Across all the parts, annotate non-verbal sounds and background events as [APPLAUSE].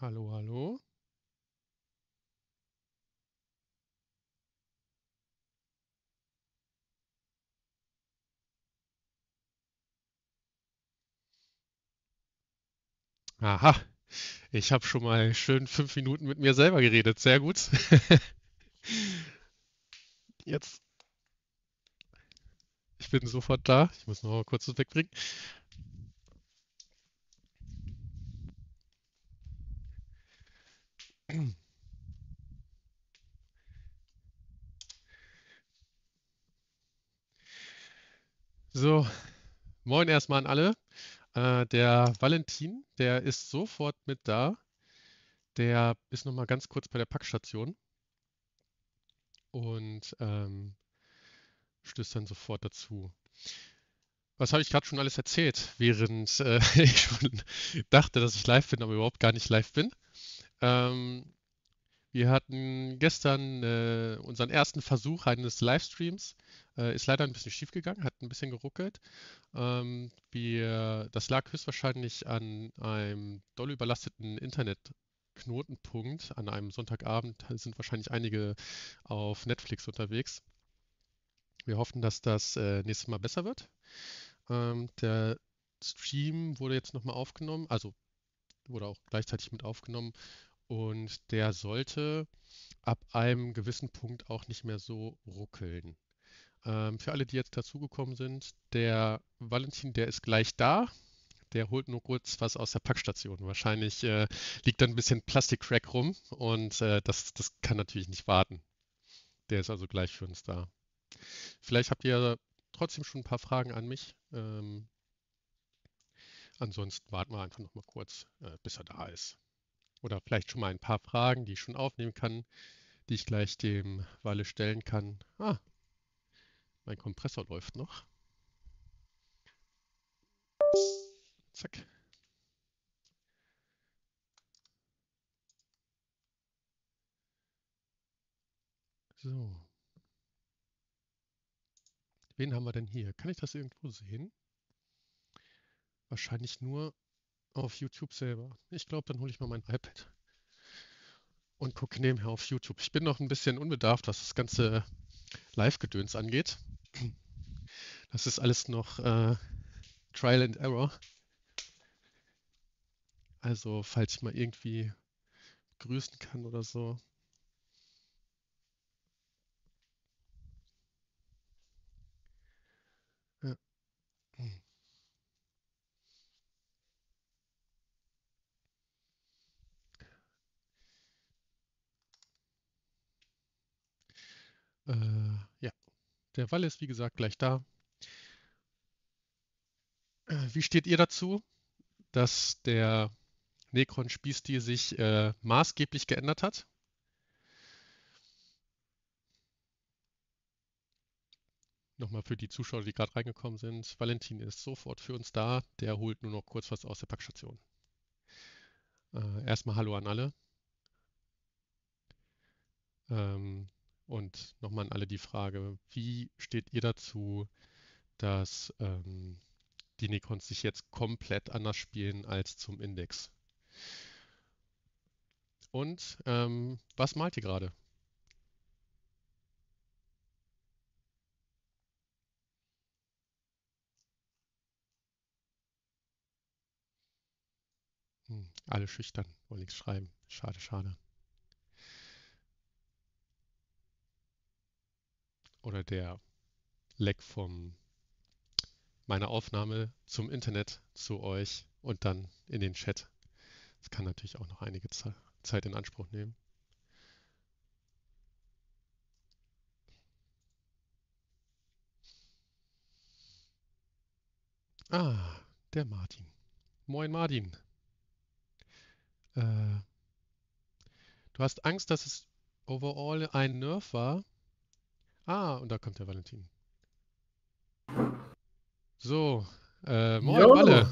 Hallo, hallo. Aha, ich habe schon mal schön fünf Minuten mit mir selber geredet. Sehr gut. [LAUGHS] Jetzt, ich bin sofort da. Ich muss noch mal kurz das wegbringen. So, moin erstmal an alle. Äh, der Valentin, der ist sofort mit da. Der ist noch mal ganz kurz bei der Packstation und ähm, stößt dann sofort dazu. Was habe ich gerade schon alles erzählt, während äh, [LAUGHS] ich schon dachte, dass ich live bin, aber überhaupt gar nicht live bin? Ähm, wir hatten gestern äh, unseren ersten Versuch eines Livestreams. Äh, ist leider ein bisschen schief gegangen, hat ein bisschen geruckelt. Ähm, wir, das lag höchstwahrscheinlich an einem doll überlasteten Internetknotenpunkt. An einem Sonntagabend sind wahrscheinlich einige auf Netflix unterwegs. Wir hoffen, dass das äh, nächstes Mal besser wird. Ähm, der Stream wurde jetzt nochmal aufgenommen, also wurde auch gleichzeitig mit aufgenommen und der sollte ab einem gewissen Punkt auch nicht mehr so ruckeln. Ähm, für alle, die jetzt dazugekommen sind, der Valentin, der ist gleich da. Der holt nur kurz was aus der Packstation. Wahrscheinlich äh, liegt da ein bisschen Plastikcrack rum und äh, das, das kann natürlich nicht warten. Der ist also gleich für uns da. Vielleicht habt ihr trotzdem schon ein paar Fragen an mich. Ähm, ansonsten warten wir einfach noch mal kurz, äh, bis er da ist. Oder vielleicht schon mal ein paar Fragen, die ich schon aufnehmen kann, die ich gleich dem Walle stellen kann. Ah, mein Kompressor läuft noch. Zack. So. Wen haben wir denn hier? Kann ich das irgendwo sehen? Wahrscheinlich nur auf YouTube selber. Ich glaube, dann hole ich mal mein iPad und gucke nebenher auf YouTube. Ich bin noch ein bisschen unbedarft, was das ganze Live-Gedöns angeht. Das ist alles noch äh, Trial and Error. Also, falls ich mal irgendwie grüßen kann oder so. Ja. Äh, der Wall ist wie gesagt gleich da. Äh, wie steht ihr dazu, dass der Necron-Spielstil sich äh, maßgeblich geändert hat? Nochmal für die Zuschauer, die gerade reingekommen sind. Valentin ist sofort für uns da. Der holt nur noch kurz was aus der Packstation. Äh, erstmal Hallo an alle. Ähm, und nochmal an alle die Frage, wie steht ihr dazu, dass ähm, die Necrons sich jetzt komplett anders spielen als zum Index? Und ähm, was malt ihr gerade? Hm, alle schüchtern, wollen nichts schreiben. Schade, schade. Oder der Leck vom meiner Aufnahme zum Internet zu euch und dann in den Chat. Das kann natürlich auch noch einige Zeit in Anspruch nehmen. Ah, der Martin. Moin Martin. Äh, du hast Angst, dass es overall ein Nerf war? Ah, und da kommt der Valentin. So, äh, moin Jo, Walle.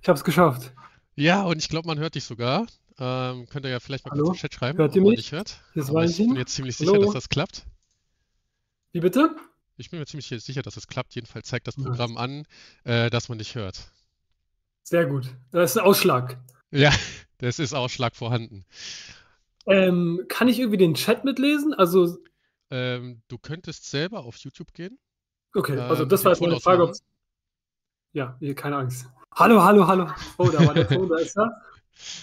ich hab's geschafft. Ja, und ich glaube, man hört dich sogar. Ähm, könnt ihr ja vielleicht mal kurz im Hallo, Chat schreiben, hört ihr man mich? dich hört. Ist Aber ich bin jetzt ziemlich sicher, dass Hallo. das klappt. Wie bitte? Ich bin mir ziemlich sicher, dass es klappt. Jedenfalls zeigt das. Programm an, äh, dass man dich hört. Sehr gut. Das ist ein Ausschlag. Ja, [LAUGHS] Das ist Ausschlag vorhanden. Ähm, kann ich irgendwie den Chat mitlesen? Also, Ähm, du könntest selber auf YouTube gehen. okay, also Ähm, das war jetzt meine Frage. ob's- Ja, hier, keine Angst. Hallo, hallo, hallo. Oh, da war der Ton, da ist er.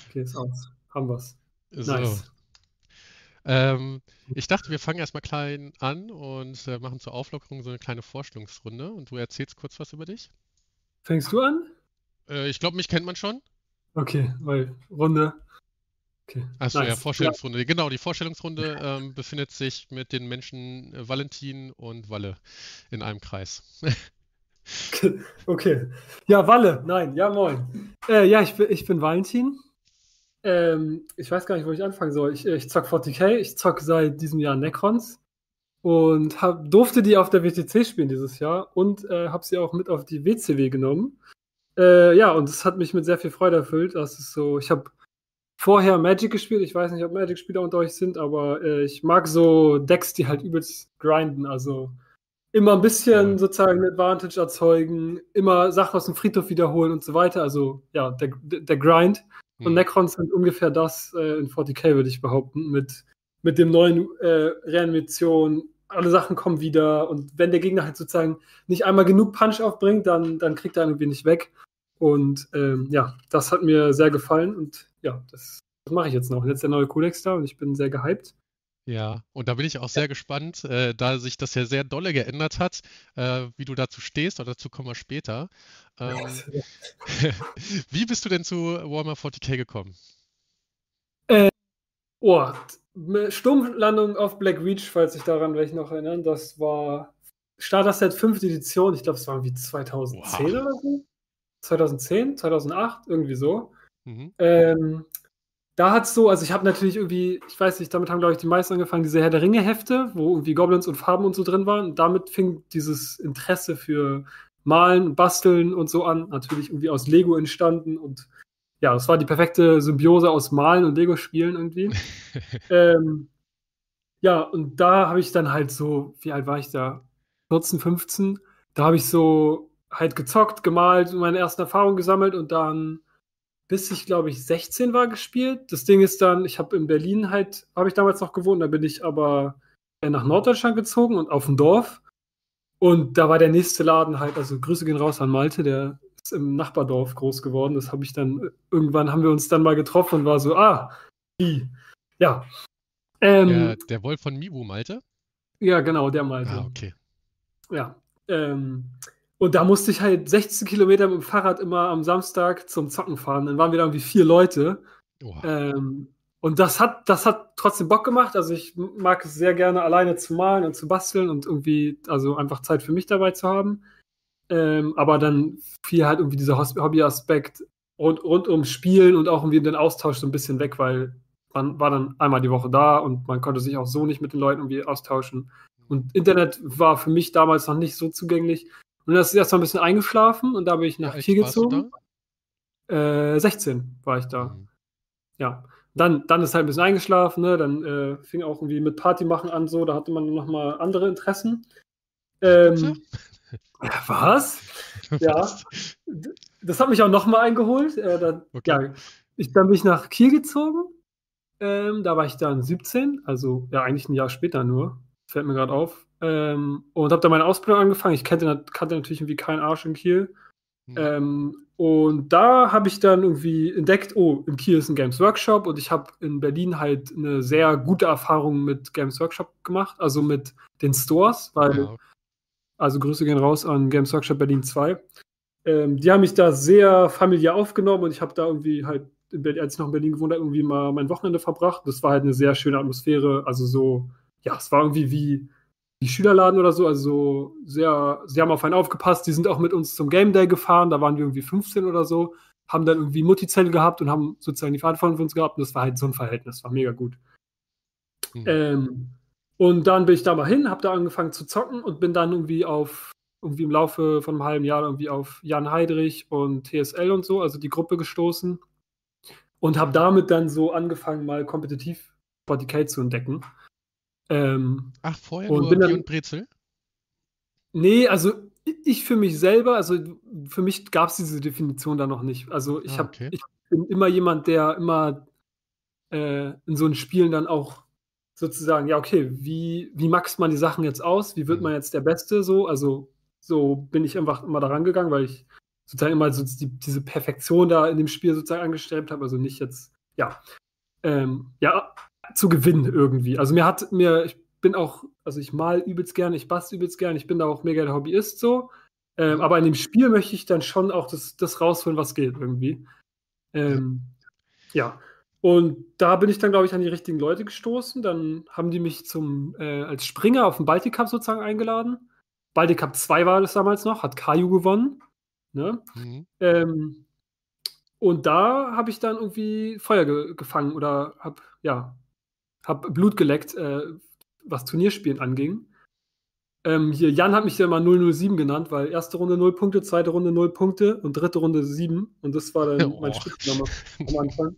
Okay, ist aus. Haben wir's. So. Nice. Ähm, ich dachte, wir fangen erstmal klein an und äh, machen zur Auflockerung so eine kleine Vorstellungsrunde und du erzählst kurz was über dich. Fängst du an? Äh, ich glaube, mich kennt man schon. Okay, weil Runde. Okay, Achso, ja, nice. Vorstellungsrunde. Genau, die Vorstellungsrunde ähm, befindet sich mit den Menschen äh, Valentin und Walle in einem Kreis. [LAUGHS] Okay. Ja, Walle, nein, ja, moin. Äh, ja, ich bin, ich bin Valentin. Ähm, ich weiß gar nicht, wo ich anfangen soll. Ich, ich zock 40k, ich zock seit diesem Jahr Necrons und hab, durfte die auf der WTC spielen dieses Jahr und äh, habe sie auch mit auf die WCW genommen. Äh, ja, und es hat mich mit sehr viel Freude erfüllt. Das ist so, ich habe vorher Magic gespielt. Ich weiß nicht, ob Magic-Spieler unter euch sind, aber äh, ich mag so Decks, die halt übelst grinden. Also immer ein bisschen Ja. sozusagen eine Advantage erzeugen, immer Sachen aus dem Friedhof wiederholen und so weiter. Also ja, der, der Grind. Und Hm. Necrons sind ungefähr das äh, in 40k, würde ich behaupten, mit, mit dem neuen äh, Reanimation. Alle Sachen kommen wieder und wenn der Gegner halt sozusagen nicht einmal genug Punch aufbringt, dann, dann kriegt er irgendwie nicht weg. Und ähm, ja, das hat mir sehr gefallen und ja, das, das mache ich jetzt noch. Jetzt der neue Codex da und ich bin sehr gehypt. Ja, und da bin ich auch sehr gespannt, äh, da sich das ja sehr dolle geändert hat, äh, wie du dazu stehst, aber dazu kommen wir später. Ähm, [LAUGHS] wie bist du denn zu Warhammer 40k gekommen? Oh, t- Sturmlandung auf Black Reach, falls sich daran welche noch erinnern. Das war Starter Set 5. Edition. Ich glaube, es war irgendwie 2010 Wow. oder so. 2010, 2008, irgendwie so. Mhm. Ähm, da hat es so, also ich habe natürlich irgendwie, ich weiß nicht, damit haben, glaube ich, die meisten angefangen, diese Herr der Ringe-Hefte, wo irgendwie Goblins und Farben und so drin waren. Und damit fing dieses Interesse für Malen, Basteln und so an. Natürlich irgendwie aus Lego entstanden. Und ja, das war die perfekte Symbiose aus Malen und Lego-Spielen irgendwie. [LAUGHS] ähm, ja, und da habe ich dann halt so, wie alt war ich da? 14, 15. Da habe ich so halt gezockt, gemalt, meine ersten Erfahrungen gesammelt und dann, bis ich glaube ich 16 war, gespielt. Das Ding ist dann, ich habe in Berlin halt, habe ich damals noch gewohnt, da bin ich aber nach Norddeutschland gezogen und auf ein Dorf. Und da war der nächste Laden halt, also Grüße gehen raus an Malte, der ist im Nachbardorf groß geworden. Das habe ich dann, irgendwann haben wir uns dann mal getroffen und war so, ah, wie? Ja. Ähm, Der, der Wolf von Mibu, Malte? ja, genau, der Malte. Ah, okay. Ja. Ähm, und da musste ich halt 16 Kilometer mit dem Fahrrad immer am Samstag zum Zocken fahren. Dann waren wir da irgendwie vier Leute. Ähm, und das hat, das hat trotzdem Bock gemacht. Also ich mag es sehr gerne, alleine zu malen und zu basteln und irgendwie, also einfach Zeit für mich dabei zu haben. Ähm, aber dann fiel halt irgendwie dieser Hobbyaspekt rund, rund ums Spielen und auch irgendwie den Austausch so ein bisschen weg, weil man war dann einmal die Woche da und man konnte sich auch so nicht mit den Leuten irgendwie austauschen. Und Internet war für mich damals noch nicht so zugänglich. Und das ist erst mal ein bisschen eingeschlafen und da bin ich nach Kiel gezogen. Äh, 16 war ich da. Mhm. Ja. Dann, dann ist halt ein bisschen eingeschlafen, ne? Dann äh, fing auch irgendwie mit Party machen an, so, da hatte man nochmal andere Interessen. Ähm, [LAUGHS] was? Ja. Das hat mich auch nochmal eingeholt. Äh, dann, Okay. ja, ich, dann bin ich nach Kiel gezogen. Ähm, da war ich dann 17, also ja, eigentlich ein Jahr später nur. Fällt mir gerade auf. Ähm, und habe dann meine Ausbildung angefangen. Ich kannte, kannte natürlich irgendwie keinen Arsch in Kiel. Mhm. Ähm, und da habe ich dann irgendwie entdeckt, oh, in Kiel ist ein Games Workshop und ich habe in Berlin halt eine sehr gute Erfahrung mit Games Workshop gemacht, also mit den Stores, weil, Ja, also Grüße gehen raus an Games Workshop Berlin 2. Ähm, die haben mich da sehr familiär aufgenommen und ich habe da irgendwie halt, in Berlin, als ich noch in Berlin gewohnt habe, irgendwie mal mein Wochenende verbracht. Das war halt eine sehr schöne Atmosphäre, also so, ja, es war irgendwie wie die Schülerladen oder so, also sehr, sie haben auf einen aufgepasst, die sind auch mit uns zum Game Day gefahren, da waren wir irgendwie 15 oder so, haben dann irgendwie Mutti-Zelle gehabt und haben sozusagen die Verantwortung für uns gehabt und das war halt so ein Verhältnis, war mega gut. Mhm. Ähm, und dann bin ich da mal hin, habe da angefangen zu zocken und bin dann irgendwie auf, irgendwie im Laufe von einem halben Jahr irgendwie auf Jan Heidrich und TSL und so, also die Gruppe gestoßen und habe damit dann so angefangen, mal kompetitiv 40k zu entdecken. Ähm, Ach, vorher und nur bin dann- und Brezel? Nee, also ich für mich selber, also für mich gab es diese Definition da noch nicht. Also ich Ah, habe okay. ich bin immer jemand, der immer äh, in so einen Spielen dann auch sozusagen, ja, okay, wie, wie maxt man die Sachen jetzt aus? Wie wird Mhm. man jetzt der Beste so? Also, so bin ich einfach immer daran gegangen, weil ich sozusagen immer so die, diese Perfektion da in dem Spiel sozusagen angestrebt habe. Also nicht jetzt, ja, ähm, ja, zu gewinnen irgendwie. Also mir hat mir, ich bin auch, also ich mal übelst gerne, ich bastel übelst gerne, ich bin da auch mega der Hobbyist so. Ähm, aber in dem Spiel möchte ich dann schon auch das, das rausholen, was geht irgendwie. Ähm, ja. Und da bin ich dann, glaube ich, an die richtigen Leute gestoßen. Dann haben die mich zum, äh, als Springer auf den Baltic Cup sozusagen eingeladen. Baltic Cup 2 war das damals noch, hat Kaju gewonnen. Ne? Mhm. Ähm, und da habe ich dann irgendwie Feuer ge gefangen oder habe, ja, habe Blut geleckt, äh, was Turnierspielen anging. Ähm, hier, Jan hat mich ja immer 007 genannt, weil erste Runde 0 Punkte, zweite Runde 0 Punkte und dritte Runde 7. Und das war dann Oh. mein Spitzname [LAUGHS] am Anfang.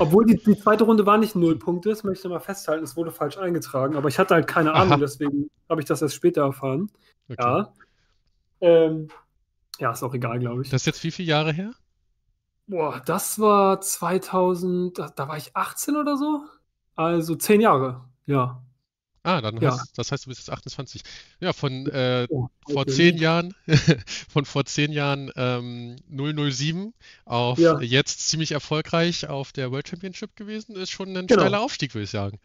Obwohl die, die zweite Runde war nicht 0 Punkte, das möchte ich mal festhalten, es wurde falsch eingetragen. Aber ich hatte halt keine Aha. Ahnung, deswegen habe ich das erst später erfahren. Okay. Ja. Ähm, ja, ist auch egal, glaube ich. Das ist jetzt wie viele Jahre her? Boah, das war 2000, da, da war ich 18 oder so. Also 10 Jahre, ja. Ah, dann Ja. heißt, das heißt, du bist jetzt 28. Ja, von äh, Oh, vor zehn Jahren, [LAUGHS] von vor zehn Jahren ähm, 007 auf Ja. jetzt ziemlich erfolgreich auf der World Championship gewesen, ist schon ein Genau. steiler Aufstieg, würde ich sagen.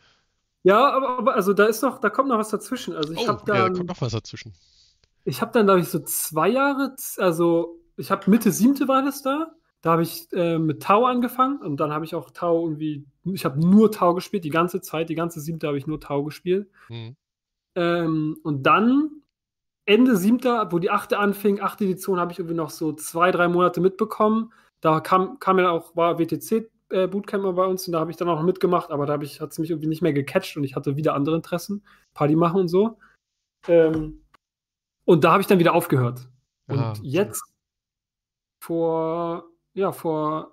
Ja, aber, aber also da ist noch, da kommt noch was dazwischen. Also ich Oh, habe ja, da kommt noch was dazwischen. ich habe dann, glaube ich, so zwei Jahre, also ich habe Mitte siebte war das da. Da habe ich äh, mit Tau angefangen und dann habe ich auch Tau irgendwie, ich habe nur Tau gespielt, die ganze Zeit, die ganze siebte habe ich nur Tau gespielt. Mhm. Ähm, und dann Ende siebter, wo die achte anfing, achte Edition, habe ich irgendwie noch so zwei, drei Monate mitbekommen. Da kam, kam ja auch, war WTC äh, Bootcamp bei uns und da habe ich dann auch mitgemacht, aber da hat es mich irgendwie nicht mehr gecatcht und ich hatte wieder andere Interessen, Party machen und so. Ähm, und da habe ich dann wieder aufgehört. Und Ah, jetzt vor, ja, vor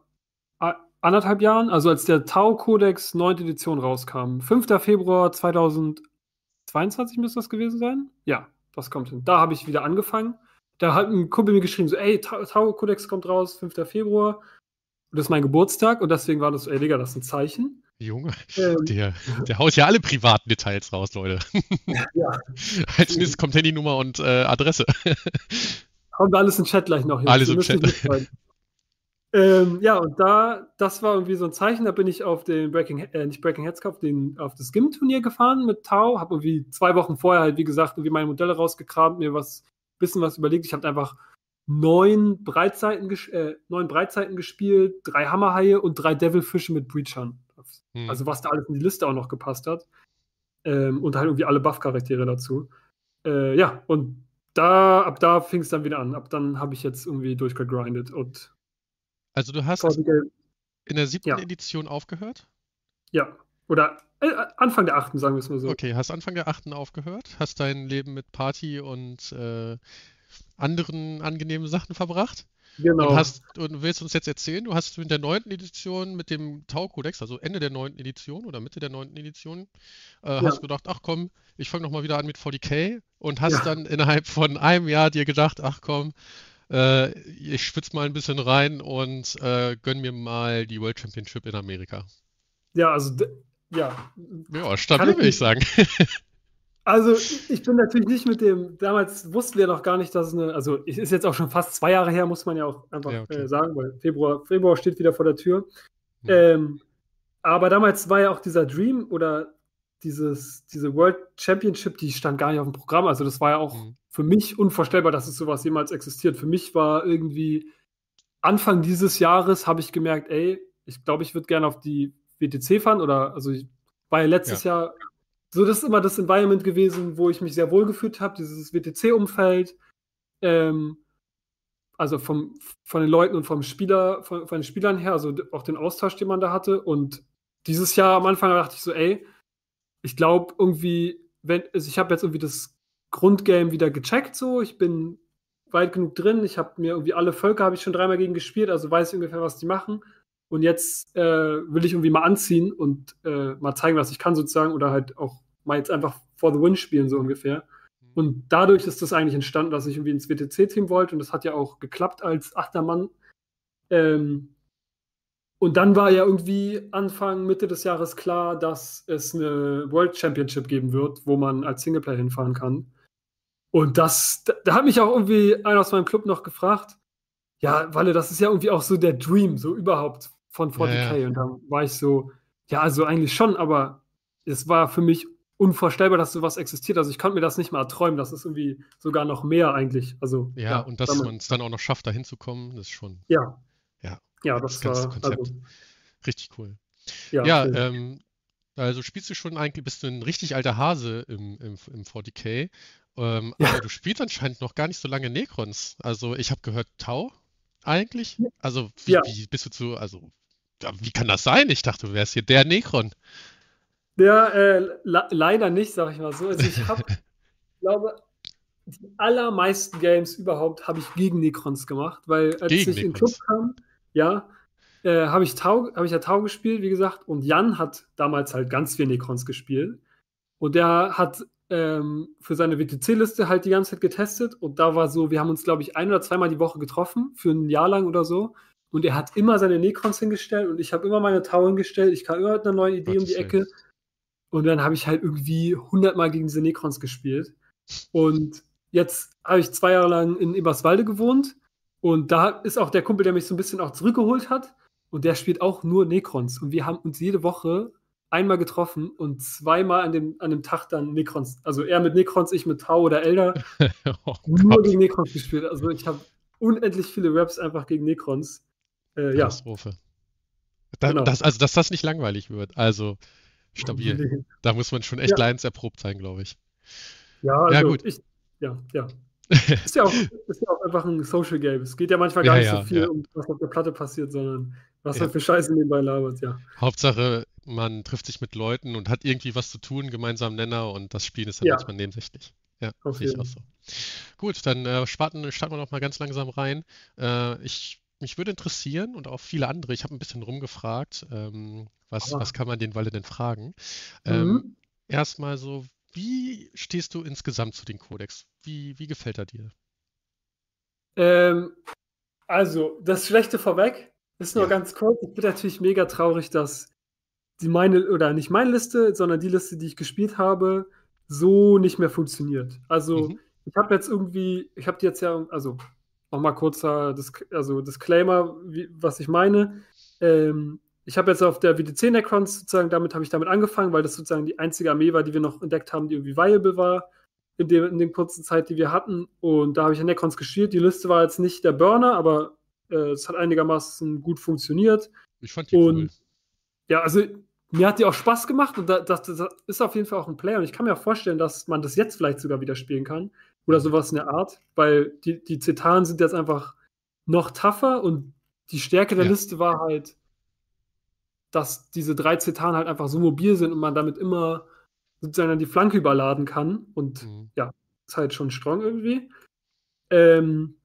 anderthalb Jahren, also als der Tau-Kodex 9. Edition rauskam, 5. Februar 2022 müsste das gewesen sein. Ja, das kommt hin. Da habe ich wieder angefangen. Da hat ein Kumpel mir geschrieben, so, ey, Ta- Tau-Kodex kommt raus, 5. Februar. Und das ist mein Geburtstag und deswegen war das, so, ey, Digga, das ist ein Zeichen. Junge, Ähm, der, der haut ja alle privaten Details raus, Leute. [LAUGHS] ja, Als nächstes kommt Handynummer und äh, Adresse. kommt alles im Chat gleich noch. Jungs. Alles im Chat. Ähm, ja, und da, das war irgendwie so ein Zeichen, da bin ich auf den Breaking, äh, nicht Breaking Heads Cup, den, auf das GIM-Turnier gefahren mit Tau, habe irgendwie zwei Wochen vorher halt, wie gesagt, irgendwie meine Modelle rausgekramt, mir was, bisschen was überlegt. Ich habe einfach neun Breitseiten, äh, neun Breitseiten gespielt, drei Hammerhaie und drei Devilfische mit Breachern. Hm. Also was da alles in die Liste auch noch gepasst hat. Ähm, und halt irgendwie alle Buff-Charaktere dazu. Äh, ja, und da, ab da fing es dann wieder an. Ab dann habe ich jetzt irgendwie durchgegrindet und Also du hast Portugal, in der siebten Ja. Edition aufgehört? ja. Oder äh, Anfang der achten, sagen wir es mal so. Okay, hast Anfang der achten aufgehört, hast dein Leben mit Party und äh, anderen angenehmen Sachen verbracht Genau. und hast und willst uns jetzt erzählen, du hast mit der neunten Edition mit dem Tau-Kodex, also Ende der neunten Edition oder Mitte der neunten Edition, äh, hast gedacht, ach komm, ich fange noch mal wieder an mit 40k und hast Ja. dann innerhalb von einem Jahr dir gedacht, ach komm, äh, ich spitz mal ein bisschen rein und äh, gönn mir mal die World Championship in Amerika. ja, also ja. Ja, stabil, würde ich sagen. [LAUGHS] Also ich bin natürlich nicht mit dem, damals wussten wir noch gar nicht, dass es eine, also es ist jetzt auch schon fast zwei Jahre her, muss man ja auch einfach Ja, okay. äh, sagen, weil Februar, Februar steht wieder vor der Tür. Hm. Ähm, aber damals war ja auch dieser Dream oder dieses, diese World Championship, die stand gar nicht auf dem Programm. Also das war ja auch Mhm. Für mich unvorstellbar, dass es sowas jemals existiert. Für mich war irgendwie Anfang dieses Jahres habe ich gemerkt, ey, ich glaube, ich würde gerne auf die WTC fahren oder also ich war ja letztes Jahr so, das ist immer das Environment gewesen, wo ich mich sehr wohl gefühlt habe, dieses WTC-Umfeld. Ähm, also vom, von den Leuten und vom Spieler, von, von den Spielern her, also auch den Austausch, den man da hatte. Und dieses Jahr am Anfang dachte ich so, ey, ich glaube irgendwie, wenn, also ich habe jetzt irgendwie das Grundgame wieder gecheckt, so, ich bin weit genug drin, ich habe mir irgendwie alle Völker habe ich schon dreimal gegen gespielt, also weiß ich ungefähr, was die machen. Und jetzt äh, will ich irgendwie mal anziehen und äh, mal zeigen, was ich kann sozusagen oder halt auch mal jetzt einfach for the win spielen, so ungefähr. Und dadurch ist das eigentlich entstanden, dass ich irgendwie ins WTC-Team wollte und das hat ja auch geklappt als Achtermann. Ähm, und dann war ja irgendwie Anfang, Mitte des Jahres klar, dass es eine World Championship geben wird, wo man als Singleplayer hinfahren kann. Und das, da, hat mich auch irgendwie einer aus meinem Club noch gefragt, ja, Walle, das ist ja irgendwie auch so der Dream, so überhaupt von 40k. Ja, ja. Und dann war ich so, ja, also eigentlich schon, aber es war für mich unvorstellbar, dass sowas existiert. Also ich konnte mir das nicht mal erträumen. Das ist irgendwie sogar noch mehr eigentlich. Also, ja, ja und dass man es dann auch noch schafft, da hinzukommen, das ist schon. Ja. Ja, ja das, das war Konzept. Also, richtig cool. Ja, ja ähm, also spielst du schon eigentlich, bist du ein richtig alter Hase im, im, im 40k. Ähm, ja. Aber du spielst anscheinend noch gar nicht so lange Necrons. Also ich habe gehört, Tau eigentlich. Also wie, ja. wie bist du zu, also wie kann das sein? Ich dachte, du wärst hier der Necron. Ja, äh, leider nicht, sag ich mal so. Also ich habe, [LAUGHS] glaube, die allermeisten Games überhaupt habe ich gegen Necrons gemacht, weil als gegen ich in den Club kam, ja, äh, habe ich, Tau, hab ich ja Tau gespielt, wie gesagt, und Jan hat damals halt ganz viel Necrons gespielt. Und der hat ähm, für seine WTC-Liste halt die ganze Zeit getestet und da war so, wir haben uns, glaube ich, ein oder zweimal die Woche getroffen, für ein Jahr lang oder so. Und er hat immer seine Necrons hingestellt und ich habe immer meine Tau hingestellt. Ich kam immer mit einer neuen Idee Gott um die Ecke. Und dann habe ich halt irgendwie hundertmal gegen diese Necrons gespielt. Und jetzt habe ich zwei Jahre lang in Eberswalde gewohnt. Und da ist auch der Kumpel, der mich so ein bisschen auch zurückgeholt hat. Und der spielt auch nur Necrons. Und wir haben uns jede Woche einmal getroffen und zweimal an dem, an dem Tag dann Necrons. Also er mit Necrons, ich mit Tau oder Elder. [LAUGHS] oh nur gegen Necrons gespielt. Also ich habe unendlich viele Raps einfach gegen Necrons. Äh, Katastrophe. Ja. Da, genau. das, also, dass das nicht langweilig wird. Also, stabil. [LAUGHS] Da muss man schon echt ja. erprobt sein, glaube ich. Ja, also ja, gut. Ich, ja, ja. [LAUGHS] ist, ja auch, ist ja auch einfach ein Social Game. Es geht ja manchmal gar ja, nicht so viel um was auf der Platte passiert, sondern was ja. man für Scheiße nebenbei labert, ja. Hauptsache, man trifft sich mit Leuten und hat irgendwie was zu tun, gemeinsamen Nenner und das Spielen ist dann ja. manchmal nebensächlich. Ja, sehe ich auch so. Gut, dann äh, starten, starten wir noch mal ganz langsam rein. Äh, ich, mich würde interessieren und auch viele andere, ich habe ein bisschen rumgefragt, ähm, was, was kann man den Walle denn fragen? Ähm, mhm. Erstmal so, wie stehst du insgesamt zu den Codex? Wie, wie gefällt er dir? Ähm, also, das Schlechte vorweg ist nur ja. ganz kurz. Ich bin natürlich mega traurig, dass die meine, oder nicht meine Liste, sondern die Liste, die ich gespielt habe, so nicht mehr funktioniert. Also, mhm. ich habe jetzt irgendwie, ich habe die jetzt ja, also nochmal kurzer Dis also Disclaimer, wie, was ich meine. Ähm, ich habe jetzt auf der WTC Necrons sozusagen, damit habe ich damit angefangen, weil das sozusagen die einzige Armee war, die wir noch entdeckt haben, die irgendwie viable war in, dem, in der kurzen Zeit, die wir hatten. Und da habe ich Necrons gespielt. Die Liste war jetzt nicht der Burner, aber äh, es hat einigermaßen gut funktioniert. Ich fand die und, cool. Ja, also mir hat die auch Spaß gemacht und das, das, das, ist auf jeden Fall auch ein Player. Und ich kann mir auch vorstellen, dass man das jetzt vielleicht sogar wieder spielen kann. Oder mhm. sowas in der Art, weil die, die Zetanen sind jetzt einfach noch tougher und die Stärke der ja. Liste war halt, dass diese drei Zetanen halt einfach so mobil sind und man damit immer sozusagen die Flanke überladen kann. Und mhm. ja, ist halt schon strong irgendwie. Ähm,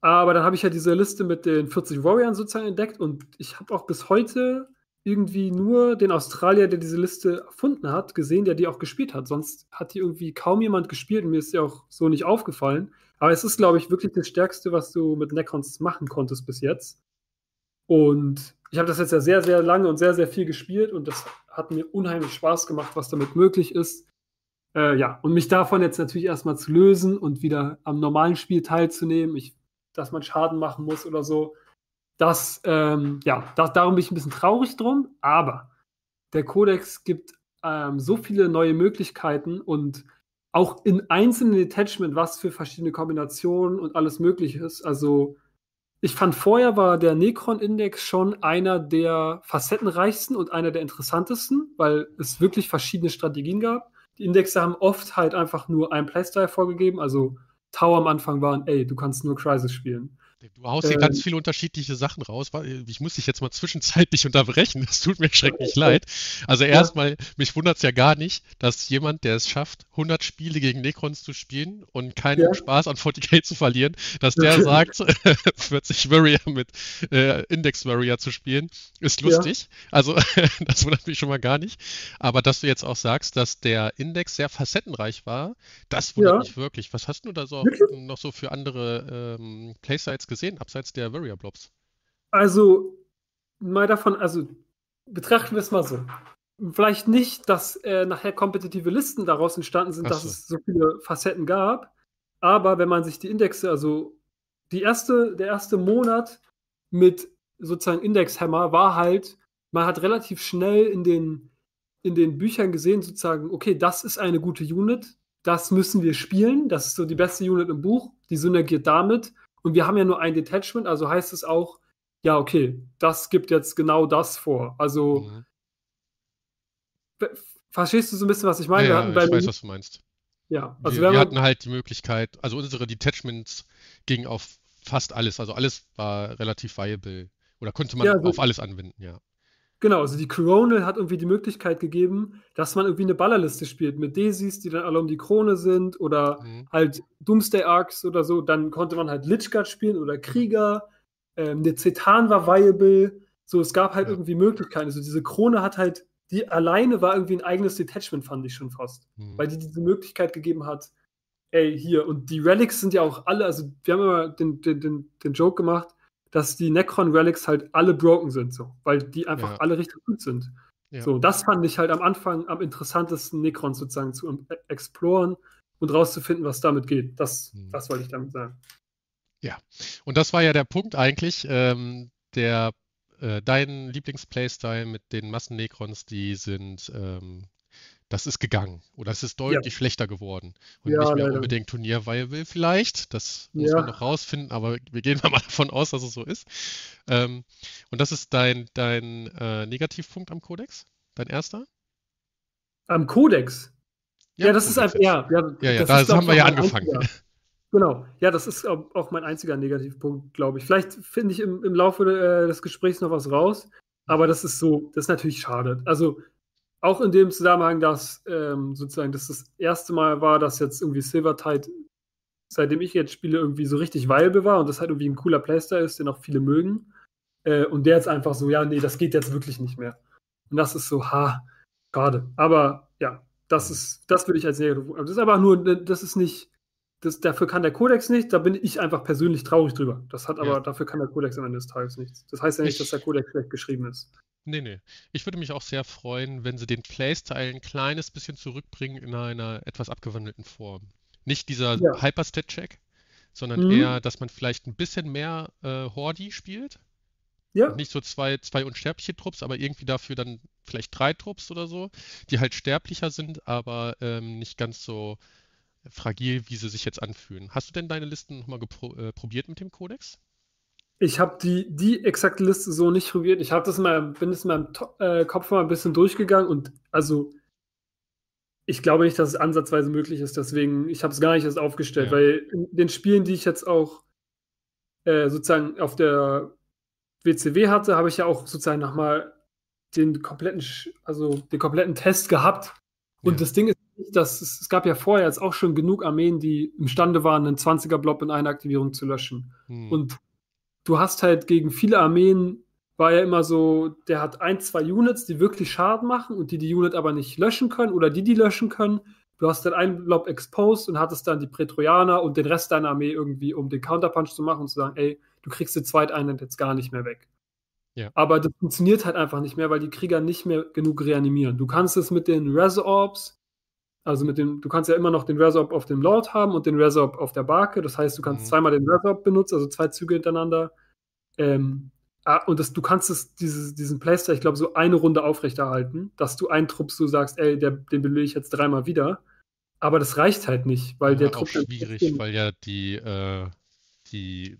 aber dann habe ich ja diese Liste mit den 40 Warriors sozusagen entdeckt und ich habe auch bis heute irgendwie nur den Australier, der diese Liste erfunden hat, gesehen, der die auch gespielt hat. Sonst hat die irgendwie kaum jemand gespielt und mir ist ja auch so nicht aufgefallen. Aber es ist, glaube ich, wirklich das Stärkste, was du mit Necrons machen konntest bis jetzt. Und ich habe das jetzt ja sehr, sehr lange und sehr, sehr viel gespielt und das hat mir unheimlich Spaß gemacht, was damit möglich ist. Äh, ja, und mich davon jetzt natürlich erstmal zu lösen und wieder am normalen Spiel teilzunehmen. Ich dass man Schaden machen muss oder so. Das, ähm, ja, das, darum bin ich ein bisschen traurig drum, aber der Codex gibt ähm, so viele neue Möglichkeiten und auch in einzelnen Detachment, was für verschiedene Kombinationen und alles möglich ist. Also, ich fand vorher war der Necron-Index schon einer der facettenreichsten und einer der interessantesten, weil es wirklich verschiedene Strategien gab. Die Indexe haben oft halt einfach nur ein Playstyle vorgegeben, also Tower am Anfang waren, ey, du kannst nur Crisis spielen. Du haust hier ähm, ganz viele unterschiedliche Sachen raus. Ich muss dich jetzt mal zwischenzeitlich [LAUGHS] unterbrechen. Das tut mir schrecklich okay. leid. Also erstmal, ja. mich wundert es ja gar nicht, dass jemand, der es schafft, 100 Spiele gegen Necrons zu spielen und keinen ja. Spaß an 40k [LAUGHS] zu verlieren, dass der sagt, [LAUGHS] 40 Warrior mit äh, Index Warrior zu spielen, ist lustig. Ja. Also das wundert mich schon mal gar nicht. Aber dass du jetzt auch sagst, dass der Index sehr facettenreich war, das wundert mich wirklich. Was hast du da so noch so für andere ähm, Playsites gesehen, abseits der Warrior Blobs? Also, mal davon, also betrachten wir es mal so. Vielleicht nicht, dass äh, nachher kompetitive Listen daraus entstanden sind, Ach dass so. es so viele Facetten gab. Aber wenn man sich die Indexe, also die erste, der erste Monat mit sozusagen Indexhammer war halt, man hat relativ schnell in den, in den Büchern gesehen, sozusagen, okay, das ist eine gute Unit, das müssen wir spielen, das ist so die beste Unit im Buch, die synergiert damit. Und wir haben ja nur ein Detachment, also heißt es auch, ja, okay, das gibt jetzt genau das vor. Also, Mhm. ver- verstehst du so ein bisschen, was ich meine? Ja, wir ja, ich weiß, was du meinst. ja, also wir, wir, hatten halt die Möglichkeit, also unsere Detachments gingen auf fast alles, also alles war relativ viable oder konnte man Ja, so- auf alles anwenden, ja. Genau, also die Coronal hat irgendwie die Möglichkeit gegeben, dass man irgendwie eine Ballerliste spielt mit Daisies, die dann alle um die Krone sind oder Mhm. halt Doomsday Arcs oder so. Dann konnte man halt Lichguard spielen oder Krieger. Ähm, eine Zetan war viable. So, es gab halt Ja. irgendwie Möglichkeiten. Also diese Krone hat halt, die alleine war irgendwie ein eigenes Detachment, fand ich schon fast. Mhm. Weil die diese Möglichkeit gegeben hat, ey, hier. Und die Relics sind ja auch alle, also wir haben immer den, den, den, den Joke gemacht, dass die Necron Relics halt alle broken sind, so, weil die einfach Ja. alle richtig gut sind. Ja. So, das fand ich halt am Anfang am interessantesten, Necrons sozusagen zu em- exploren und rauszufinden, was damit geht. Das, Mhm. das wollte ich damit sagen. Und das war ja der Punkt eigentlich, ähm, der äh, dein Lieblings-Playstyle mit den Massen-Necrons, die sind, ähm, das ist gegangen oder es ist deutlich schlechter geworden und Ja, nicht mehr leider. unbedingt Turnier-viable vielleicht. Das muss Ja. man noch rausfinden, aber wir gehen [LAUGHS] mal davon aus, dass es so ist. Ähm, und das ist dein, dein äh, Negativpunkt am Kodex? Dein erster? Am Kodex. Ja, das ist Kodex einfach, ja, ja, Ja, ja, das da ist, haben wir ja angefangen. einziger- [LAUGHS] Genau, ja, das ist auch auch mein einziger Negativpunkt, glaube ich. Vielleicht finde ich im, im Laufe äh, des Gesprächs noch was raus, aber das ist so, das ist natürlich schade. Also auch in dem Zusammenhang, dass ähm, sozusagen das das erste Mal war, dass jetzt irgendwie Silvertide, seitdem ich jetzt spiele, irgendwie so richtig viable war und das halt irgendwie ein cooler Playstyle ist, den auch viele mögen. Äh, und der jetzt einfach so, ja, nee, das geht jetzt wirklich nicht mehr. Und das ist so, ha, schade. Aber ja, das ist, das würde ich als Negativ. Das ist aber nur, das ist nicht, das, dafür kann der Kodex nicht, da bin ich einfach persönlich traurig drüber. Das hat aber, Ja. dafür kann der Kodex am Ende des Tages nichts. Das heißt ja nicht, Ich- dass der Kodex schlecht geschrieben ist. Nee, nee. Ich würde mich auch sehr freuen, wenn sie den Playstyle ein kleines bisschen zurückbringen in einer etwas abgewandelten Form. Nicht dieser Ja. Hyperstat-Check, sondern Mhm. eher, dass man vielleicht ein bisschen mehr äh, Hordi spielt. Ja, nicht so zwei, zwei unsterbliche Trupps, aber irgendwie dafür dann vielleicht drei Trupps oder so, die halt sterblicher sind, aber ähm, nicht ganz so fragil, wie sie sich jetzt anfühlen. Hast du denn deine Listen nochmal äh, probiert mit dem Kodex? ich habe die, die exakte Liste so nicht probiert. Ich habe das mal, bin es in meinem To- äh, Kopf mal ein bisschen durchgegangen und also ich glaube nicht, dass es ansatzweise möglich ist. Deswegen, ich habe es gar nicht erst aufgestellt, Ja. weil in den Spielen, die ich jetzt auch äh, sozusagen auf der WCW hatte, habe ich ja auch sozusagen nochmal den kompletten, also den kompletten Test gehabt. Und Ja. das Ding ist, dass es, es gab ja vorher jetzt auch schon genug Armeen, die imstande waren, einen 20er-Blob in einer Aktivierung zu löschen. Hm. Und du hast halt gegen viele Armeen, war ja immer so, der hat ein, zwei Units, die wirklich Schaden machen und die die Unit aber nicht löschen können oder die die löschen können. Du hast dann einen Blob exposed und hattest dann die Prätorianer und den Rest deiner Armee irgendwie, um den Counterpunch zu machen und zu sagen, ey, du kriegst die Zweiteinheit jetzt gar nicht mehr weg. Ja. Aber das funktioniert halt einfach nicht mehr, weil die Krieger nicht mehr genug reanimieren. Du kannst es mit den Resorbs, also mit dem, du kannst ja immer noch den Resorb auf dem Lord haben und den Resorb auf der Barke. Das heißt, du kannst Mhm. zweimal den Resorb benutzen, also zwei Züge hintereinander. Ähm, ah, und das, du kannst es, dieses, diesen Playstyle, ich glaube, so eine Runde aufrechterhalten, dass du einen Trupp so sagst, ey, der, den belege ich jetzt dreimal wieder. Aber das reicht halt nicht, weil Ja, der auch Trupp dann schwierig, weil ja die, äh, die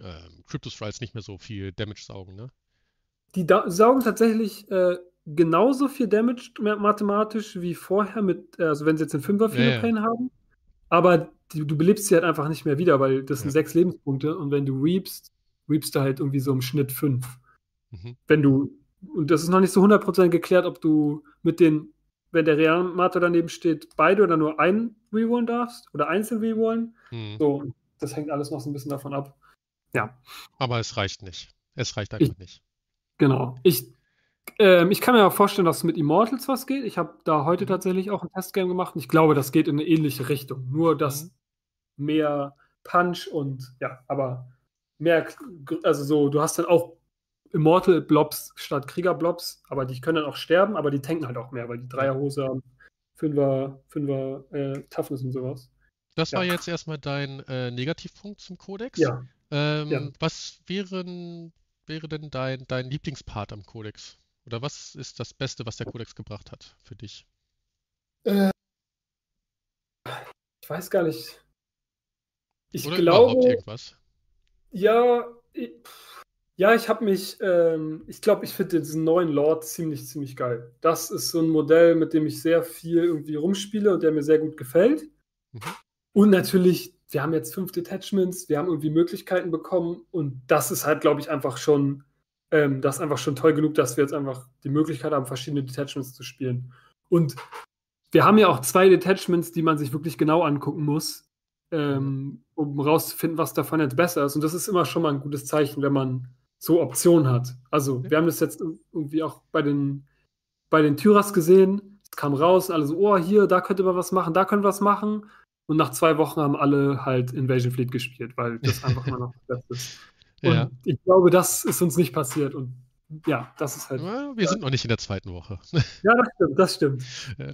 ähm, Crypto-Strides nicht mehr so viel Damage saugen, ne? Die da saugen tatsächlich äh, genauso viel Damage ma- mathematisch wie vorher mit, äh, also wenn sie jetzt einen Fünfer Ja, ja. Pain haben. Aber die, du belebst sie halt einfach nicht mehr wieder, weil das sind Ja. sechs Lebenspunkte und wenn du reapst, reapst du halt irgendwie so im Schnitt fünf. Mhm. Wenn du, und das ist noch nicht so 100% geklärt, ob du mit den, wenn der Reanimator daneben steht, beide oder nur einen rerollen darfst oder einzeln rerollen. Hm. So, das hängt alles noch so ein bisschen davon ab. Ja. Aber es reicht nicht. Es reicht einfach nicht. Genau. Ich, ähm, ich kann mir auch vorstellen, dass mit Immortals was geht. Ich habe da heute Mhm. tatsächlich auch ein Testgame gemacht und ich glaube, das geht in eine ähnliche Richtung. Nur, dass Mhm. mehr Punch und ja, aber mehr, also so, du hast dann auch Immortal Blobs statt Krieger-Blobs, aber die können dann auch sterben, aber die tanken halt auch mehr, weil die Dreierhose haben, Fünfer, Fünfer äh, Toughness und sowas. Das ja. war jetzt erstmal dein äh, Negativpunkt zum Kodex. Ja. Ähm, ja. Was wären, wäre denn dein, dein Lieblingspart am Kodex? Oder was ist das Beste, was der Kodex gebracht hat für dich? Äh, ich weiß gar nicht. Ich Oder glaube. Überhaupt irgendwas? Ja, ich, ja, ich habe mich, ähm, ich glaube, ich finde diesen neuen Lord ziemlich, ziemlich geil. Das ist so ein Modell, mit dem ich sehr viel irgendwie rumspiele und der mir sehr gut gefällt. Mhm. Und natürlich, wir haben jetzt fünf Detachments, wir haben irgendwie Möglichkeiten bekommen und das ist halt, glaube ich, einfach schon, ähm, das ist einfach schon toll genug, dass wir jetzt einfach die Möglichkeit haben, verschiedene Detachments zu spielen. Und wir haben ja auch zwei Detachments, die man sich wirklich genau angucken muss, ähm, um rauszufinden, was davon jetzt besser ist. Und das ist immer schon mal ein gutes Zeichen, wenn man so Optionen hat. Also, wir haben das jetzt irgendwie auch bei den, bei den Tyras gesehen. Es kam raus, alle so, oh, hier, da könnte man was machen, da können wir was machen. Und nach zwei Wochen haben alle halt Invasion Fleet gespielt, weil das einfach immer noch [LAUGHS] das Beste ist. Und ja. ich glaube, das ist uns nicht passiert. Und ja, das ist halt. Ja, wir ja. sind noch nicht in der zweiten Woche. [LAUGHS] Ja, das stimmt, das stimmt. Ja.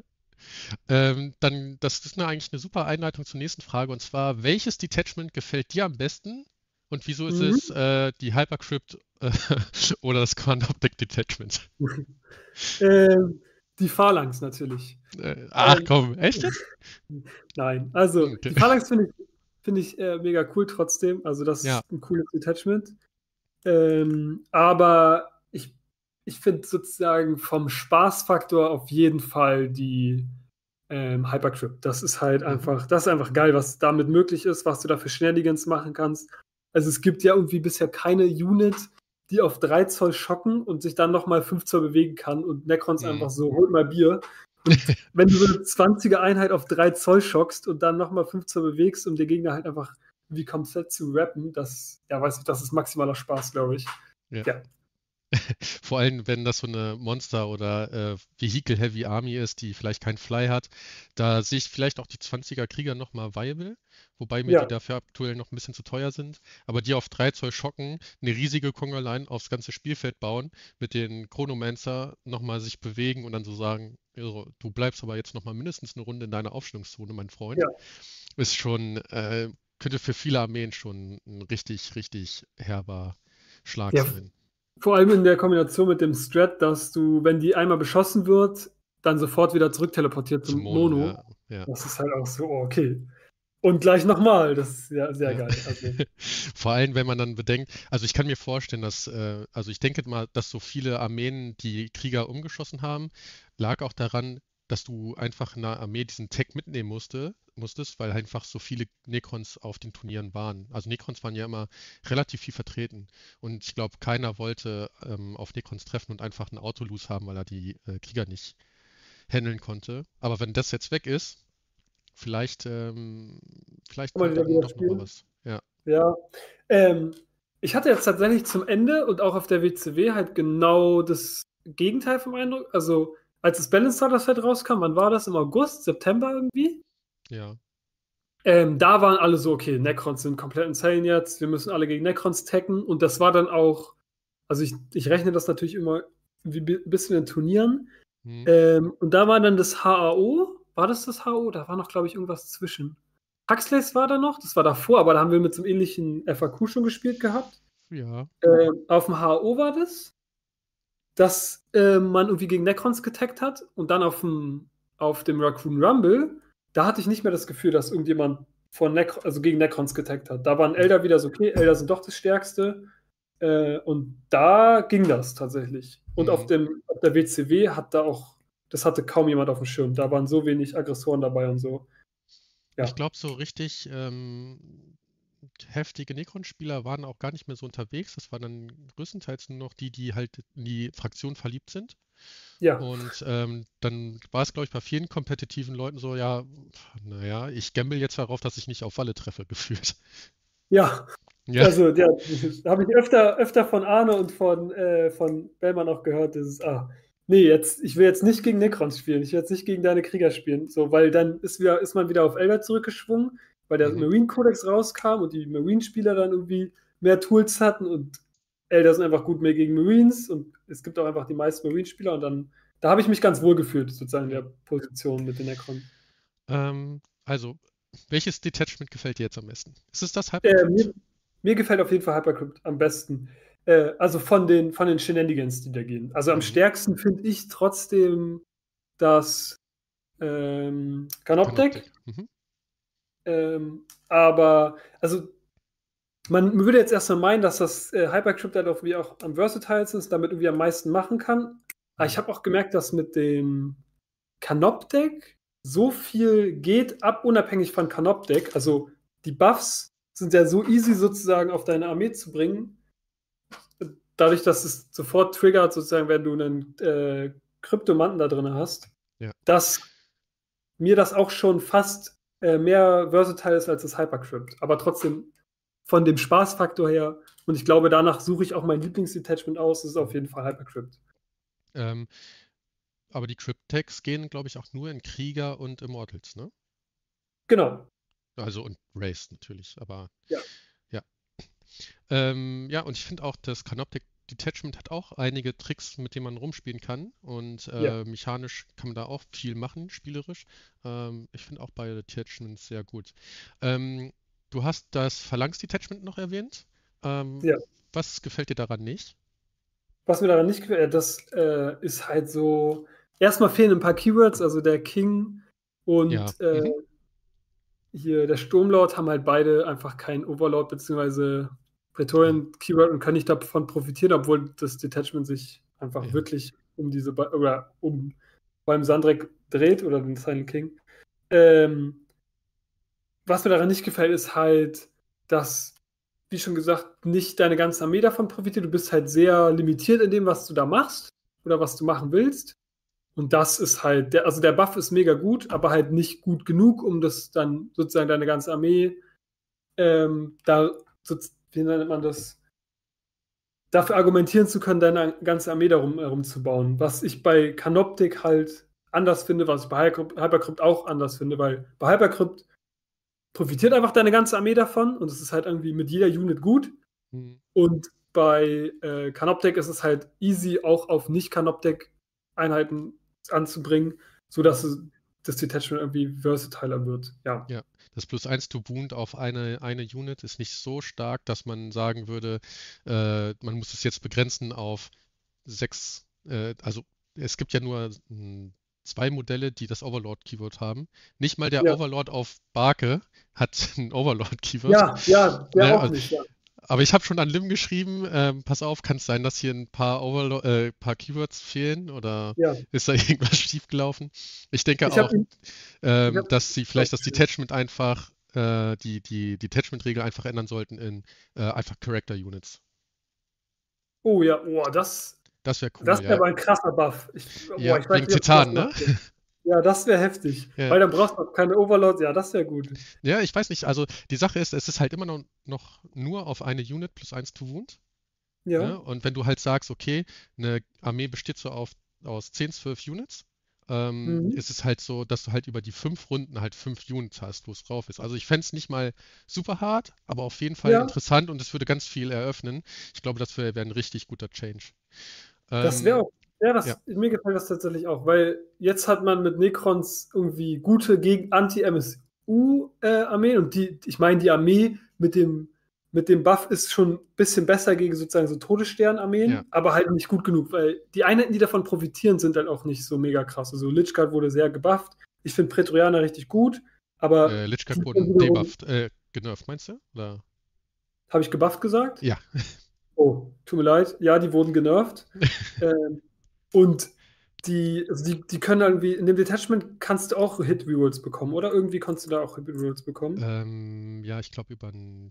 Ähm, dann, das ist eine, eigentlich eine super Einleitung zur nächsten Frage und zwar: Welches Detachment gefällt dir am besten und wieso ist mhm. es äh, die Hypercrypt äh, [LAUGHS] oder das Command Object Detachment? [LAUGHS] ähm, die Phalanx natürlich. Äh, ach ähm, komm, echt jetzt? Nein, also okay. die Phalanx finde ich, find ich äh, mega cool trotzdem. Also das ja. ist ein cooles Detachment. Ähm, aber ich, ich finde sozusagen vom Spaßfaktor auf jeden Fall die ähm, Hypercrypt. Das ist halt mhm. einfach, das ist einfach geil, was damit möglich ist, was du da für Shenanigans machen kannst. Also es gibt ja irgendwie bisher keine Unit, die auf 3 Zoll schocken und sich dann nochmal 5 Zoll bewegen kann und Necrons mhm. einfach so, holt mal Bier. Und [LAUGHS] wenn du so eine 20er Einheit auf 3 Zoll schockst und dann nochmal 5 Zoll bewegst, um den Gegner halt einfach wie komplett zu rappen, das, ja, weiß ich, das ist maximaler Spaß, glaube ich. Ja. ja. [LAUGHS] Vor allem, wenn das so eine Monster- oder äh, Vehicle-Heavy Army ist, die vielleicht keinen Fly hat, da sehe ich vielleicht auch die 20er Krieger nochmal viable, wobei mir ja. die dafür aktuell noch ein bisschen zu teuer sind. Aber die auf 3 Zoll schocken, eine riesige Kongoline aufs ganze Spielfeld bauen, mit den Chronomancer nochmal sich bewegen und dann so sagen, also, du bleibst aber jetzt nochmal mindestens eine Runde in deiner Aufstellungszone, mein Freund, ja. ist schon, äh, könnte für viele Armeen schon ein richtig, richtig herber Schlag ja. sein. Vor allem in der Kombination mit dem Strat, dass du, wenn die einmal beschossen wird, dann sofort wieder zurück teleportiert zum Mono. Mono. Ja, ja. Das ist halt auch so, oh, okay. Und gleich nochmal, das ist ja sehr geil. Also. [LAUGHS] Vor allem, wenn man dann bedenkt, also ich kann mir vorstellen, dass, äh, also ich denke mal, dass so viele Armeen die Krieger umgeschossen haben, lag auch daran, dass du einfach in der Armee diesen Tech mitnehmen musste, musstest, weil einfach so viele Necrons auf den Turnieren waren. Also Necrons waren ja immer relativ viel vertreten. Und ich glaube, keiner wollte ähm, auf Necrons treffen und einfach einen Autolose haben, weil er die äh, Krieger nicht handeln konnte. Aber wenn das jetzt weg ist, vielleicht, ähm, vielleicht kommt doch noch was. Ja. Ja. Ähm, ich hatte jetzt tatsächlich zum Ende und auch auf der WCW halt genau das Gegenteil vom Eindruck. Also als das Balance Starter Set rauskam, wann war das? Im August, September irgendwie? Ja. Ähm, da waren alle so, okay, Necrons sind komplett insane jetzt, wir müssen alle gegen Necrons tacken und das war dann auch, also ich, ich rechne das natürlich immer wie ein bisschen in Turnieren. Hm. Ähm, und da war dann das HAO, war das das HAO? Da war noch, glaube ich, irgendwas zwischen. Huxleys war da noch, das war davor, aber da haben wir mit so einem ähnlichen FAQ schon gespielt gehabt. Ja. Ähm, auf dem HAO war das dass äh, man irgendwie gegen Necrons getaggt hat und dann auf dem, auf dem Raccoon Rumble, da hatte ich nicht mehr das Gefühl, dass irgendjemand von Necro also gegen Necrons getaggt hat. Da waren Elder wieder so, okay, Elder sind doch das Stärkste. Äh, und da ging das tatsächlich. Und mhm. auf, dem, auf der WCW hat da auch, das hatte kaum jemand auf dem Schirm. Da waren so wenig Aggressoren dabei und so. Ja. Ich glaube, so richtig ähm, heftige Necron-Spieler waren auch gar nicht mehr so unterwegs. Das waren dann größtenteils nur noch die, die halt in die Fraktion verliebt sind. Ja. Und ähm, dann war es, glaube ich, bei vielen kompetitiven Leuten so, ja, naja, ich gamble jetzt darauf, dass ich nicht auf Walle treffe, [LAUGHS] gefühlt. Ja. ja. Also, ja, habe ich öfter, öfter von Arne und von, äh, von Bellmann auch gehört, dass es, ah, nee, jetzt, ich will jetzt nicht gegen Necrons spielen, ich will jetzt nicht gegen deine Krieger spielen, so, weil dann ist, wieder, ist man wieder auf Elder zurückgeschwungen weil der mhm. Marine Codex rauskam und die Marine-Spieler dann irgendwie mehr Tools hatten und Elder sind einfach gut mehr gegen Marines und es gibt auch einfach die meisten Marine-Spieler und dann, da habe ich mich ganz wohl gefühlt, sozusagen in der Position mit den Necron. Ähm, also, welches Detachment gefällt dir jetzt am besten? Ist es das Hypercrypt? Äh, mir, mir, gefällt auf jeden Fall Hypercrypt am besten. Äh, also von den, von den Shenanigans, die da gehen. Also am mhm. stärksten finde ich trotzdem das ähm, Canoptech. Mhm. Ähm, aber, also man würde jetzt erstmal meinen, dass das äh, Hypercrypt halt irgendwie auch am versatilesten ist, damit irgendwie am meisten machen kann. Aber ich habe auch gemerkt, dass mit dem Canop-Deck so viel geht ab, unabhängig von Canop-Deck. Also die Buffs sind ja so easy sozusagen auf deine Armee zu bringen. Dadurch, dass es sofort triggert, sozusagen, wenn du einen äh, Kryptomanten da drin hast, ja. dass mir das auch schon fast äh, mehr versatile ist als das Hypercrypt. Aber trotzdem von dem Spaßfaktor her, und ich glaube, danach suche ich auch mein Lieblingsdetachment aus, das ist auf jeden Fall Hypercrypt. Ähm, aber die Cryptex gehen, glaube ich, auch nur in Krieger und Immortals, ne? Genau. Also und Race natürlich, aber ja. Ja, ähm, ja und ich finde auch, das Canoptic Detachment hat auch einige Tricks, mit denen man rumspielen kann. Und äh, ja. mechanisch kann man da auch viel machen, spielerisch. Ähm, ich finde auch beide Detachments sehr gut. Ähm, Du hast das Phalanx-Detachment noch erwähnt. Ähm, ja. Was gefällt dir daran nicht? Was mir daran nicht gefällt, äh, das äh, ist halt so. Erstmal fehlen ein paar Keywords, also der King und ja. äh, mhm. hier der Sturmlord haben halt beide einfach keinen Overlord bzw. Praetorian Keyword und können nicht davon profitieren, obwohl das Detachment sich einfach ja. wirklich um diese oder um beim Sandrek dreht oder den Silent King. Ähm, was mir daran nicht gefällt, ist halt, dass, wie schon gesagt, nicht deine ganze Armee davon profitiert. Du bist halt sehr limitiert in dem, was du da machst oder was du machen willst. Und das ist halt, der, also der Buff ist mega gut, aber halt nicht gut genug, um das dann sozusagen deine ganze Armee ähm, da, so, wie nennt man das, dafür argumentieren zu können, deine ganze Armee darum herum zu bauen. Was ich bei Canoptic halt anders finde, was ich bei Hypercrypt auch anders finde, weil bei Hypercrypt profitiert einfach deine ganze Armee davon und es ist halt irgendwie mit jeder Unit gut. Mhm. Und bei äh, Canoptech ist es halt easy, auch auf nicht-Canoptech-Einheiten anzubringen, sodass es, das Detachment irgendwie versatiler wird. Ja. ja. Das plus 1 to Wound auf eine, eine Unit ist nicht so stark, dass man sagen würde, äh, man muss es jetzt begrenzen auf sechs, äh, also es gibt ja nur hm, zwei Modelle, die das Overlord-Keyword haben. Nicht mal der ja. Overlord auf Barke hat [LAUGHS] ein Overlord-Keyword. Ja, ja, der ja, auch nicht, ja. Aber ich habe schon an Lim geschrieben, ähm, pass auf, kann es sein, dass hier ein paar, Overlord, äh, paar Keywords fehlen oder ja. ist da [LAUGHS] irgendwas schiefgelaufen? Ich denke ich auch, ihn, ähm, dass sie vielleicht das Detachment einfach, äh, die, die Detachment-Regel einfach ändern sollten in äh, einfach Character Units. Oh ja, oh, das, das wäre cool. Das wäre ja. aber ein krasser Buff. Ich, boah, ja, ich weiß Titan, ne? Ja, das wäre heftig. Ja. Weil dann brauchst du keine Overlords. Ja, das wäre gut. Ja, ich weiß nicht. Also die Sache ist, es ist halt immer noch, noch nur auf eine Unit plus eins to Wound. Ja. Ne? Und wenn du halt sagst, okay, eine Armee besteht so auf, aus 10, 12 Units, ähm, mhm. ist es halt so, dass du halt über die fünf Runden halt fünf Units hast, wo es drauf ist. Also ich fände es nicht mal super hart, aber auf jeden Fall ja. interessant und es würde ganz viel eröffnen. Ich glaube, das wäre wär ein richtig guter Change. Das wäre ähm, auch, ja, das, ja, mir gefällt das tatsächlich auch, weil jetzt hat man mit Necrons irgendwie gute gegen Anti-MSU-Armeen äh, und die, ich meine, die Armee mit dem, mit dem Buff ist schon ein bisschen besser gegen sozusagen so Todesstern-Armeen, ja. aber halt nicht gut genug, weil die Einheiten, die davon profitieren, sind halt auch nicht so mega krass. Also Lichguard wurde sehr gebufft. Ich finde Prätorianer richtig gut, aber. Äh, Lichguard wurde debufft, äh, genervt, meinst du? Habe ich gebufft gesagt? Ja. Oh, tut mir leid. Ja, die wurden genervt. [LAUGHS] ähm, und die, also die, die können irgendwie, in dem Detachment kannst du auch Hit Rerolls bekommen, oder? Irgendwie kannst du da auch Hit Rerolls bekommen? Ähm, ja, ich glaube über ein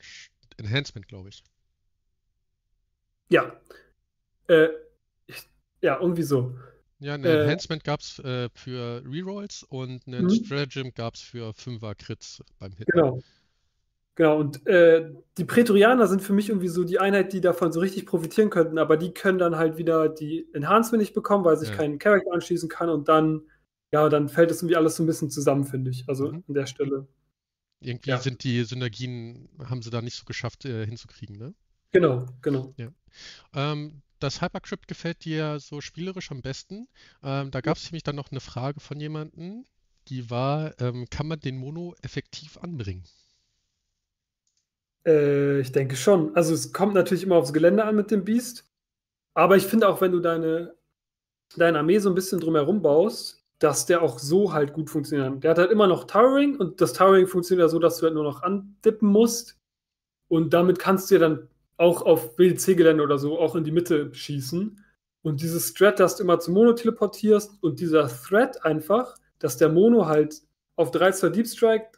Enhancement, glaube ich. Ja. Äh, ich, ja, irgendwie so. Ja, ein äh, Enhancement gab es äh, für Rerolls und ein mhm. Stratagem gab es für 5er Crits beim Hit. Genau. Genau, und äh, die Prätorianer sind für mich irgendwie so die Einheit, die davon so richtig profitieren könnten, aber die können dann halt wieder die Enhancement nicht bekommen, weil sich ja. kein Charakter anschließen kann und dann, ja, dann fällt das irgendwie alles so ein bisschen zusammen, finde ich. Also mhm. an der Stelle. Irgendwie ja. sind die Synergien, haben sie da nicht so geschafft äh, hinzukriegen, ne? Genau, genau. Ja. Ähm, das Hypercrypt gefällt dir so spielerisch am besten. Ähm, da gab es nämlich dann noch eine Frage von jemandem, die war, ähm, kann man den Mono effektiv anbringen? Äh, ich denke schon. Also es kommt natürlich immer aufs Gelände an mit dem Beast. Aber ich finde auch, wenn du deine, deine Armee so ein bisschen drumherum baust, dass der auch so halt gut funktioniert. Der hat halt immer noch Towering und das Towering funktioniert ja so, dass du halt nur noch andippen musst. Und damit kannst du ja dann auch auf WDC-Gelände oder so auch in die Mitte schießen. Und dieses Strat, das du immer zum Mono teleportierst und dieser Thread einfach, dass der Mono halt auf 3 2 Deep Strike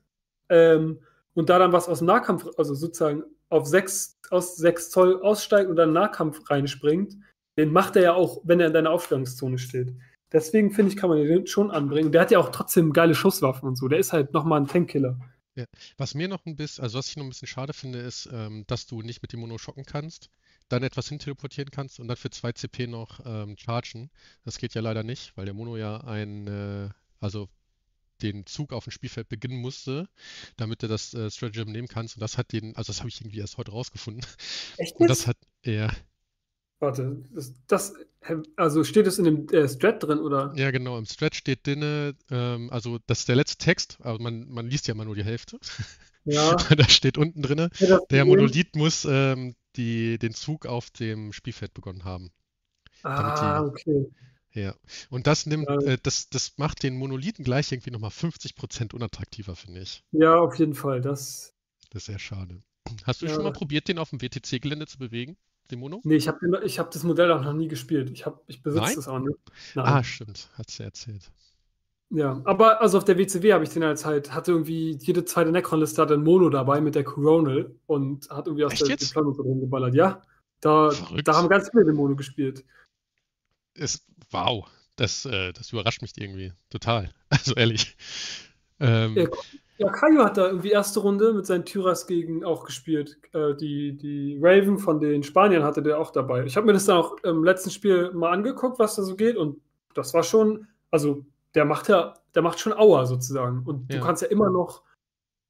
ähm, und da dann was aus dem Nahkampf, also sozusagen auf 6, aus 6 Zoll aussteigt und dann Nahkampf reinspringt, den macht er ja auch, wenn er in deiner Aufstellungszone steht. Deswegen finde ich, kann man den schon anbringen. Der hat ja auch trotzdem geile Schusswaffen und so. Der ist halt nochmal ein Tankkiller. Ja. Was mir noch ein bisschen, also was ich noch ein bisschen schade finde, ist, ähm, dass du nicht mit dem Mono schocken kannst, dann etwas hinteleportieren kannst und dann für 2 CP noch ähm, chargen. Das geht ja leider nicht, weil der Mono ja ein, äh, also den Zug auf dem Spielfeld beginnen musste, damit du das äh, Stratagem nehmen kannst. Und das hat den, also das habe ich irgendwie erst heute rausgefunden. Echt? Und das hat, ja. Warte, das, das also steht es in dem äh, Strat drin, oder? Ja, genau, im Strat steht drin, ähm, also das ist der letzte Text, aber man, man liest ja immer nur die Hälfte. Ja. [LAUGHS] da steht unten drin, ja, der Monolith muss ähm, die, den Zug auf dem Spielfeld begonnen haben. Ah, die, okay. Ja, und das nimmt, ja. äh, das, das macht den Monolithen gleich irgendwie nochmal 50% unattraktiver, finde ich. Ja, auf jeden Fall. Das, das ist sehr schade. Hast du ja. schon mal probiert, den auf dem WTC-Gelände zu bewegen, den Mono? Nee, ich habe ich hab das Modell auch noch nie gespielt. Ich, ich besitze das auch nicht. Nein. Ah, stimmt, hat sie erzählt. Ja, aber also auf der WCW habe ich den als halt, hatte irgendwie jede zweite Necron-Liste hatte ein Mono dabei mit der Coronal und hat irgendwie aus Echt der jetzt? Deployment rumgeballert. Ja, da, da haben ganz viele den Mono gespielt. Ist, wow, das, äh, das überrascht mich irgendwie total. [LAUGHS] Also ehrlich. Ähm, ja, ja, Kaio hat da irgendwie erste Runde mit seinen Tyras gegen auch gespielt. Äh, die, die Raven von den Spaniern hatte der auch dabei. Ich habe mir das dann auch im letzten Spiel mal angeguckt, was da so geht. Und das war schon, also der macht ja, der macht schon Aua sozusagen. Und ja. du kannst ja immer noch,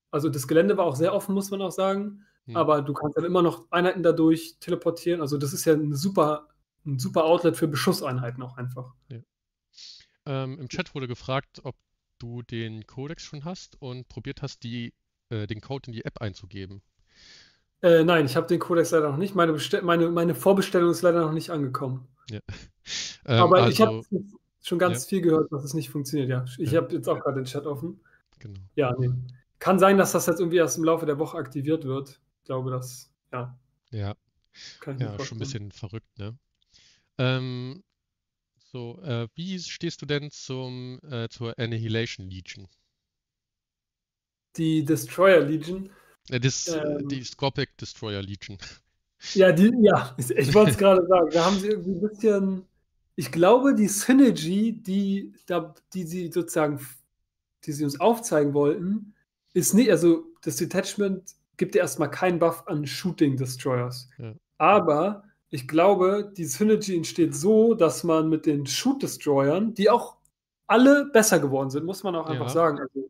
also das Gelände war auch sehr offen, muss man auch sagen. Hm. Aber du kannst dann immer noch Einheiten dadurch teleportieren. Also das ist ja eine super ein super Outlet für Beschusseinheiten auch einfach. Ja. Ähm, Im Chat wurde gefragt, ob du den Codex schon hast und probiert hast, die, äh, den Code in die App einzugeben. Äh, nein, ich habe den Codex leider noch nicht. Meine, meine, meine Vorbestellung ist leider noch nicht angekommen. Ja. [LAUGHS] Ähm, Aber also, ich habe schon ganz ja. viel gehört, dass es nicht funktioniert. Ja, ich ja. habe jetzt auch gerade den Chat offen. Genau. Ja, nee. Kann sein, dass das jetzt irgendwie erst im Laufe der Woche aktiviert wird. Ich glaube, das, ja. Ja. ja, schon ein bisschen verrückt, ne? Ähm, so, äh, wie stehst du denn zum, äh, zur Annihilation Legion? Die Destroyer Legion? Äh, das, ähm, die Scorpic Destroyer Legion. [LAUGHS] Ja, die, ja, ich wollte es gerade sagen. Da haben sie irgendwie ein bisschen. Ich glaube, die Synergy, die, die sie sozusagen, die sie uns aufzeigen wollten, ist nicht, also das Detachment gibt ja erstmal keinen Buff an Shooting Destroyers. Ja. Aber ich glaube, die Synergy entsteht so, dass man mit den Shoot Destroyern, die auch alle besser geworden sind, muss man auch einfach ja. sagen. Also,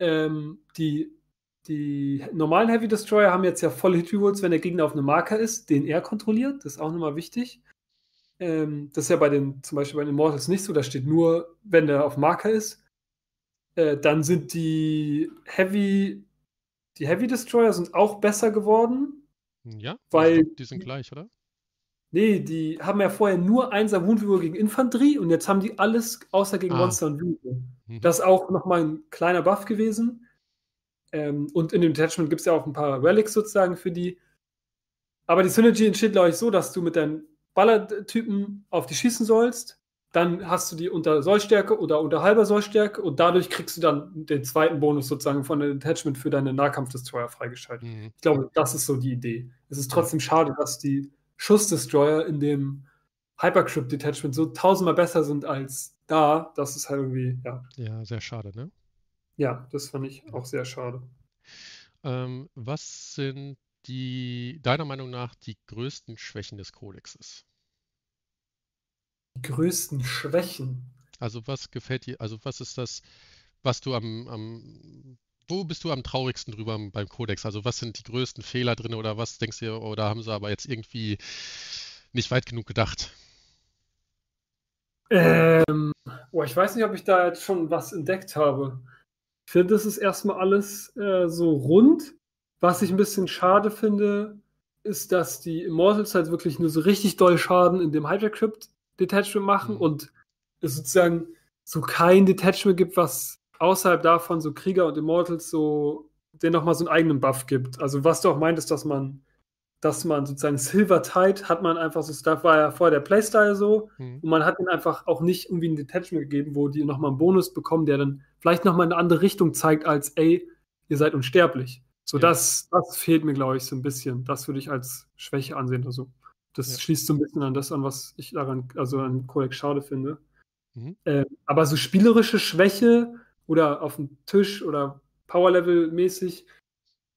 ähm, die, die normalen Heavy Destroyer haben jetzt ja volle Hit Rerolls, wenn der Gegner auf einem Marker ist, den er kontrolliert. Das ist auch nochmal wichtig. Ähm, das ist ja bei den, zum Beispiel bei den Immortals nicht so, da steht nur, wenn der auf Marker ist. Äh, dann sind die Heavy, die Heavy Destroyer sind auch besser geworden. Ja, weil die sind gleich, oder? Nee, die haben ja vorher nur 1er Wundwürfe gegen Infanterie und jetzt haben die alles außer gegen ah. Monster und Wüste. Mhm. Das ist auch nochmal ein kleiner Buff gewesen. Ähm, und in dem Detachment gibt es ja auch ein paar Relics sozusagen für die. Aber die Synergy entsteht, glaube ich, so, dass du mit deinen Ballertypen auf die schießen sollst dann hast du die unter Sollstärke oder unter halber Sollstärke und dadurch kriegst du dann den zweiten Bonus sozusagen von dem Attachment für deine Nahkampfdestroyer freigeschaltet. Mhm. Ich glaube, das ist so die Idee. Es ist trotzdem schade, dass die Schussdestroyer in dem Hypercrypt Detachment so tausendmal besser sind als da. Das ist halt irgendwie, ja. Ja, sehr schade, ne? Ja, das fand ich auch sehr schade. Ähm, was sind die, deiner Meinung nach, die größten Schwächen des Kodexes? Größten Schwächen? Also was gefällt dir, also was ist das, was du am, am wo bist du am traurigsten drüber beim Codex? Also was sind die größten Fehler drin oder was denkst du, oder haben sie aber jetzt irgendwie nicht weit genug gedacht? Ähm, oh, ich weiß nicht, ob ich da jetzt schon was entdeckt habe. Ich finde, das ist erstmal alles äh, so rund. Was ich ein bisschen schade finde, ist, dass die Immortals halt wirklich nur so richtig doll Schaden in dem Hydra Crypt Detachment machen mhm. und es sozusagen so kein Detachment gibt, was außerhalb davon so Krieger und Immortals so den nochmal so einen eigenen Buff gibt. Also was du auch meintest, dass man dass man sozusagen Silver Tide hat man einfach so, das war ja vorher der Playstyle so mhm. und man hat ihnen einfach auch nicht irgendwie ein Detachment gegeben, wo die nochmal einen Bonus bekommen, der dann vielleicht nochmal in eine andere Richtung zeigt als, ey, ihr seid unsterblich. So, ja. das, das fehlt mir, glaube ich, so ein bisschen. Das würde ich als Schwäche ansehen oder so. Das ja. schließt so ein bisschen an das an, was ich daran, also an Codex schade finde. Mhm. Äh, aber so spielerische Schwäche oder auf dem Tisch oder Power-Level-mäßig,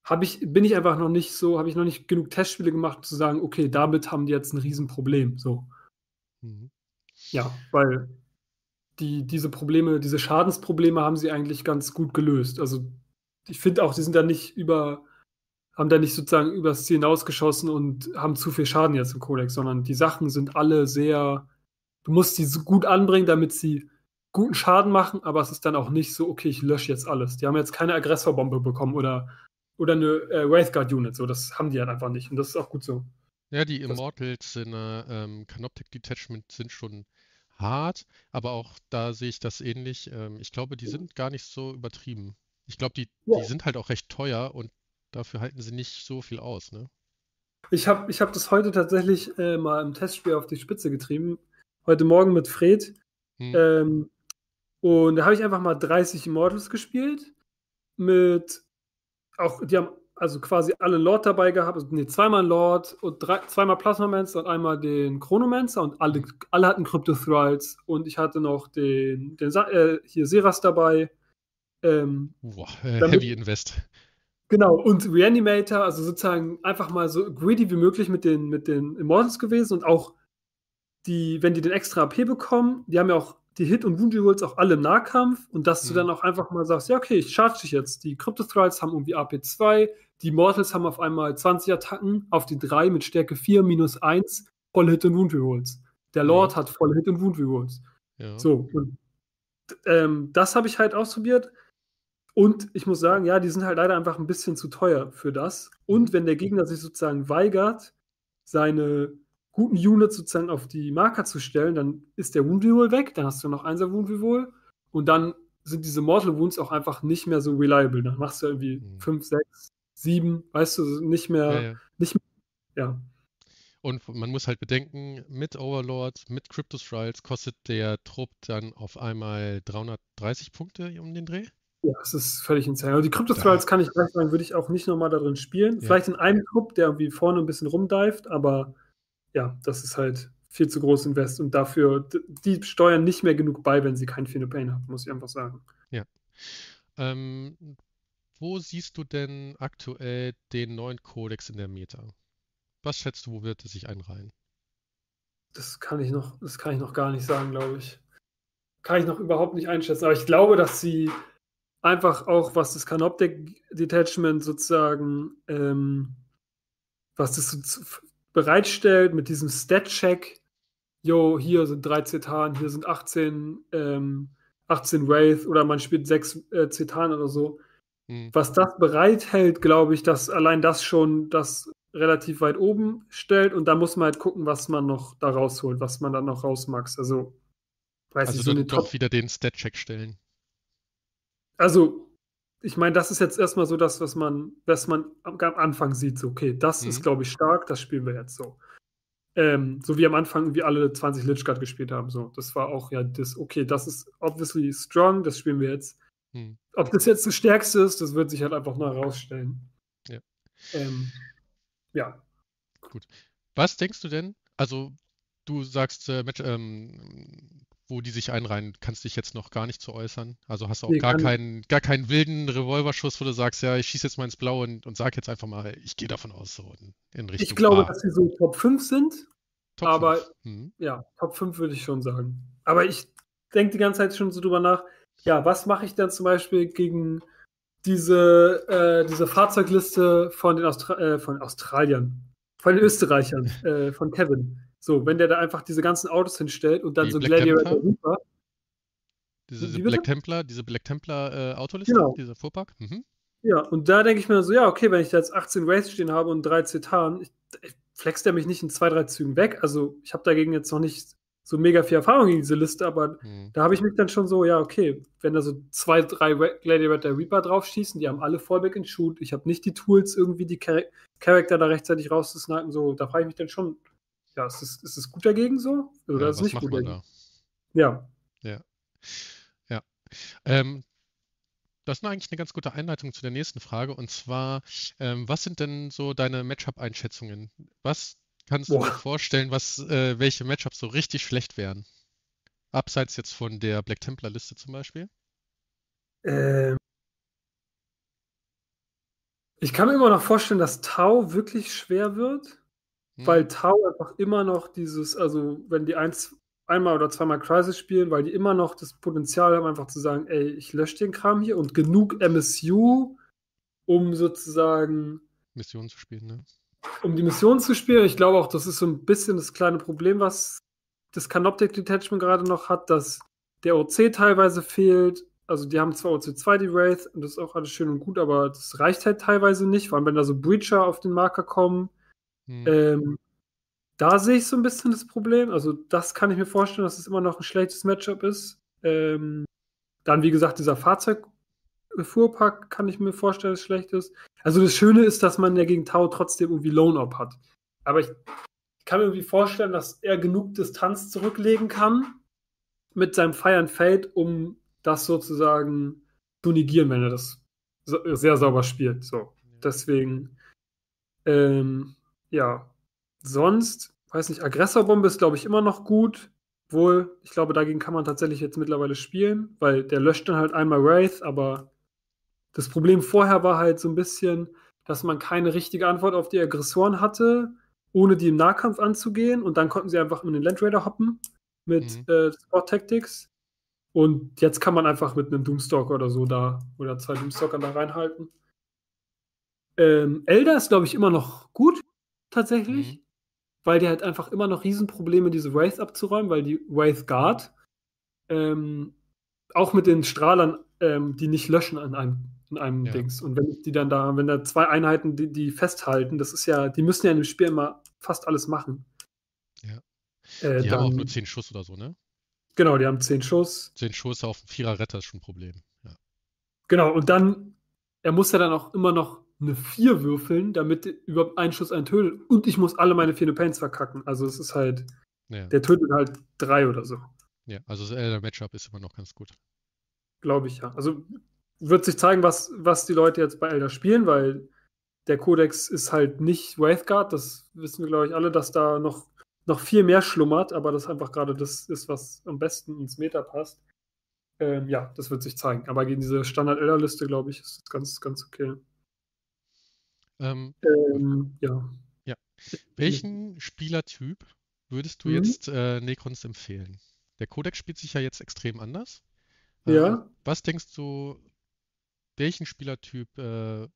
habe ich, bin ich einfach noch nicht so, habe ich noch nicht genug Testspiele gemacht, zu sagen, okay, damit haben die jetzt ein Riesenproblem. So. Mhm. Ja, weil die, diese Probleme, diese Schadensprobleme haben sie eigentlich ganz gut gelöst. Also ich finde auch, sie sind da nicht über, haben da nicht sozusagen übers Ziel hinausgeschossen und haben zu viel Schaden jetzt im Kodex, sondern die Sachen sind alle sehr, du musst sie so gut anbringen, damit sie guten Schaden machen, aber es ist dann auch nicht so, okay, ich lösche jetzt alles. Die haben jetzt keine Aggressorbombe bekommen oder oder eine äh, Wraithguard Unit. So, das haben die halt einfach nicht. Und das ist auch gut so. Ja, die Immortals in äh, ähm, Canoptic Detachment sind schon hart, aber auch da sehe ich das ähnlich. Ähm, ich glaube, die sind gar nicht so übertrieben. Ich glaube, die, ja. die sind halt auch recht teuer und dafür halten sie nicht so viel aus, ne? Ich habe ich hab das heute tatsächlich äh, mal im Testspiel auf die Spitze getrieben. Heute Morgen mit Fred. Hm. Ähm, und da habe ich einfach mal 30 Immortals gespielt. Mit auch, die haben also quasi alle Lord dabei gehabt, also nee, zweimal Lord und drei, zweimal Plasmamancer und einmal den Chronomancer und alle, alle hatten Crypto-Thralls und ich hatte noch den, den äh, hier Seras dabei. Ähm, Boah, äh, [LAUGHS] Heavy Invest. Genau, und Reanimator, also sozusagen einfach mal so greedy wie möglich mit den, mit den Immortals gewesen und auch die, wenn die den extra AP bekommen, die haben ja auch die Hit- und Wound-Rolls auch alle im Nahkampf und dass mhm. du dann auch einfach mal sagst, ja, okay, ich charge dich jetzt. Die Crypto-Thralls haben irgendwie AP2, die Mortals haben auf einmal 20 Attacken auf die 3 mit Stärke 4 minus 1, volle Hit- und Wound-Rolls. Der Lord mhm. hat volle Hit- und Wound-Rolls. Ja. So, und ähm, das habe ich halt ausprobiert. Und ich muss sagen, ja, die sind halt leider einfach ein bisschen zu teuer für das. Und mhm. wenn der Gegner sich sozusagen weigert, seine guten Units sozusagen auf die Marker zu stellen, dann ist der Wound Reroll weg, dann hast du noch 1er Wound Reroll und dann sind diese Mortal Wounds auch einfach nicht mehr so reliable. Dann machst du irgendwie 5, 6, 7, weißt du, nicht mehr, ja, ja. nicht mehr, ja. Und man muss halt bedenken, mit Overlord, mit Cryptos Trials kostet der Trupp dann auf einmal 330 Punkte um den Dreh. Ja, es ist völlig insane. Also die Cryptos Trials kann ich gleich sagen, würde ich auch nicht nochmal da drin spielen. Ja. Vielleicht in einem Trupp, der irgendwie vorne ein bisschen rumdived, aber ja, das ist halt viel zu groß Invest und dafür, die steuern nicht mehr genug bei, wenn sie kein Feel Pain haben, muss ich einfach sagen. Ja. Ähm, wo siehst du denn aktuell den neuen Codex in der Meta? Was schätzt du, wo wird es sich einreihen? Das kann ich noch, das kann ich noch gar nicht sagen, glaube ich. Kann ich noch überhaupt nicht einschätzen. Aber ich glaube, dass sie einfach auch, was das Canoptic Detachment sozusagen, ähm, was das so bereitstellt mit diesem Stat-Check, jo, hier sind drei Zetan, hier sind 18, ähm, 18 Wraith oder man spielt sechs äh, Zetan oder so. Mhm. Was das bereithält, glaube ich, dass allein das schon das relativ weit oben stellt und da muss man halt gucken, was man noch da rausholt, was man dann noch rausmacht. Also, weiß also ich, so doch wieder den Stat-Check stellen. Also, ich meine, das ist jetzt erstmal so das, was man, was man am Anfang sieht. So, okay, das mhm. ist, glaube ich, stark, das spielen wir jetzt so. Ähm, so wie am Anfang, wie alle 20 Lichguard gespielt haben. So, das war auch ja das, okay, das ist obviously strong, das spielen wir jetzt. Mhm. Ob das jetzt das Stärkste ist, das wird sich halt einfach noch herausstellen. Ja. Ähm, ja. Gut. Was denkst du denn? Also, du sagst, äh, mit, ähm, wo die sich einreihen, kannst dich jetzt noch gar nicht zu äußern. Also hast du auch nee, gar, keinen, gar keinen wilden Revolverschuss, wo du sagst, ja, ich schieße jetzt mal ins Blaue und, und sag jetzt einfach mal, ich gehe davon aus, so in, in Richtung. Ich glaube, A. dass sie so Top 5 sind. Top aber 5. Mhm. ja, Top 5 würde ich schon sagen. Aber ich denke die ganze Zeit schon so drüber nach, ja, was mache ich dann zum Beispiel gegen diese, äh, diese Fahrzeugliste von den Austra äh, von Australiern, von den Österreichern, äh, von Kevin. So, wenn der da einfach diese ganzen Autos hinstellt und dann Die so Black Gladiator? Reaper. Diese Wie Black? Templar, diese Black Templar äh, Autoliste, Genau. dieser Fuhrpark. Mhm. Ja, und da denke ich mir so, ja, okay, wenn ich da jetzt 18 Wraiths stehen habe und drei Zetan, ich, ich flext der mich nicht in zwei, drei Zügen weg. Also ich habe dagegen jetzt noch nicht so mega viel Erfahrung gegen diese Liste, aber Mhm. da habe ich mich dann schon so, ja, okay, wenn da so zwei, drei Gladiator Reaper draufschießen, die haben alle Fallback and Shoot, ich habe nicht die Tools, irgendwie die Char Charakter da rechtzeitig rauszusnacken, so, da frage ich mich dann schon, ja, ist es, ist es gut dagegen so? Oder Ja, ist es nicht gut dagegen? da? Ja. Ähm, das ist eigentlich eine ganz gute Einleitung zu der nächsten Frage. Und zwar, ähm, was sind denn so deine Matchup-Einschätzungen? Was kannst du dir Boah. vorstellen, was, äh, welche Matchups so richtig schlecht wären? Abseits jetzt von der Black Templar-Liste zum Beispiel. Ähm, ich kann mir immer noch vorstellen, dass Tau wirklich schwer wird. Hm? Weil Tau einfach immer noch dieses, also wenn die eins, einmal oder zweimal Crisis spielen, weil die immer noch das Potenzial haben, einfach zu sagen, ey, ich lösche den Kram hier und genug MSU, um sozusagen, Missionen zu spielen, ne? um die Mission zu spielen. Ich glaube auch, das ist so ein bisschen das kleine Problem, was das Canoptic Detachment gerade noch hat, dass der OC teilweise fehlt. Also die haben zwar OC2 die Wraith und das ist auch alles schön und gut, aber das reicht halt teilweise nicht, vor allem wenn da so Breacher auf den Marker kommen. Hm. Ähm, da sehe ich so ein bisschen das Problem. Also, das kann ich mir vorstellen, dass es immer noch ein schlechtes Matchup ist. Ähm, dann, wie gesagt, dieser Fahrzeugfuhrpark kann ich mir vorstellen, dass schlecht ist. Also, das Schöne ist, dass man ja gegen Tau trotzdem irgendwie Lone-Op hat. Aber ich kann mir irgendwie vorstellen, dass er genug Distanz zurücklegen kann mit seinem and Fade, um das sozusagen zu negieren, wenn er das sehr sauber spielt. So. Deswegen, ähm, ja, sonst, weiß nicht, Aggressorbombe ist, glaube ich, immer noch gut. Wohl, ich glaube, dagegen kann man tatsächlich jetzt mittlerweile spielen, weil der löscht dann halt einmal Wraith, aber das Problem vorher war halt so ein bisschen, dass man keine richtige Antwort auf die Aggressoren hatte, ohne die im Nahkampf anzugehen und dann konnten sie einfach in den Land Raider hoppen mit Mhm. äh, Sport Tactics. Und jetzt kann man einfach mit einem Doomstalker oder so da oder zwei Doomstalkern da reinhalten. Ähm, Elder ist, glaube ich, immer noch gut, tatsächlich. Mhm. Weil der hat einfach immer noch Riesenprobleme, diese Wraith abzuräumen, weil die Wraith Guard ähm, auch mit den Strahlern, ähm, die nicht löschen an einem, an einem Ja. Dings. Und wenn die dann da, wenn da zwei Einheiten, die, die festhalten, das ist ja, die müssen ja in dem Spiel immer fast alles machen. Ja. Äh, Die haben auch dann- nur 10 Schuss oder so, ne? Genau, die haben zehn Schuss. 10 Schuss auf einen Vierer-Retter ist schon ein Problem. Ja. Genau, und dann, er muss ja dann auch immer noch eine 4 würfeln, damit überhaupt ein Schuss einen tötet. Und ich muss alle meine vier Pains verkacken. Also es ist halt, Ja, der tötet halt drei oder so. ja. Also das Elder Matchup ist immer noch ganz gut. Glaube ich ja. Also wird sich zeigen, was, was die Leute jetzt bei Elder spielen, weil der Codex ist halt nicht Wraithguard. Das wissen wir, glaube ich, alle, dass da noch, noch viel mehr schlummert, aber das einfach gerade das ist, was am besten ins Meta passt. Ähm, ja, das wird sich zeigen. Aber gegen diese Standard-Elder-Liste, glaube ich, ist das ganz, ganz okay. Ähm, Ähm, ja. Ja. welchen Spielertyp würdest du Mhm. jetzt äh, Necrons empfehlen? Der Codex spielt sich ja jetzt extrem anders. Äh, Ja. Was denkst du, welchen Spielertyp, äh,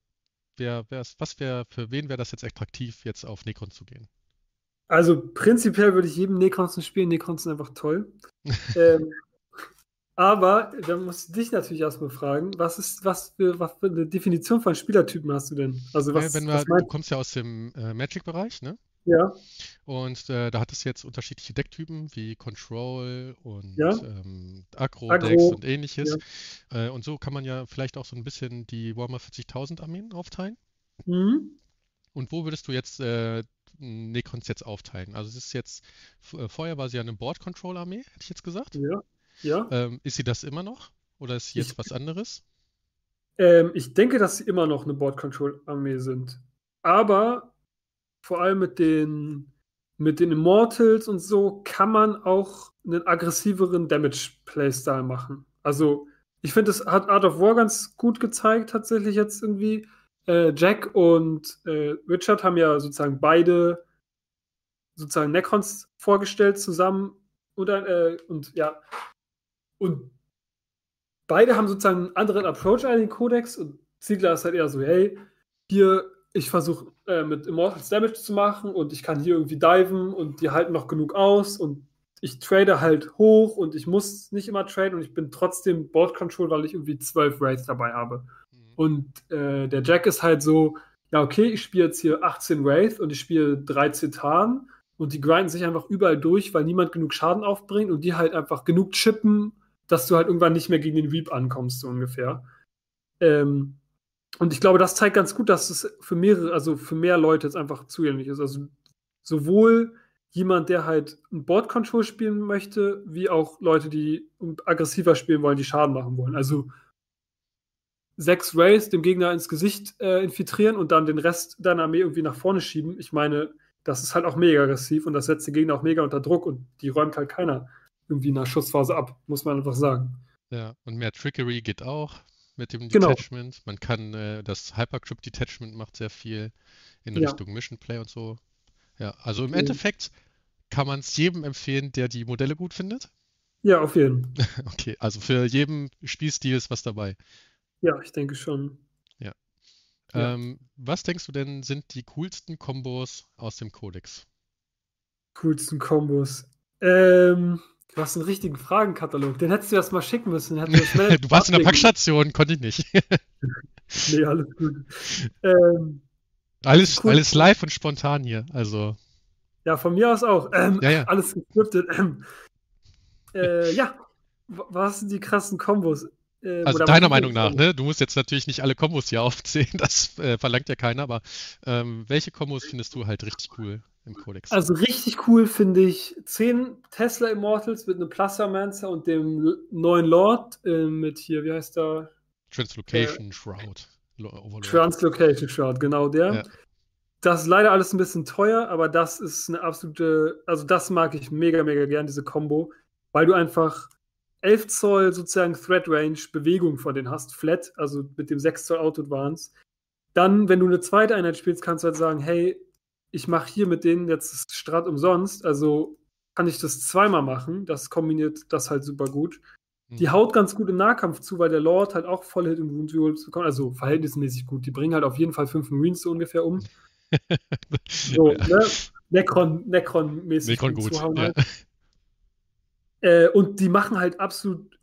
wär, wär's, was wäre, für wen wäre das jetzt attraktiv, jetzt auf Necron zu gehen? Also prinzipiell würde ich jedem Necronzen spielen. Necrons sind einfach toll. [LAUGHS] ähm, aber da muss ich dich natürlich erstmal fragen, was ist, was für, was für eine Definition von Spielertypen hast du denn? Also Ja, was, wenn wir, was du kommst ja aus dem äh, Magic-Bereich, ne? Ja, Und äh, da hat es jetzt unterschiedliche Decktypen wie Control und Ja. ähm, Agro, Agro, Decks und ähnliches. Äh, und so kann man ja vielleicht auch so ein bisschen die Warhammer 40.000 Armeen aufteilen. mhm. Und wo würdest du jetzt äh, Necrons jetzt aufteilen? Also es ist jetzt, äh, vorher war sie ja eine Board-Control-Armee, hätte ich jetzt gesagt. ja, ja. Ähm, ist sie das immer noch? Oder ist sie jetzt Ich- was anderes? Ähm, ich denke, dass sie immer noch eine Board-Control-Armee sind. Aber vor allem mit den, mit den Immortals und so kann man auch einen aggressiveren Damage-Playstyle machen. Also, ich finde, das hat Art of War ganz gut gezeigt, tatsächlich jetzt irgendwie. Äh, Jack und äh, Richard haben ja sozusagen beide sozusagen Necrons vorgestellt zusammen. Oder, äh, und ja, und beide haben sozusagen einen anderen Approach an den Codex und Ziegler ist halt eher so, hey, hier, ich versuche äh, mit Immortals Damage zu machen und ich kann hier irgendwie diven und die halten noch genug aus und ich trade halt hoch und ich muss nicht immer traden und ich bin trotzdem Board Control, weil ich irgendwie zwölf Raids dabei habe. Mhm. Und äh, der Jack ist halt so, ja, okay, ich spiele jetzt hier 18 Wraith und ich spiele 13 Tarn und die grinden sich einfach überall durch, weil niemand genug Schaden aufbringt und die halt einfach genug chippen, dass du halt irgendwann nicht mehr gegen den Reap ankommst, so ungefähr. Ähm, und ich glaube, das zeigt ganz gut, dass es für mehrere, also für mehr Leute jetzt einfach zugänglich ist. Also sowohl jemand, der halt ein Board Control spielen möchte, wie auch Leute, die aggressiver spielen wollen, die Schaden machen wollen. Also sechs Rays dem Gegner ins Gesicht äh, infiltrieren und dann den Rest deiner Armee irgendwie nach vorne schieben. Ich meine, das ist halt auch mega aggressiv und das setzt den Gegner auch mega unter Druck und die räumt halt keiner irgendwie in der Schussphase ab, muss man einfach sagen. Ja, und mehr Trickery geht auch mit dem genau. Detachment. Man kann, äh, das Hypercrypt Detachment macht sehr viel in ja. Richtung Mission Play und so. Ja, also im mhm. Endeffekt kann man es jedem empfehlen, der die Modelle gut findet. Ja, auf jeden. [LAUGHS] okay, also für jeden Spielstil ist was dabei. Ja, ich denke schon. Ja. ja. Ähm, was denkst du denn sind die coolsten Kombos aus dem Codex? Coolsten Kombos. Ähm, du hast einen richtigen Fragenkatalog. Den hättest du erst mal schicken müssen. [LAUGHS] du warst in der Packstation, konnte ich nicht. [LAUGHS] nee, alles gut. Ähm, alles, cool. alles live und spontan hier, also. Ja, von mir aus auch. Ähm, ja, ja. Alles gescriptet. Ähm, äh, ja, was sind die krassen Kombos? Äh, also deiner Meinung nach, ne? Du musst jetzt natürlich nicht alle Kombos hier [LAUGHS] aufzählen, das äh, verlangt ja keiner, aber ähm, welche Kombos findest du halt richtig cool im Codex? Also richtig cool finde ich 10 Tesla Immortals mit einem Plastermancer und dem neuen Lord äh, mit hier, wie heißt der? Translocation Shroud. Overlord. Translocation Shroud, genau der. Ja. Das ist leider alles ein bisschen teuer, aber das ist eine absolute, also das mag ich mega, mega gern, diese Combo, weil du einfach 11 Zoll sozusagen Thread Range Bewegung von denen hast, flat, also mit dem 6 Zoll Auto Advance. Dann, wenn du eine zweite Einheit spielst, kannst du halt sagen, hey, ich mache hier mit denen jetzt das Strat umsonst, also kann ich das zweimal machen. Das kombiniert das halt super gut. Mhm. Die haut ganz gut im Nahkampf zu, weil der Lord halt auch voll Hit und Wound bekommt. Also verhältnismäßig gut. Die bringen halt auf jeden Fall fünf Marines so ungefähr um. [LAUGHS] so, ja. ne? Necron, Necron-mäßig. Necron gut. Ja. Halt. Äh, und die machen halt absolut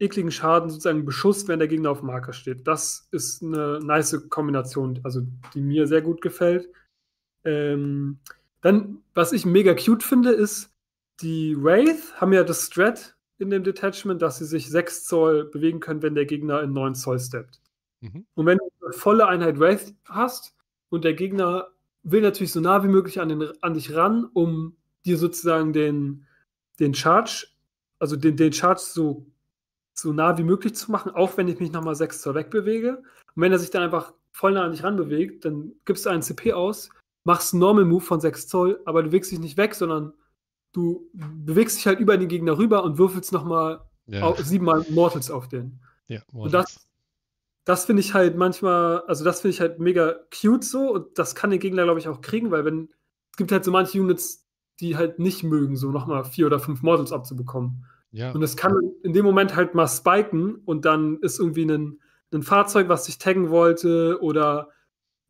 ekligen Schaden, sozusagen Beschuss, wenn der Gegner auf Marker steht. Das ist eine nice Kombination, also die mir sehr gut gefällt. Ähm, dann, was ich mega cute finde, ist, die Wraith haben ja das Strat in dem Detachment, dass sie sich 6 Zoll bewegen können, wenn der Gegner in 9 Zoll steppt. Mhm. Und wenn du eine volle Einheit Wraith hast und der Gegner will natürlich so nah wie möglich an, den, an dich ran, um dir sozusagen den, den Charge, also den, den Charge so, so nah wie möglich zu machen, auch wenn ich mich nochmal 6 Zoll wegbewege. Und wenn er sich dann einfach voll nah an dich ranbewegt, dann gibst du einen CP aus, machst einen Normal Move von 6 Zoll, aber du bewegst dich nicht weg, sondern du bewegst dich halt über den Gegner rüber und würfelst nochmal ja. siebenmal Mortals auf den. Ja, Mortals. Und das, das finde ich halt manchmal, also das finde ich halt mega cute so und das kann der Gegner, glaube ich, auch kriegen, weil wenn, es gibt halt so manche Units, die halt nicht mögen, so nochmal vier oder fünf Mortals abzubekommen. Ja. Und es kann in dem Moment halt mal spiken und dann ist irgendwie ein, ein Fahrzeug, was sich taggen wollte oder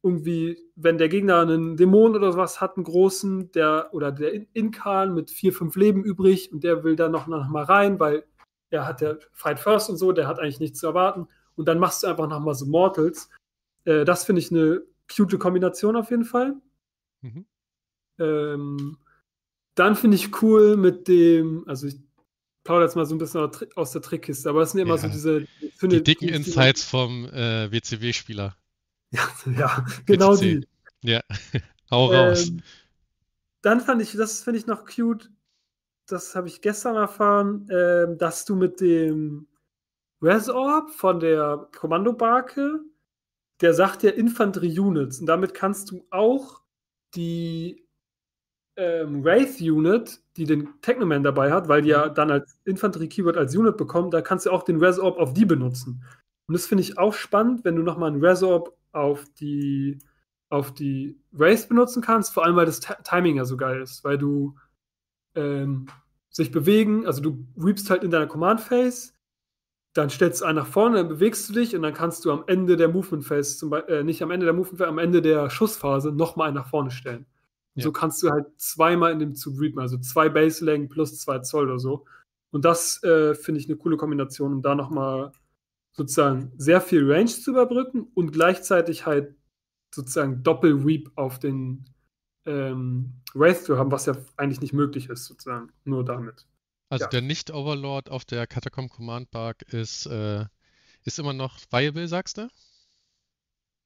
irgendwie, wenn der Gegner einen Dämon oder sowas hat, einen großen, der oder der Inkan mit vier, fünf Leben übrig und der will dann noch, noch mal rein, weil er hat der Fight First und so, der hat eigentlich nichts zu erwarten. Und dann machst du einfach noch mal so Mortals. Äh, das finde ich eine cute Kombination auf jeden Fall. Mhm. Ähm, dann finde ich cool mit dem, also ich plaudere jetzt mal so ein bisschen aus der Trickkiste, aber es sind immer ja, so diese. Die dicken Insights vom äh, WCW-Spieler. [LAUGHS] Ja, ja genau die. Ja, [LAUGHS] hau raus. Ähm, dann fand ich, das finde ich noch cute, das habe ich gestern erfahren, ähm, dass du mit dem Resorb von der Kommandobarke, der sagt ja Infanterie-Units und damit kannst du auch die ähm, Wraith-Unit, die den Technoman dabei hat, weil die ja mhm. dann als Infanterie-Keyword als Unit bekommen, da kannst du auch den Resorb auf die benutzen. Und das finde ich auch spannend, wenn du nochmal einen Resorb auf die, auf die Race benutzen kannst, vor allem weil das T Timing ja so geil ist, weil du ähm, sich bewegen, also du reapst halt in deiner Command Phase, dann stellst du einen nach vorne, dann bewegst du dich und dann kannst du am Ende der Movement Phase, zum Beispiel, äh, nicht am Ende der Movement Phase, am Ende der Schussphase nochmal einen nach vorne stellen. Und Ja. so kannst du halt zweimal in dem Zug reapen, also zwei Baselängen plus zwei Zoll oder so. Und das äh, finde ich eine coole Kombination, um da nochmal sozusagen sehr viel Range zu überbrücken und gleichzeitig halt sozusagen Doppel-Weep auf den ähm, Wraith zu haben, was ja eigentlich nicht möglich ist, sozusagen, nur damit. Also Ja. der Nicht-Overlord auf der Catacomb Command Bark ist, äh, ist immer noch viable, sagst du?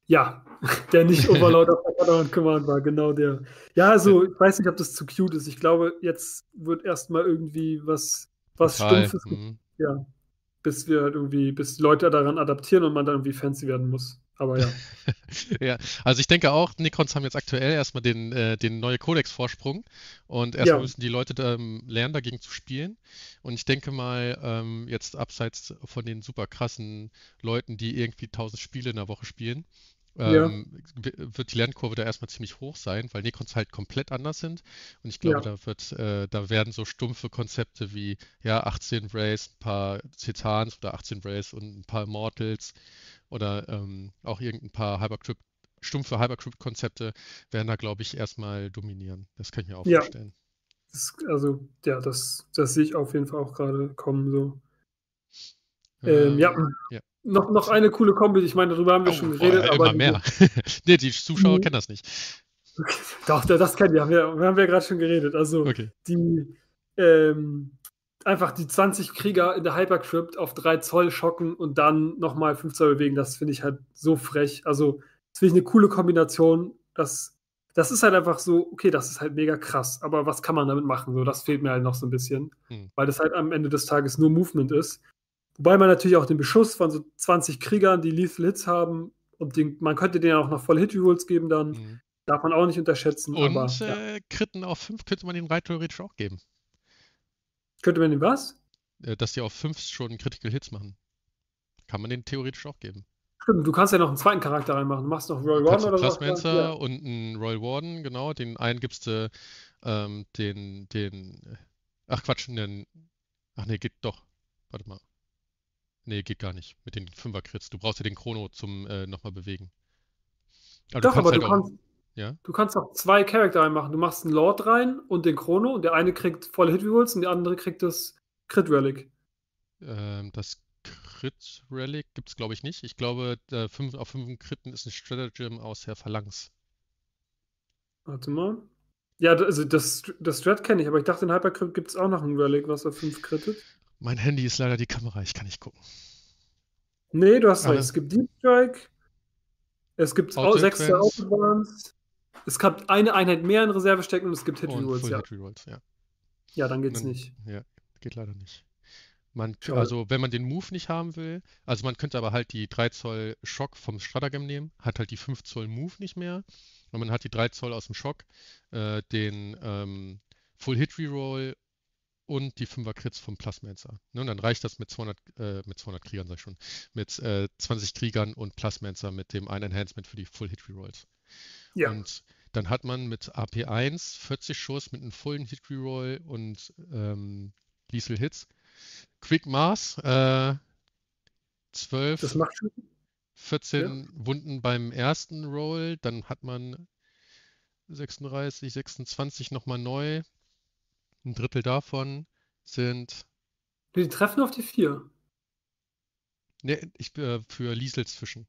Ja, [LAUGHS] der nicht Overlord auf der Command Command war, genau der. Ja, also ich weiß nicht, ob das zu cute ist. Ich glaube, jetzt wird erstmal irgendwie was, was. Stumpfes, Mhm. ja, bis wir halt irgendwie, bis Leute daran adaptieren und man dann irgendwie fancy werden muss. Aber ja. [LAUGHS] Ja, also ich denke auch, Necrons haben jetzt aktuell erstmal den, äh, den neue Codex-Vorsprung und erstmal Ja. müssen die Leute ähm, lernen, dagegen zu spielen. Und ich denke mal, ähm, jetzt abseits von den super krassen Leuten, die irgendwie 1000 Spiele in der Woche spielen. Ähm, w- wird die Lernkurve da erstmal ziemlich hoch sein, weil Necrons halt komplett anders sind. Und ich glaube, Ja. da wird, äh, da werden so stumpfe Konzepte wie, ja, 18 Rays, ein paar Titans oder 18 Rays und ein paar Immortals oder ähm, auch irgendein paar Hypercrypt, stumpfe Hypercrypt-Konzepte werden da, glaube ich, erstmal dominieren. Das kann ich mir auch Ja. vorstellen. Das, also, ja, das, das sehe ich auf jeden Fall auch gerade kommen. So. Ähm, ja, Ähm, ja. Noch, noch eine coole Kombi, ich meine, darüber haben wir Oh, schon geredet, aber immer die- mehr. [LAUGHS] Nee, die Zuschauer Mhm. kennen das nicht. [LAUGHS] Doch, das kennen wir, haben wir, wir haben ja gerade schon geredet. Also Okay. die ähm, einfach die 20 Krieger in der Hypercrypt auf 3 Zoll schocken und dann nochmal 5 Zoll bewegen, das finde ich halt so frech. Also, das finde ich eine coole Kombination. Das, das ist halt einfach so, okay, das ist halt mega krass, aber was kann man damit machen? So, das fehlt mir halt noch so ein bisschen, Hm. weil das halt am Ende des Tages nur Movement ist. Wobei man natürlich auch den Beschuss von so 20 Kriegern, die Lethal Hits haben, und den, man könnte denen auch noch voll Hit Rerolls geben dann. Mhm. Darf man auch nicht unterschätzen. Und aber ja. äh, Kritten auf 5 könnte man den rein theoretisch auch geben. könnte man den was? Äh, dass die auf 5 schon Critical Hits machen. Kann man den theoretisch auch geben. Stimmt, du kannst ja noch einen zweiten Charakter reinmachen. Du machst noch Royal Warden oder so. Plasmancer Ja. und einen Royal Warden, genau. Den einen gibst du ähm, den, den, ach Quatsch, den, ach nee, geht doch. Warte mal. Nee, geht gar nicht. Mit den Fünfer-Crits. Du brauchst ja den Chrono zum äh, nochmal bewegen. Aber Doch, aber halt du auch- kannst, ja? du kannst auch zwei Charakter reinmachen. Du machst einen Lord rein und den Chrono und der eine kriegt volle Hit Rerolls und der andere kriegt das Crit Relic. Ähm, das Crit Relic gibt es, glaube ich, nicht. Ich glaube, fünf, auf 5 Critten ist ein Stratagem aus der Phalanx. Warte mal. Ja, also das, das Strat kenne ich, aber ich dachte, in Hypercrypt gibt es auch noch ein Relic, was auf 5 crittet. Mein Handy ist leider die Kamera, ich kann nicht gucken. Nee, du hast recht. Es gibt Deep Strike. Es gibt Auto auch sechs. Autobahns. Es gibt eine Einheit mehr in Reserve stecken und es gibt Hit Rerolls, ja. Hit ja. Ja, dann geht's Dann- nicht. Ja, geht leider nicht. Man, also wenn man den Move nicht haben will, also man könnte aber halt die 3 Zoll Schock vom Stratagem nehmen, hat halt die 5 Zoll Move nicht mehr. Und man hat die 3 Zoll aus dem Schock, äh, den ähm, Full Hit Reroll und die 5er Crits vom Plasmancer. Ne, und dann reicht das mit 200, äh, mit 200 Kriegern, sag ich schon, mit äh, 20 Kriegern und Plasmancer mit dem einen Enhancement für die Full Hit Rerolls. Ja. Und dann hat man mit AP1 40 Schuss mit einem vollen Hit Reroll und ähm, Lethal Hits. Quick Mass, äh, 12, Das macht schon. 14 Wunden beim ersten Roll, dann hat man 36, 26 nochmal neu. Ein Drittel davon sind, Die treffen auf die 4. ne, ich, äh, für Liesels Fischen.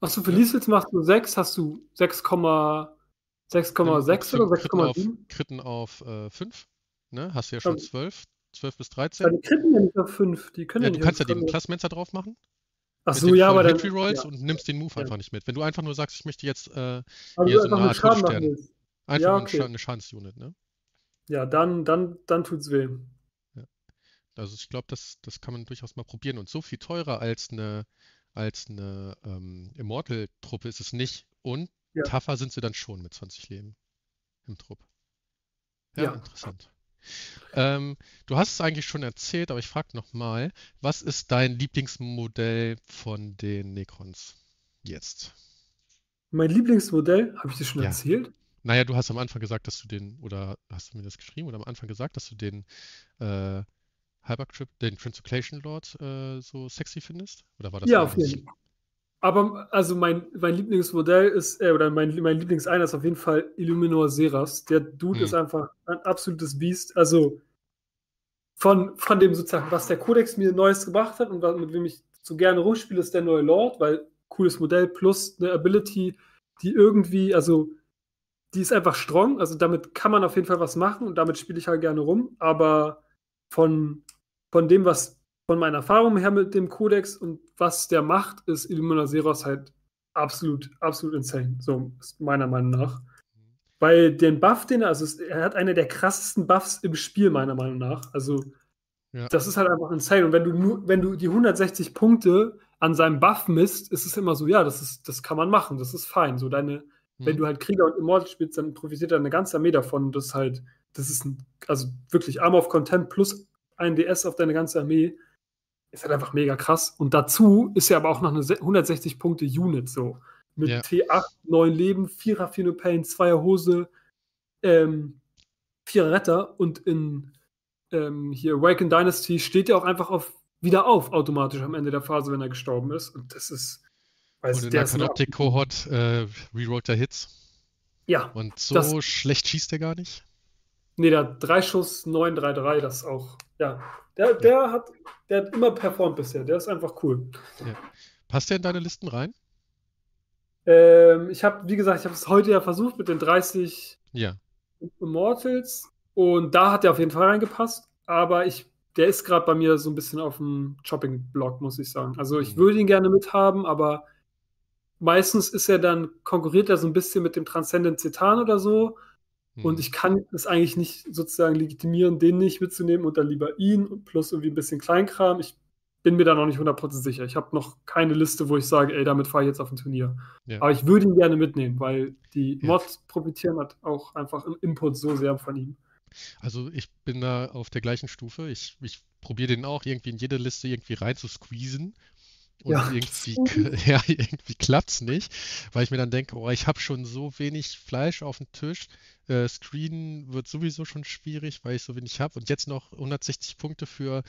Achso, für Ja. Liesels machst du 6, hast du 6,6 oder Kritten auf, 6,7? Kritten auf äh, 5, ne, hast du ja schon Also- 12, 12 bis Ja, 13. die kritten ja nicht auf 5. Die können Ja, ja, du nicht kannst ja den. Plasmancer drauf machen. Achso, ja, aber dann. Hit Rerolls ja. und nimmst den Move einfach nicht mit. Wenn du einfach nur sagst, ich möchte jetzt äh, Also hier du so eine Art Schaden einfach Ja, okay. Eine Schadensunit, ne? Ja, dann, dann, dann tut's weh. Also ich glaube, das, das kann man durchaus mal probieren. Und so viel teurer als eine, als eine ähm, Immortal-Truppe ist es nicht. Und Ja. tougher sind sie dann schon mit 20 Leben im Trupp. Ja, Ja. interessant. Ähm, du hast es eigentlich schon erzählt, aber ich frage nochmal, was ist dein Lieblingsmodell von den Necrons jetzt? Mein Lieblingsmodell, habe ich das schon Ja. erzählt? Naja, du hast am Anfang gesagt, dass du den, oder hast du mir das geschrieben oder am Anfang gesagt, dass du den äh, Hypercrypt, den Translocation Lord äh, so sexy findest? Oder war das Ja, auf jeden Fall. Aber also mein, mein Lieblingsmodell ist, äh, oder mein, mein Lieblingseiner ist auf jeden Fall Illuminor Seras. Der Dude Hm. ist einfach ein absolutes Biest. Also von, von dem sozusagen, was der Codex mir Neues gebracht hat und was- mit wem ich so gerne rumspiele, ist der neue Lord, weil cooles Modell plus eine Ability, die irgendwie, also die ist einfach strong, also damit kann man auf jeden Fall was machen und damit spiele ich halt gerne rum, aber von, von dem, was von meiner Erfahrung her mit dem Codex und was der macht, ist Illumina Seros halt absolut, absolut insane. So ist meiner Meinung nach. Weil den Buff, den er, also es, er hat eine der krassesten Buffs im Spiel, meiner Meinung nach. Also, Ja. das ist halt einfach insane. Und wenn du nur, wenn du die 160 Punkte an seinem Buff misst, ist es immer so, ja, das ist, das kann man machen, das ist fein. So deine, wenn Hm. du halt Krieger und Immortal spielst, dann profitiert da eine ganze Armee davon. Und das ist halt, das ist ein, also wirklich Arm of Content plus ein DS auf deine ganze Armee. Ist halt einfach mega krass. Und dazu ist ja aber auch noch eine se- 160 Punkte Unit so. Mit Ja. T8, 9 Leben, 4er Phenopane, 2er Hose, ähm, 4er Retter und in ähm, hier Awaken Dynasty steht er auch einfach auf, wieder auf automatisch am Ende der Phase, wenn er gestorben ist. Und das ist. Weiß Und ich, in der der Panoptic-Kohort äh, rerollt er Hits. Ja, Und so Das- schlecht schießt er gar nicht. Nee, der hat drei Schuss, 9-3-3, das ist auch, ja. Der, der, hat, der hat immer performt bisher, der ist einfach cool. Passt der in deine Listen rein? Ähm, ich habe, wie gesagt, ich habe es heute ja versucht mit den 30 Ja. Immortals und da hat der auf jeden Fall reingepasst, aber ich, der ist gerade bei mir so ein bisschen auf dem Chopping-Block, muss ich sagen. Also ich Mhm. würde ihn gerne mithaben, aber meistens ist er dann, konkurriert er so ein bisschen mit dem Transcendent Zetan oder so. Und Hm. ich kann es eigentlich nicht sozusagen legitimieren, den nicht mitzunehmen und dann lieber ihn und plus irgendwie ein bisschen Kleinkram. Ich bin mir da noch nicht 100% sicher. Ich habe noch keine Liste, wo ich sage, ey, damit fahre ich jetzt auf ein Turnier. Ja. Aber ich würde ihn gerne mitnehmen, weil die Ja. Mods profitieren halt auch einfach im Input so sehr von ihm. Also ich bin da auf der gleichen Stufe. Ich, ich probiere den auch irgendwie in jede Liste irgendwie rein zu squeezen. Und Ja. irgendwie, [LAUGHS] [LAUGHS] ja, irgendwie klappt's nicht, weil ich mir dann denke, oh, ich habe schon so wenig Fleisch auf dem Tisch. Äh, Screen wird sowieso schon schwierig, weil ich so wenig habe. Und jetzt noch 160 Punkte für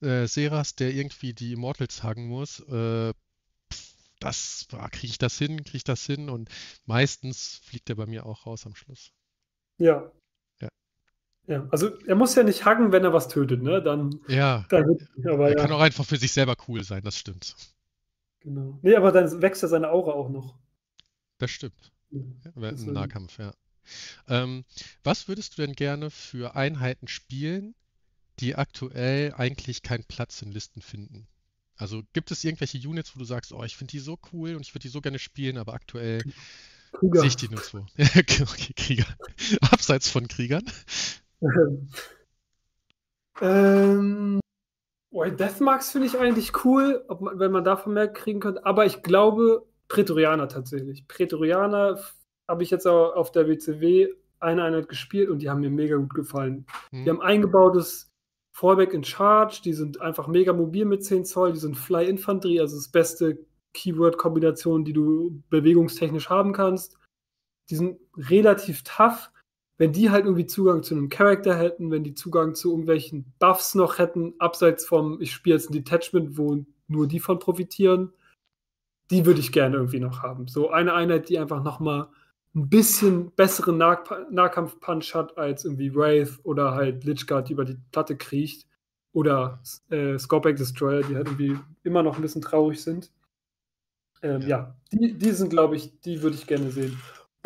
äh, Seras, der irgendwie die Immortals hagen muss. Äh, das, kriege ich das hin, kriege ich das hin? Und meistens fliegt er bei mir auch raus am Schluss. Ja. Ja, also er muss ja nicht hacken, wenn er was tötet, ne? Dann, Ja, dann aber er kann ja, auch einfach für sich selber cool sein, das stimmt. genau. Nee, aber dann wächst ja seine Aura auch noch. Das stimmt. Ja, Ja, Im. Nahkampf, ja. Ähm, was würdest du denn gerne für Einheiten spielen, die aktuell eigentlich keinen Platz in Listen finden? Also gibt es irgendwelche Units, wo du sagst, oh, ich finde die so cool und ich würde die so gerne spielen, aber aktuell Krieger. sehe ich die nirgendwo. [LAUGHS] Okay, Krieger. Abseits von Kriegern. [LAUGHS] Ähm, oh, Deathmarks finde ich eigentlich cool, ob man, wenn man davon mehr kriegen könnte. Aber ich glaube, Prätorianer tatsächlich. Prätorianer habe ich jetzt auch auf der WCW eine Einheit gespielt und die haben mir mega gut gefallen. Hm, Die haben eingebautes Fallback in Charge, die sind einfach mega mobil mit 10 Zoll, die sind Fly-Infanterie, also das beste Keyword-Kombination, die du bewegungstechnisch haben kannst. Die sind relativ tough. Wenn die halt irgendwie Zugang zu einem Charakter hätten, wenn die Zugang zu irgendwelchen Buffs noch hätten, abseits vom, ich spiele jetzt ein Detachment, wo nur die von profitieren, die würde ich gerne irgendwie noch haben. So eine Einheit, die einfach nochmal ein bisschen besseren nah Nahkampf-Punch hat als irgendwie Wraith oder halt Lichguard, die über die Platte kriecht. Oder äh, Scorpion Destroyer, die halt irgendwie immer noch ein bisschen traurig sind. Ähm, Ja. ja, die, die sind, glaube ich, die würde ich gerne sehen.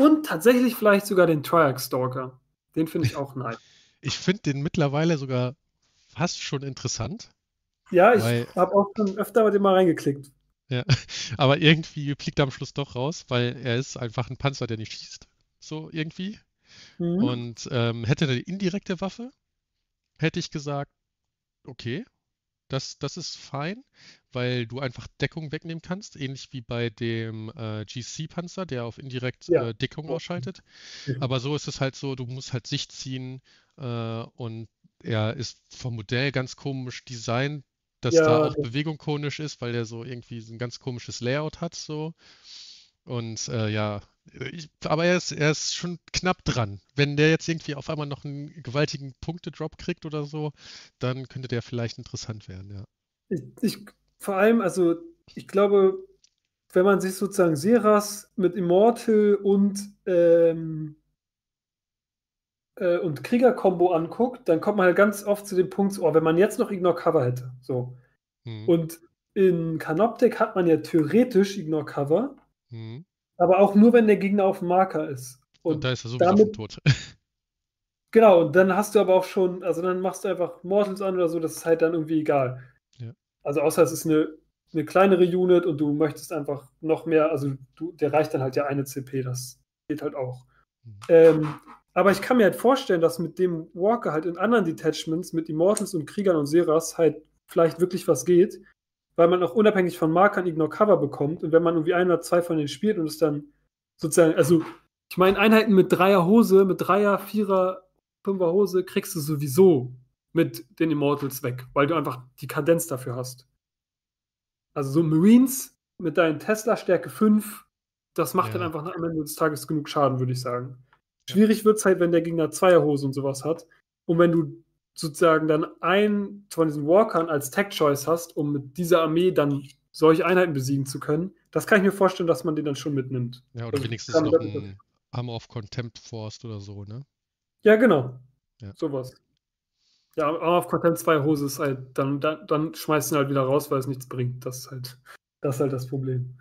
Und tatsächlich vielleicht sogar den Triarch Stalker. Den finde ich auch nice. Ich finde den mittlerweile sogar fast schon interessant, Ja, ich habe auch schon öfter mit dem mal reingeklickt. [LAUGHS] aber irgendwie fliegt er am Schluss doch raus, weil er ist einfach ein Panzer, der nicht schießt. So irgendwie. Mhm. Und ähm, hätte er eine indirekte Waffe, hätte ich gesagt, okay, das, das ist fein, weil du einfach Deckung wegnehmen kannst, ähnlich wie bei dem äh, GC-Panzer, der auf indirekt Ja. äh, Deckung ausschaltet. Mhm. Aber so ist es halt so, du musst halt Sicht ziehen äh, und er ist vom Modell ganz komisch designt, dass Ja, da auch das- Bewegung konisch ist, weil der so irgendwie so ein ganz komisches Layout hat so. Und äh, ja, Ich, aber er ist, er ist schon knapp dran. Wenn der jetzt irgendwie auf einmal noch einen gewaltigen Punktedrop kriegt oder so, dann könnte der vielleicht interessant werden, ja. Ich, ich, vor allem, also ich glaube, wenn man sich sozusagen Seras mit Immortal und, ähm, äh, und Krieger-Kombo anguckt, dann kommt man halt ganz oft zu dem Punkt, oh, wenn man jetzt noch Ignore Cover hätte. So. Hm. Und in Canoptic hat man ja theoretisch Ignore Cover, hm. Aber auch nur, wenn der Gegner auf dem Marker ist. Und, und da ist er sowieso damit, tot. [LAUGHS] genau, und dann hast du aber auch schon, also dann machst du einfach Mortals an oder so, das ist halt dann irgendwie egal. Ja. Also außer es ist eine, eine kleinere Unit und du möchtest einfach noch mehr, also du, der reicht dann halt ja eine CP, das geht halt auch. Mhm. Ähm, aber ich kann mir halt vorstellen, dass mit dem Walker halt in anderen Detachments, mit Immortals und Kriegern und Seras halt vielleicht wirklich was geht weil man auch unabhängig von Markern Ignore Cover bekommt. Und wenn man irgendwie ein oder zwei von denen spielt und es dann sozusagen, also ich meine, Einheiten mit Dreier Hose, mit Dreier, Vierer, Fünfer Hose kriegst du sowieso mit den Immortals weg, weil du einfach die Kadenz dafür hast. Also so Marines mit deinen Tesla Stärke 5, das macht ja. dann einfach am Ende des Tages genug Schaden, würde ich sagen. Schwierig wird es halt, wenn der Gegner Zweierhose und sowas hat. Und wenn du sozusagen dann einen von diesen Walkern als Tech-Choice hast, um mit dieser Armee dann solche Einheiten besiegen zu können, das kann ich mir vorstellen, dass man den dann schon mitnimmt. Ja, oder also wenigstens noch ein Armor of Contempt Force oder so, ne? Ja, genau. Ja. Sowas. Ja, Armor of Contempt 2 Hose ist halt, dann, dann, dann schmeißt ihn halt wieder raus, weil es nichts bringt. Das ist halt das, ist halt das Problem.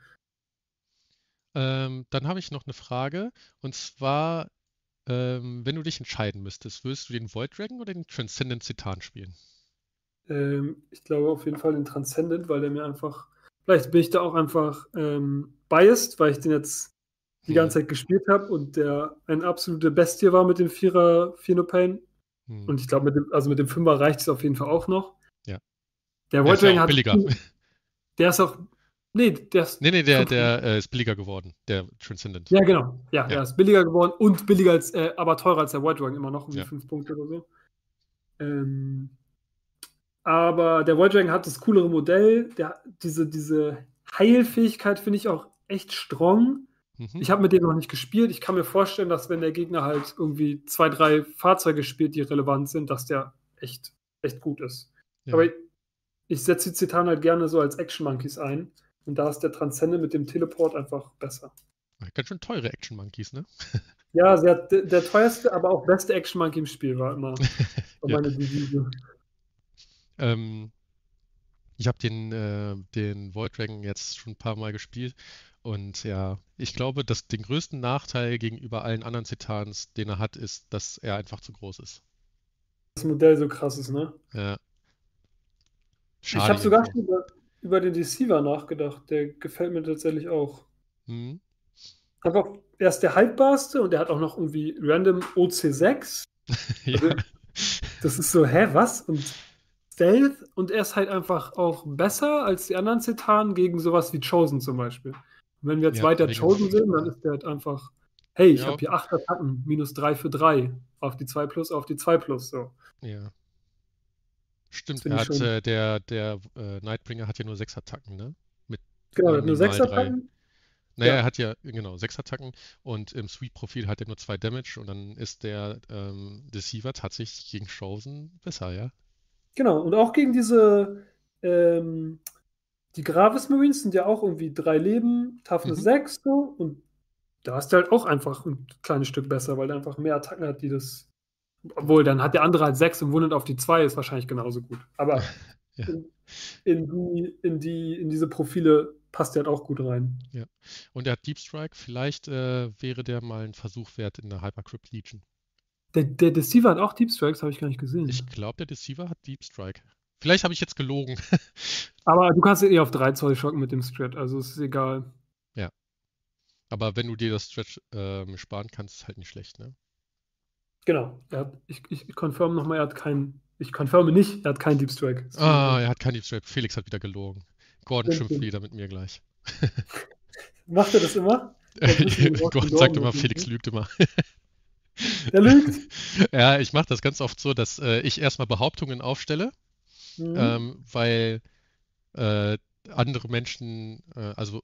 Ähm, dann habe ich noch eine Frage. Und zwar ähm, wenn du dich entscheiden müsstest, würdest du den Void Dragon oder den Transcendent Citan spielen? Ähm, ich glaube auf jeden Fall den Transcendent, weil der mir einfach, vielleicht bin ich da auch einfach ähm, biased, weil ich den jetzt die ganze hm. Zeit gespielt habe und der eine absolute Bestie war mit dem Vierer Pain. Hm. Und ich glaube, mit dem, also mit dem Fünfer reicht es auf jeden Fall auch noch. Ja. Der Void Dragon hat. Billiger. Der ist auch Nee, der ist. Nee, nee, der, der äh, ist billiger geworden, der Transcendent. Ja, genau. Ja, ja. der ist billiger geworden und billiger als, äh, aber teurer als der White Dragon immer noch, um ja. 5 Punkte oder so. Ähm, aber der White Dragon hat das coolere Modell. Der, diese, diese Heilfähigkeit finde ich auch echt strong. Mhm. Ich habe mit dem noch nicht gespielt. Ich kann mir vorstellen, dass wenn der Gegner halt irgendwie zwei, drei Fahrzeuge spielt, die relevant sind, dass der echt, echt gut ist. Ja. Aber ich, ich setze die Zitan halt gerne so als Action Monkeys ein. Und da ist der Transcende mit dem Teleport einfach besser. Ganz schön teure Action Monkeys, ne? [LAUGHS] Ja, der, der teuerste, aber auch beste Action Monkey im Spiel war immer [LAUGHS] ja. meine Devise. Ähm, ich habe den, äh, den Void Dragon jetzt schon ein paar Mal gespielt und ja, ich glaube, dass den größten Nachteil gegenüber allen anderen Zitans, den er hat, ist, dass er einfach zu groß ist. Das Modell so krass ist, ne? Ja. Schade ich habe sogar schon über, über den Deceiver nachgedacht. Der gefällt mir tatsächlich auch. Mhm. Einfach, er ist der haltbarste und er hat auch noch irgendwie random OC6. [LAUGHS] ja. also, das ist so, hä, was? Und Stealth und er ist halt einfach auch besser als die anderen Zetanen gegen sowas wie Chosen zum Beispiel. Und wenn wir jetzt ja, weiter Chosen sind, dann ist der halt einfach, hey, ich ja. habe hier 8 Attacken, minus 3 für 3. Auf die 2 plus, auf die 2 plus. So. Ja. Stimmt, er hat, äh, der, der äh, Nightbringer hat ja nur sechs Attacken, ne? Mit genau, nur sechs Attacken. Naja, ja. er hat ja, genau, sechs Attacken und im Sweep-Profil hat er nur zwei Damage und dann ist der ähm, Deceiver tatsächlich gegen Chosen besser, ja? Genau, und auch gegen diese, ähm, die Gravis Marines sind ja auch irgendwie drei Leben, Toughness mhm. 6 so und da ist er halt auch einfach ein kleines Stück besser, weil er einfach mehr Attacken hat, die das obwohl, dann hat der andere halt 6 und wundert auf die 2, ist wahrscheinlich genauso gut. Aber [LAUGHS] ja. in, in, die, in, die, in diese Profile passt der halt auch gut rein. Ja. Und er hat Deep Strike. Vielleicht äh, wäre der mal ein Versuch wert in der Hypercrypt Legion. Der, der Deceiver hat auch Deep Strikes, habe ich gar nicht gesehen. Ich glaube, der Deceiver hat Deep Strike. Vielleicht habe ich jetzt gelogen. [LAUGHS] Aber du kannst ihn eh auf 3 Zoll schocken mit dem Stretch, also ist egal. Ja. Aber wenn du dir das Stretch ähm, sparen kannst, ist halt nicht schlecht, ne? Genau. Er hat, ich, ich confirm nochmal, er hat keinen. Ich confirme nicht, er hat keinen Deep Strike. Ah, er hat keinen Deep Strike. Felix hat wieder gelogen. Gordon schimpft wieder mit mir gleich. [LAUGHS] Macht er das immer? [LAUGHS] Gordon sagt immer, Felix lügt immer. Er lügt? [LAUGHS] ja, ich mache das ganz oft so, dass äh, ich erstmal Behauptungen aufstelle, mhm. ähm, weil äh, andere Menschen, äh, also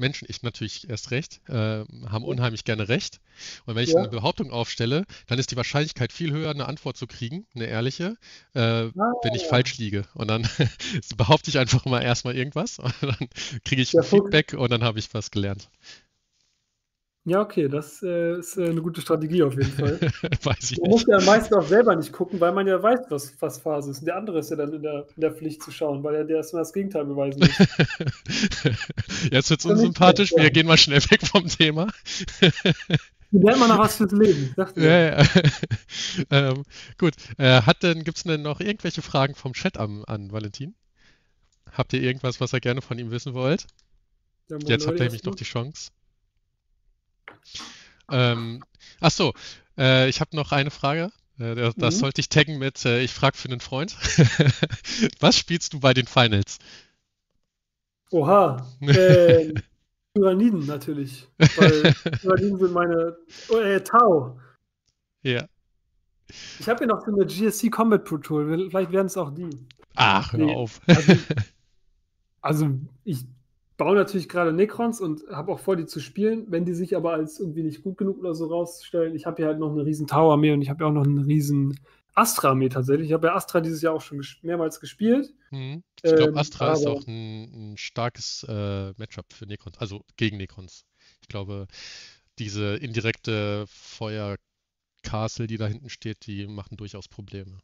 Menschen, ich natürlich erst recht, äh, haben unheimlich gerne recht. Und wenn ich Ja. eine Behauptung aufstelle, dann ist die Wahrscheinlichkeit viel höher, eine Antwort zu kriegen, eine ehrliche, äh, wenn ich Ah. falsch liege. Und dann [LAUGHS] behaupte ich einfach mal erstmal irgendwas und dann kriege ich. Feedback und dann habe ich was gelernt. Ja, okay, das äh, ist äh, eine gute Strategie auf jeden Fall. [LAUGHS] Weiß ich Man muss nicht. ja meistens auch selber nicht gucken, weil man ja weiß, was, was Phase ist. Und der andere ist ja dann in der, in der Pflicht zu schauen, weil er der erstmal das Gegenteil beweisen muss. [LAUGHS] Jetzt Kann ich unsympathisch, wir gehen mal schnell weg vom Thema. [LAUGHS] Lernt man noch was fürs Leben. Ja, ja. ähm, gut, äh, hat denn, gibt's denn noch irgendwelche Fragen vom Chat an, an Valentin? Habt ihr irgendwas, was ihr gerne von ihm wissen wollt? Ja, Jetzt habt ihr nämlich noch die Chance. Ähm, ach so, äh, ich habe noch eine Frage. Äh, das, das Mhm. sollte ich taggen mit, äh, ich frage für einen Freund. [LAUGHS] Was spielst du bei den Finals? Oha. [LAUGHS] Ähm, Tyranniden natürlich. Weil [LAUGHS] Tyranniden sind meine. Oh, äh, Tau. Ja. Ich habe hier noch so eine GSC Combat Pro Tool. Vielleicht werden es auch die. Ach, hör Nee, auf. Also, also ich baue natürlich gerade Necrons und habe auch vor, die zu spielen. Wenn die sich aber als irgendwie nicht gut genug oder so rausstellen, ich habe hier halt noch eine riesen Tau-Armee und ich habe ja auch noch eine riesen Astra-Armee tatsächlich. Ich habe ja Astra dieses Jahr auch schon ges mehrmals gespielt. Hm. Ich glaube, Ähm, Astra ist auch ein, ein starkes äh, Matchup für Necrons, also gegen Necrons. Ich glaube, diese indirekte Feuer-Castle, die da hinten steht, die machen durchaus Probleme.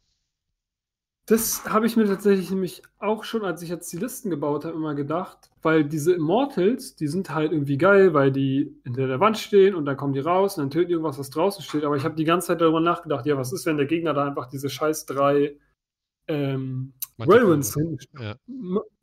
Das habe ich mir tatsächlich nämlich auch schon, als ich jetzt die Listen gebaut habe, immer gedacht, weil diese Immortals, die sind halt irgendwie geil, weil die hinter der Wand stehen und dann kommen die raus und dann töten die irgendwas, was draußen steht. Aber ich habe die ganze Zeit darüber nachgedacht, ja, was ist, wenn der Gegner da einfach diese scheiß drei ähm. Whirlwinds hinten Ja,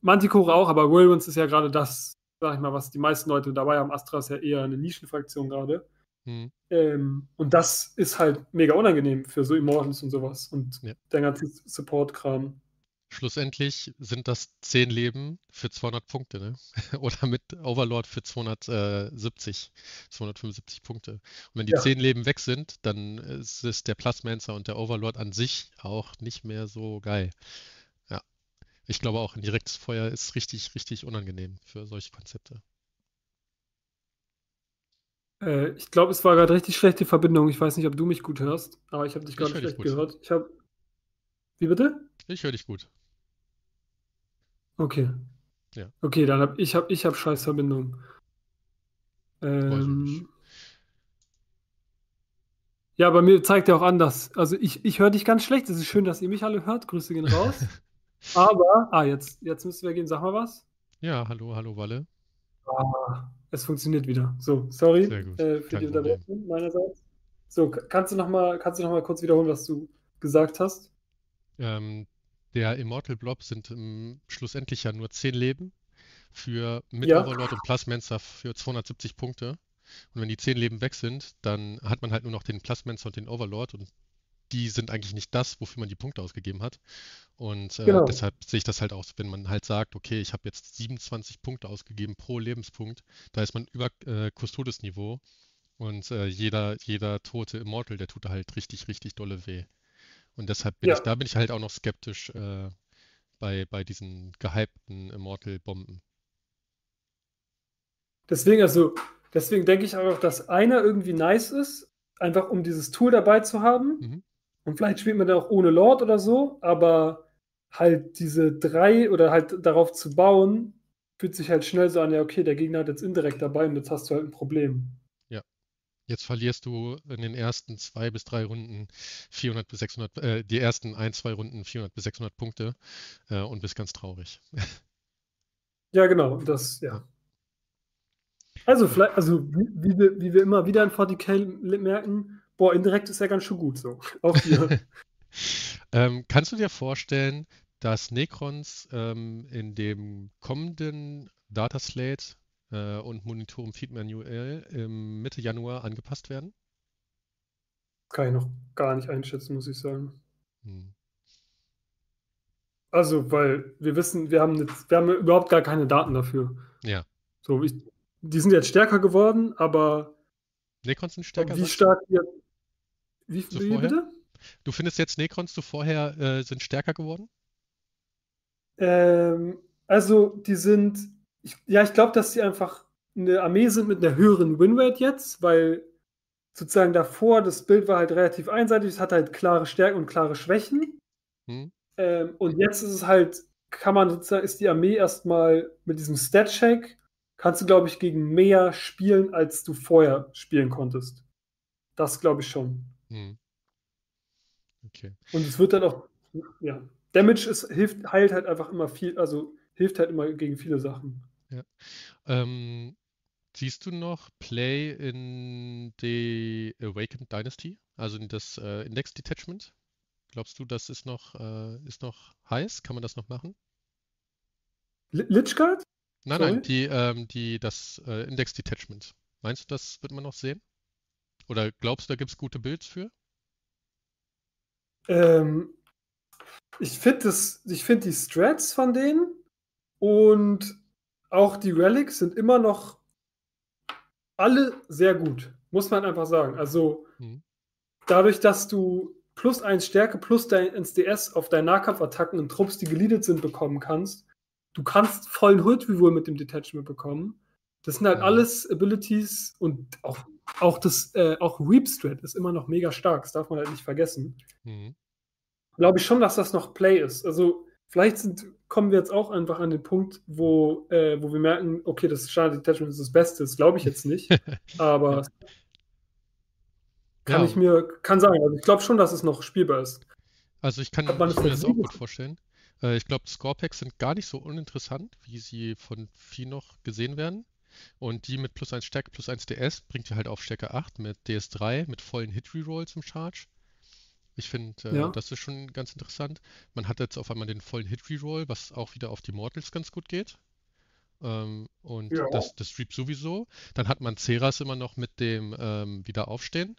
Manticore auch, aber Whirlwinds ist ja gerade das, sag ich mal, was die meisten Leute dabei haben. Astra ist ja eher eine Nischenfraktion gerade. Hm. Ähm, und das ist halt mega unangenehm für so Immortals und sowas und Ja. der ganze Support-Kram. Schlussendlich sind das 10 Leben für 200 Punkte, ne? [LAUGHS] Oder mit Overlord für 270, 275 Punkte. Und wenn die Ja. 10 Leben weg sind, dann ist der Plasmancer und der Overlord an sich auch nicht mehr so geil. Ja. Ich glaube auch, ein direktes Feuer ist richtig, richtig unangenehm für solche Konzepte. Äh, ich glaube, es war gerade richtig schlechte Verbindung. Ich weiß nicht, ob du mich gut hörst, aber ich habe dich Ich gerade dich schlecht gehört. Ich habe. Wie bitte? Ich höre dich gut. Okay. Ja. Okay, dann habe ich habe ich hab scheiß Verbindung. Ähm, ja, bei mir zeigt ja auch an, dass. Also ich, ich höre dich ganz schlecht. Es ist schön, dass ihr mich alle hört. Grüße gehen raus. [LAUGHS] aber. Ah, jetzt, jetzt müssen wir gehen. Sag mal was. Ja, hallo, hallo Walle. Ah, es funktioniert wieder. So, sorry Sehr gut, äh, für kein die. Unterbrechung meinerseits. So, kannst du noch mal, kannst du noch mal kurz wiederholen, was du gesagt hast? Ähm, der Immortal Blob sind ähm, schlussendlich ja nur 10 Leben für mit Ja. Overlord und Plasmancer für 270 Punkte. Und wenn die 10 Leben weg sind, dann hat man halt nur noch den Plasmancer und den Overlord und die sind eigentlich nicht das, wofür man die Punkte ausgegeben hat. Und äh, Genau. deshalb sehe ich das halt auch, wenn man halt sagt, okay, ich habe jetzt 27 Punkte ausgegeben pro Lebenspunkt, da ist man über äh, Custodes-Niveau und äh, jeder, jeder tote Immortal, der tut halt richtig, richtig dolle weh. Und deshalb bin Ja. ich, da bin ich halt auch noch skeptisch äh, bei, bei diesen gehypten Immortal-Bomben. Deswegen, also, deswegen denke ich auch, dass einer irgendwie nice ist, einfach um dieses Tool dabei zu haben. Mhm. Und vielleicht spielt man dann auch ohne Lord oder so, aber halt diese drei oder halt darauf zu bauen, fühlt sich halt schnell so an, ja, okay, der Gegner hat jetzt indirekt dabei und jetzt hast du halt ein Problem. Jetzt verlierst du in den ersten zwei bis drei Runden 400 bis 600, äh, die ersten ein, zwei Runden 400 bis 600 Punkte äh, und bist ganz traurig. Ja, genau, das, ja. Also, vielleicht, also wie, wie, wir, wie wir immer wieder in 40k merken, boah, indirekt ist ja ganz schön gut so. Auch hier. [LAUGHS] Ähm, kannst du dir vorstellen, dass Necrons ähm, in dem kommenden Data Slate äh, und Monitorum Feed Manual im Mitte Januar angepasst werden? Kann ich noch gar nicht einschätzen, muss ich sagen. Hm. Also, weil wir wissen, wir haben, jetzt, wir haben überhaupt gar keine Daten dafür. Ja. So, ich, die sind jetzt stärker geworden, aber Necrons sind stärker, wie stark die jetzt. Wie, Zu wie vorher? bitte? Du findest jetzt Necrons zuvorher äh, sind stärker geworden? Ähm, also, die sind. Ich, ja, ich glaube, dass sie einfach eine Armee sind mit einer höheren Winrate jetzt, weil sozusagen davor das Bild war halt relativ einseitig, es hat halt klare Stärken und klare Schwächen. Hm. Ähm, und jetzt ist es halt, kann man sozusagen, ist die Armee erstmal mit diesem Stat-Check, kannst du, glaube ich, gegen mehr spielen, als du vorher spielen konntest. Das glaube ich schon. Hm. Okay. Und es wird dann auch, ja, Damage ist, hilft, heilt halt einfach immer viel, also hilft halt immer gegen viele Sachen. Ja. Ähm, siehst du noch Play in die Awakened Dynasty, also in das äh, Index Detachment? Glaubst du, das ist noch, äh, ist noch heiß? Kann man das noch machen? Lichguard? Nein, Sorry? nein, die, ähm, die, das äh, Index Detachment. Meinst du, das wird man noch sehen? Oder glaubst du, da gibt es gute Builds für? Ähm, ich finde find die Strats von denen und auch die Relics sind immer noch alle sehr gut, muss man einfach sagen. Also mhm. dadurch, dass du plus eins Stärke plus dein NSDS auf deine Nahkampfattacken und Trupps, die geleadet sind, bekommen kannst, du kannst vollen Hood wohl mit dem Detachment bekommen. Das sind halt mhm. alles Abilities und auch, auch das, äh, auch Reap Strat ist immer noch mega stark, das darf man halt nicht vergessen. Mhm glaube ich schon, dass das noch Play ist. Also vielleicht sind, kommen wir jetzt auch einfach an den Punkt, wo, äh, wo wir merken, okay, das Standard Detachment ist das Beste. Das glaube ich jetzt nicht. [LAUGHS] aber kann ja. ich mir, kann sein. Also ich glaube schon, dass es noch spielbar ist. Also ich kann ich mir das auch gut vorstellen. Äh, ich glaube, Scorepacks sind gar nicht so uninteressant, wie sie von viel noch gesehen werden. Und die mit plus 1 Stärke, plus 1 DS bringt ihr halt auf Stärke 8 mit DS3, mit vollen Hit-Rerolls im Charge. Ich finde, äh, ja. das ist schon ganz interessant. Man hat jetzt auf einmal den vollen Hit-Reroll, was auch wieder auf die Mortals ganz gut geht. Ähm, und ja. das, das Reap sowieso. Dann hat man Ceras immer noch mit dem ähm, Wiederaufstehen.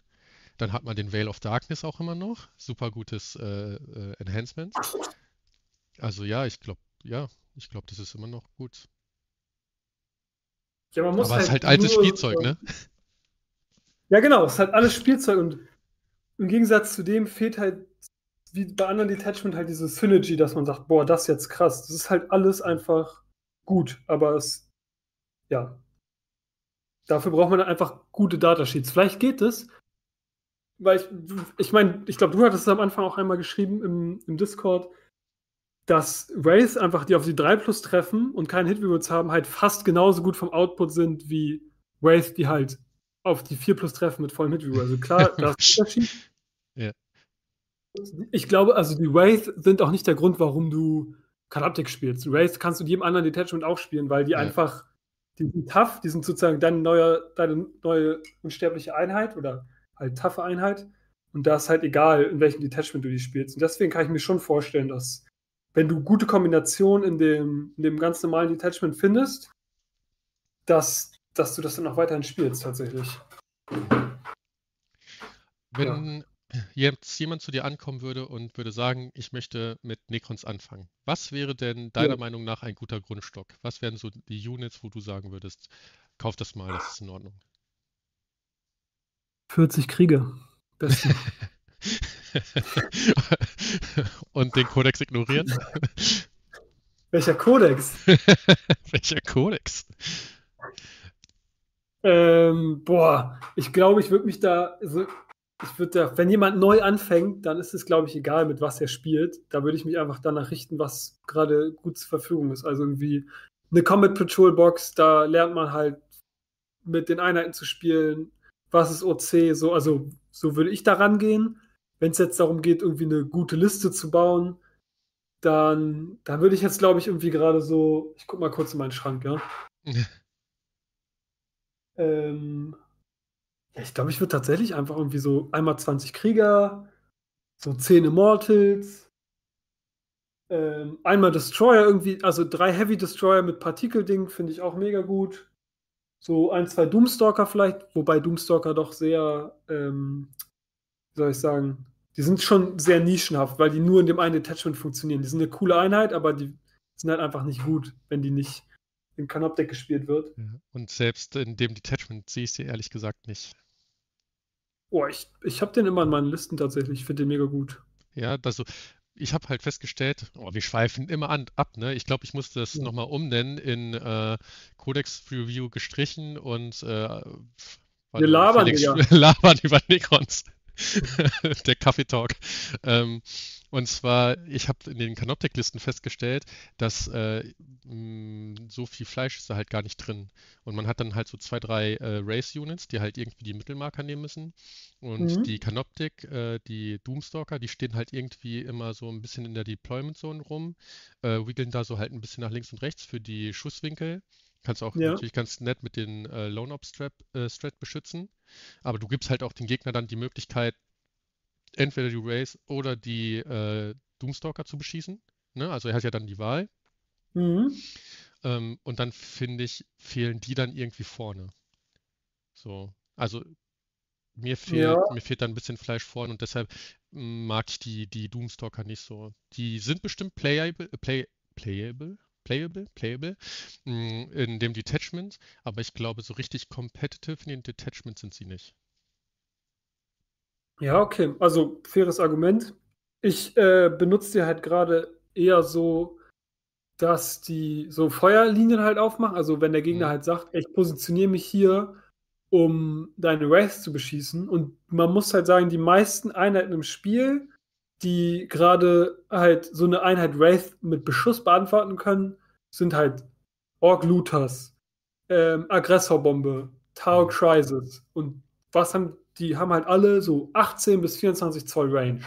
Dann hat man den Veil of Darkness auch immer noch. Super gutes äh, äh, Enhancement. Also ja, ich glaube, ja, ich glaube, das ist immer noch gut. Ja, man muss Aber es halt ist halt altes Spielzeug, ne? [LAUGHS] Ja, genau, es ist halt alles Spielzeug und im Gegensatz zu dem fehlt halt, wie bei anderen Detachment, halt diese Synergy, dass man sagt, boah, das ist jetzt krass. Das ist halt alles einfach gut, aber es, ja. Dafür braucht man einfach gute Datasheets. Vielleicht geht es, weil ich, ich meine, ich glaube, du hattest es am Anfang auch einmal geschrieben im, im Discord, dass Wraith einfach, die auf die 3 Plus treffen und keinen hit haben, halt fast genauso gut vom Output sind wie Wraith, die halt auf die 4 plus treffen mit vollem Hitview. Also klar, [LAUGHS] das ist Unterschied. Ja. Ich glaube, also die Wraith sind auch nicht der Grund, warum du Kalaptik spielst. Wraith kannst du jedem anderen Detachment auch spielen, weil die ja. einfach, die sind tough, die sind sozusagen deine neue, deine neue unsterbliche Einheit oder halt toughe Einheit. Und da ist halt egal, in welchem Detachment du die spielst. Und deswegen kann ich mir schon vorstellen, dass wenn du gute Kombinationen in dem, in dem ganz normalen Detachment findest, dass dass du das dann auch weiterhin spielst, tatsächlich. Wenn ja. jetzt jemand zu dir ankommen würde und würde sagen, ich möchte mit Necrons anfangen, was wäre denn deiner ja. Meinung nach ein guter Grundstock? Was wären so die Units, wo du sagen würdest, kauf das mal, das ist in Ordnung? 40 Kriege. Besten. [LAUGHS] und den Kodex ignorieren? Welcher Kodex? [LAUGHS] Welcher Kodex? Ähm, boah, ich glaube, ich würde mich da, also ich würde da, wenn jemand neu anfängt, dann ist es, glaube ich, egal, mit was er spielt. Da würde ich mich einfach danach richten, was gerade gut zur Verfügung ist. Also irgendwie eine Combat Patrol Box, da lernt man halt mit den Einheiten zu spielen, was ist OC, so, also so würde ich da rangehen. Wenn es jetzt darum geht, irgendwie eine gute Liste zu bauen, dann, dann würde ich jetzt, glaube ich, irgendwie gerade so, ich guck mal kurz in meinen Schrank, ja. [LAUGHS] Ähm, ja, ich glaube, ich würde tatsächlich einfach irgendwie so einmal 20 Krieger, so 10 Immortals, ähm, einmal Destroyer irgendwie, also drei Heavy Destroyer mit Partikelding finde ich auch mega gut. So ein, zwei Doomstalker vielleicht, wobei Doomstalker doch sehr, ähm, soll ich sagen, die sind schon sehr nischenhaft, weil die nur in dem einen Detachment funktionieren. Die sind eine coole Einheit, aber die sind halt einfach nicht gut, wenn die nicht in Canopdeck gespielt wird. Ja, und selbst in dem Detachment sehe ich sie ehrlich gesagt nicht. Oh, ich, ich habe den immer in meinen Listen tatsächlich. Ich finde den mega gut. Ja, also ich habe halt festgestellt, oh, wir schweifen immer an, ab, ne? Ich glaube, ich musste das Ja. nochmal umnennen in äh, Codex Review gestrichen und äh, Wir labern, Felix Digga. [LAUGHS] labern über Necrons. [LAUGHS] Der Kaffeetalk. Ähm, und zwar, ich habe in den Canoptek-Listen festgestellt, dass äh, mh, so viel Fleisch ist da halt gar nicht drin. Und man hat dann halt so zwei, drei äh, Race-Units, die halt irgendwie die Mittelmarker nehmen müssen. Und Mhm. die Canoptek, äh, die Doomstalker, die stehen halt irgendwie immer so ein bisschen in der Deployment-Zone rum, äh, wiggeln da so halt ein bisschen nach links und rechts für die Schusswinkel. Kannst auch Ja. natürlich ganz nett mit den äh, Lone-Op-Strat äh, Strat beschützen. Aber du gibst halt auch den Gegner dann die Möglichkeit, entweder die Race oder die äh, Doomstalker zu beschießen. Ne? Also er hat ja dann die Wahl. Mhm. Ähm, und dann finde ich, fehlen die dann irgendwie vorne. So. Also mir fehlt, Ja. mir fehlt da ein bisschen Fleisch vorne und deshalb mm, mag ich die, die Doomstalker nicht so. Die sind bestimmt playable, äh, play, playable, playable, playable mm, in dem Detachment, aber ich glaube, so richtig competitive in den Detachment sind sie nicht. Ja, okay. Also faires Argument. Ich äh, benutze die halt gerade eher so, dass die so Feuerlinien halt aufmachen. Also wenn der Gegner Mhm. halt sagt, ich positioniere mich hier, um deine Wraiths zu beschießen. Und man muss halt sagen, die meisten Einheiten im Spiel, die gerade halt so eine Einheit Wraith mit Beschuss beantworten können, sind halt Orc Looters, ähm, Aggressorbombe, Mhm. Crisis. Und was haben, die haben halt alle so 18 bis 24 Zoll Range.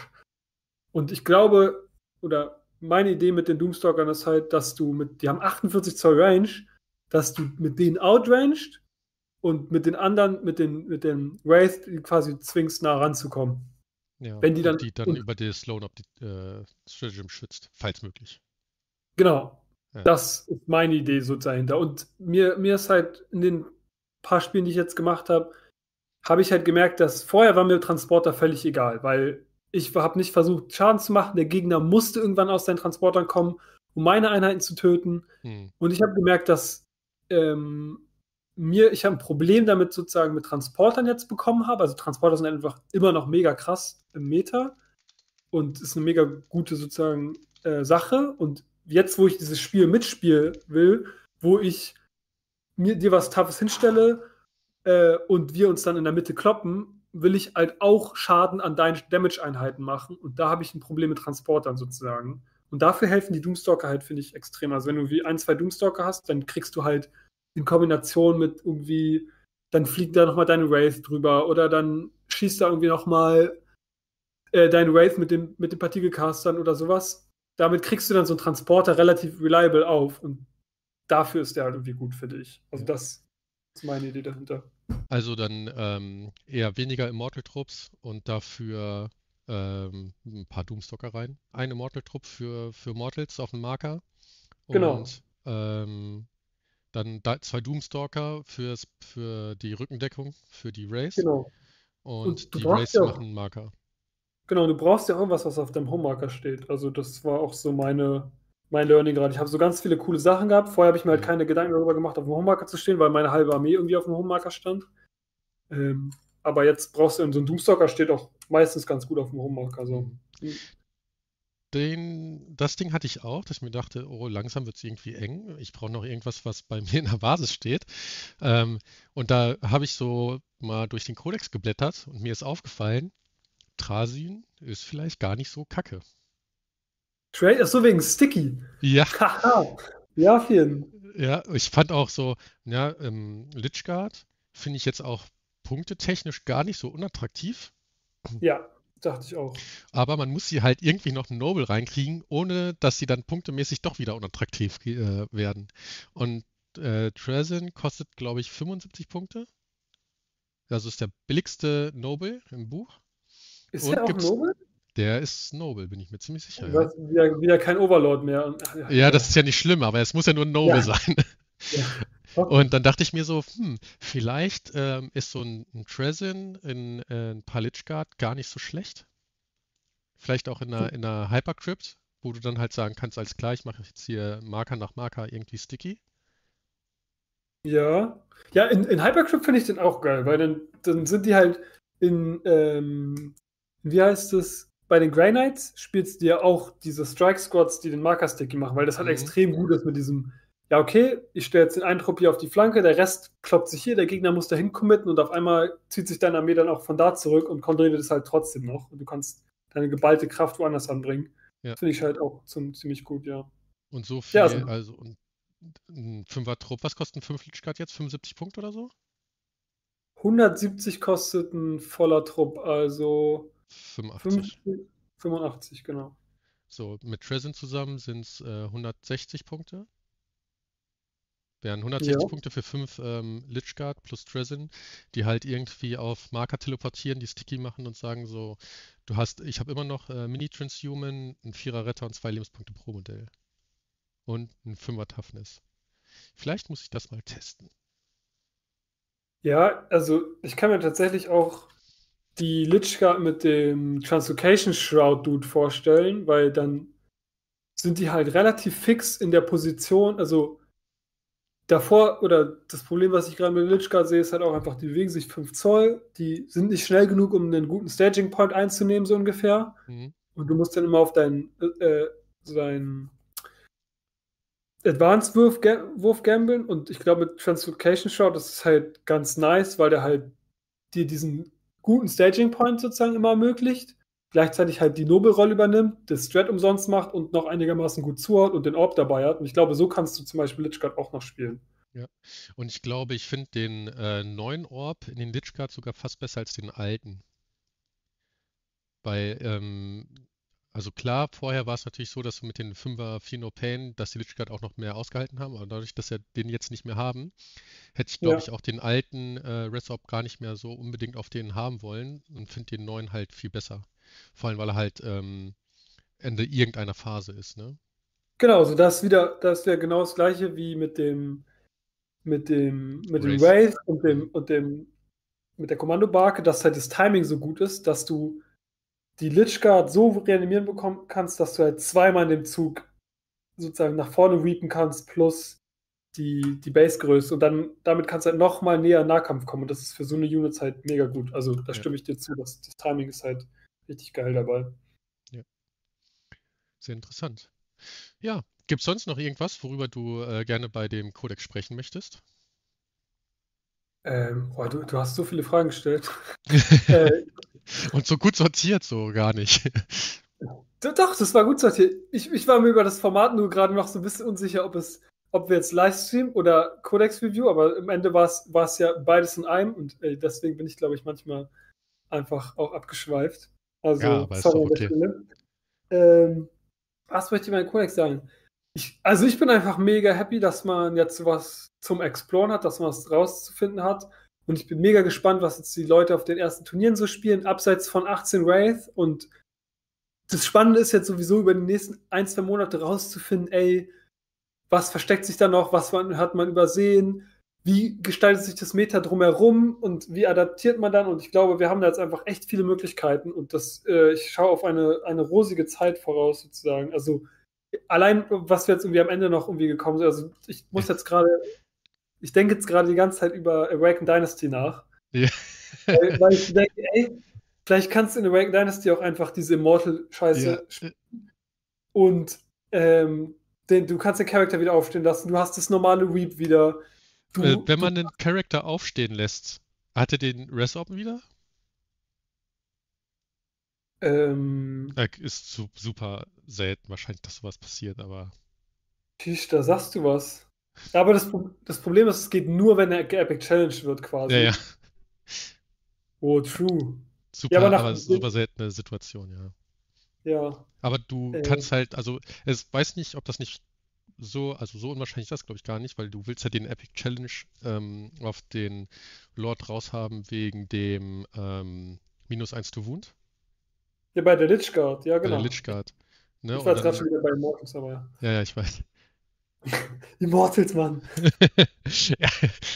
Und ich glaube, oder meine Idee mit den Doomstalkern ist halt, dass du mit, die haben 48 Zoll Range, dass du mit denen outranged und mit den anderen, mit den, mit den Wraith die quasi zwingst, nah ranzukommen. Ja, Wenn die dann- die dann und- über das Sloan Up äh, Stratagem schützt, falls möglich. Genau. Ja. Das ist meine Idee so dahinter. Und mir, mir ist halt in den paar Spielen, die ich jetzt gemacht habe, habe ich halt gemerkt, dass vorher war mir Transporter völlig egal, weil ich habe nicht versucht, Schaden zu machen. Der Gegner musste irgendwann aus seinen Transportern kommen, um meine Einheiten zu töten. Hm. Und ich habe gemerkt, dass ähm, mir, ich habe ein Problem damit sozusagen mit Transportern jetzt bekommen habe. Also Transporter sind einfach immer noch mega krass im Meta und ist eine mega gute sozusagen äh, Sache. Und jetzt, wo ich dieses Spiel mitspielen will, wo ich mir dir was Toughes hinstelle äh, und wir uns dann in der Mitte kloppen, will ich halt auch Schaden an deinen Damage-Einheiten machen. Und da habe ich ein Problem mit Transportern sozusagen. Und dafür helfen die Doomstalker halt, finde ich, extrem. Also wenn du wie ein, zwei Doomstalker hast, dann kriegst du halt in Kombination mit irgendwie, dann fliegt da nochmal deine Wraith drüber oder dann schießt da irgendwie nochmal äh, deine Wraith mit, dem, mit den Partikelcastern oder sowas. Damit kriegst du dann so einen Transporter relativ reliable auf und dafür ist der halt irgendwie gut für dich. Also das ist meine Idee dahinter. Also dann ähm, eher weniger Immortal-Trupps und dafür ähm, ein paar Doomstalker rein. Ein Immortal-Trupp für, für Mortals auf dem Marker. Genau. Und ähm, dann da, zwei Doomstalker fürs, für die Rückendeckung, für die Race. Genau. Und, Und die Race ja machen einen Marker. Genau, du brauchst ja auch was, was auf deinem Homemarker steht. Also das war auch so meine, mein Learning gerade. Ich habe so ganz viele coole Sachen gehabt. Vorher habe ich mir halt Mhm. keine Gedanken darüber gemacht, auf dem Homemarker zu stehen, weil meine halbe Armee irgendwie auf dem Homemarker stand. Ähm, aber jetzt brauchst du so ein Doomstalker steht auch meistens ganz gut auf dem Homemarker. So. Den, das Ding hatte ich auch, dass ich mir dachte, oh, langsam wird es irgendwie eng. Ich brauche noch irgendwas, was bei [LAUGHS] mir in der Basis steht. Ähm, und da habe ich so mal durch den Kodex geblättert und mir ist aufgefallen, Trasin ist vielleicht gar nicht so kacke. Trade, ach so wegen Sticky. Ja. [LAUGHS] Ja, vielen. ja, ich fand auch so, ja, ähm, Lichguard finde ich jetzt auch punktetechnisch gar nicht so unattraktiv. Ja, dachte ich auch. Aber man muss sie halt irgendwie noch einen Noble reinkriegen, ohne dass sie dann punktemäßig doch wieder unattraktiv äh, werden. Und äh, Trezin kostet, glaube ich, 75 Punkte. Also ist der billigste Noble im Buch. Ist Und der auch Noble? Der ist Noble, bin ich mir ziemlich sicher. Ja, Was, wieder, wieder kein Overlord mehr. Ach, ja das ist ja nicht schlimm, aber es muss ja nur ein Noble Ja. sein. Ja. [LAUGHS] Okay. Und dann dachte ich mir so, hm, vielleicht ähm, ist so ein, ein Trezin in ein paar Lichguard gar nicht so schlecht. Vielleicht auch in einer, in einer Hypercrypt, wo du dann halt sagen kannst, alles klar, ich mache jetzt hier Marker nach Marker irgendwie sticky. Ja. Ja, in, in Hypercrypt finde ich den auch geil, weil dann, dann sind die halt in, ähm, wie heißt es, bei den Grey Knights spielst du ja auch diese Strike Squads, die den Marker Sticky machen, weil das halt Mhm. extrem gut ist mit diesem, ja, okay, ich stelle jetzt den einen Trupp hier auf die Flanke, der Rest kloppt sich hier, der Gegner muss dahin committen und auf einmal zieht sich deine Armee dann auch von da zurück und kontrolliert es halt trotzdem noch. Und du kannst deine geballte Kraft woanders anbringen. Ja. Finde ich halt auch zum, ziemlich gut, ja. Und so viel, Ja, also- also und ein Fünfer-Trupp, was kostet ein 5 Lichgrad jetzt? 75 Punkte oder so? 170 kostet ein voller Trupp, also 85. 50, 85, genau. So, mit Tresin zusammen sind es äh, 160 Punkte. Wären 160 Ja. Punkte für 5 ähm, Lichguard plus Tresin, die halt irgendwie auf Marker teleportieren, die Sticky machen und sagen so, du hast, ich habe immer noch äh, Mini-Transhuman, einen Vierer Retter und zwei Lebenspunkte pro Modell. Und ein Fünfer Toughness. Vielleicht muss ich das mal testen. Ja, also ich kann mir tatsächlich auch die Lichguard mit dem Translocation Shroud Dude vorstellen, weil dann sind die halt relativ fix in der Position. Also davor, oder das Problem, was ich gerade mit Lichguard sehe, ist halt auch einfach, die bewegen sich 5 Zoll, die sind nicht schnell genug, um einen guten Staging Point einzunehmen, so ungefähr. Mhm. Und du musst dann immer auf deinen äh, deinen Advanced-Wurf ga Wurf gambeln. Und ich glaube, mit Translocation Shot das ist halt ganz nice, weil der halt dir diesen guten Staging Point sozusagen immer ermöglicht. Gleichzeitig halt die Nobelrolle übernimmt, das Strat umsonst macht und noch einigermaßen gut zuhaut und den Orb dabei hat. Und ich glaube, so kannst du zum Beispiel Lichguard auch noch spielen. Und ich glaube, ich finde den äh, neuen Orb in den Lichguard sogar fast besser als den alten. Weil, ähm, also klar, vorher war es natürlich so, dass du mit den 5er Fino Pain, dass die Lichguard auch noch mehr ausgehalten haben, aber dadurch, dass wir den jetzt nicht mehr haben, hätte ich, glaube Ja. ich, auch den alten äh, Resorb gar nicht mehr so unbedingt auf den haben wollen und finde den neuen halt viel besser. Vor allem, weil er halt ähm, Ende irgendeiner Phase ist, ne? Genau, so das wieder, das wäre genau das gleiche wie mit dem, mit dem, mit dem Wraith. Und dem, und dem, mit der Kommandobarke, dass halt das Timing so gut ist, dass du die Lichguard so reanimieren bekommen kannst, dass du halt zweimal in dem Zug sozusagen nach vorne weepen kannst, plus die, die Basegröße. Und dann damit kannst du halt nochmal näher in Nahkampf kommen. Und das ist für so eine Unit halt mega gut. Also da Ja. stimme ich dir zu, dass das Timing ist halt richtig geil dabei. Sehr interessant. Ja, gibt es sonst noch irgendwas, worüber du äh, gerne bei dem Codex sprechen möchtest? Ähm, boah, du, du hast so viele Fragen gestellt. [LAUGHS] äh, Und so gut sortiert, so gar nicht. Do- Doch, das war gut sortiert. Ich, ich war mir über das Format nur gerade noch so ein bisschen unsicher, ob es, ob wir jetzt Livestream oder Codex Review, aber am Ende war es, war es ja beides in einem und äh, deswegen bin ich, glaube ich, manchmal einfach auch abgeschweift. Also, Ja, aber ist sorry der okay. Ähm, was möchte ich meinem Codex sagen? Ich, also ich bin einfach mega happy, dass man jetzt was zum Exploren hat, dass man was rauszufinden hat. Und ich bin mega gespannt, was jetzt die Leute auf den ersten Turnieren so spielen, abseits von 18 Wraith. Und das Spannende ist jetzt sowieso über die nächsten ein, zwei Monate rauszufinden, ey, was versteckt sich da noch, was man, hat man übersehen, wie gestaltet sich das Meta drumherum und wie adaptiert man dann? Und ich glaube, wir haben da jetzt einfach echt viele Möglichkeiten und das, äh, ich schaue auf eine, eine rosige Zeit voraus sozusagen. Also allein, was wir jetzt irgendwie am Ende noch irgendwie gekommen sind, also ich muss jetzt gerade, ich denke jetzt gerade die ganze Zeit über Awaken Dynasty nach. Ja. Weil, weil ich denke, ey, vielleicht kannst du in Awaken Dynasty auch einfach diese Immortal-Scheiße Ja. spielen. Und ähm, den, du kannst den Charakter wieder aufstehen lassen, du hast das normale Weep wieder. Du, Äh, wenn du, man den Charakter aufstehen lässt, hat er den Resorb wieder? ähm, Äh, ist su super selten wahrscheinlich, dass sowas passiert, aber Tisch, da sagst du was. Aber das, Pro- das Problem ist, es geht nur, wenn er Epic Challenge wird quasi. ja, ja, Oh, true. super, aber nach- aber super seltene Situation, ja. Ja. Aber du Äh. kannst halt, also es weiß nicht, ob das nicht so, also so unwahrscheinlich ist das, glaube ich, gar nicht, weil du willst ja den Epic Challenge ähm, auf den Lord raushaben wegen dem ähm, minus 1 to Wound Ja, bei der Lich Guard, ja, bei der genau. Lich Guard. Ne? Ich war jetzt gerade schon wieder bei Immortals, aber. ja, ja, ich weiß. [LAUGHS] Immortals, Mann. [LAUGHS] Ja,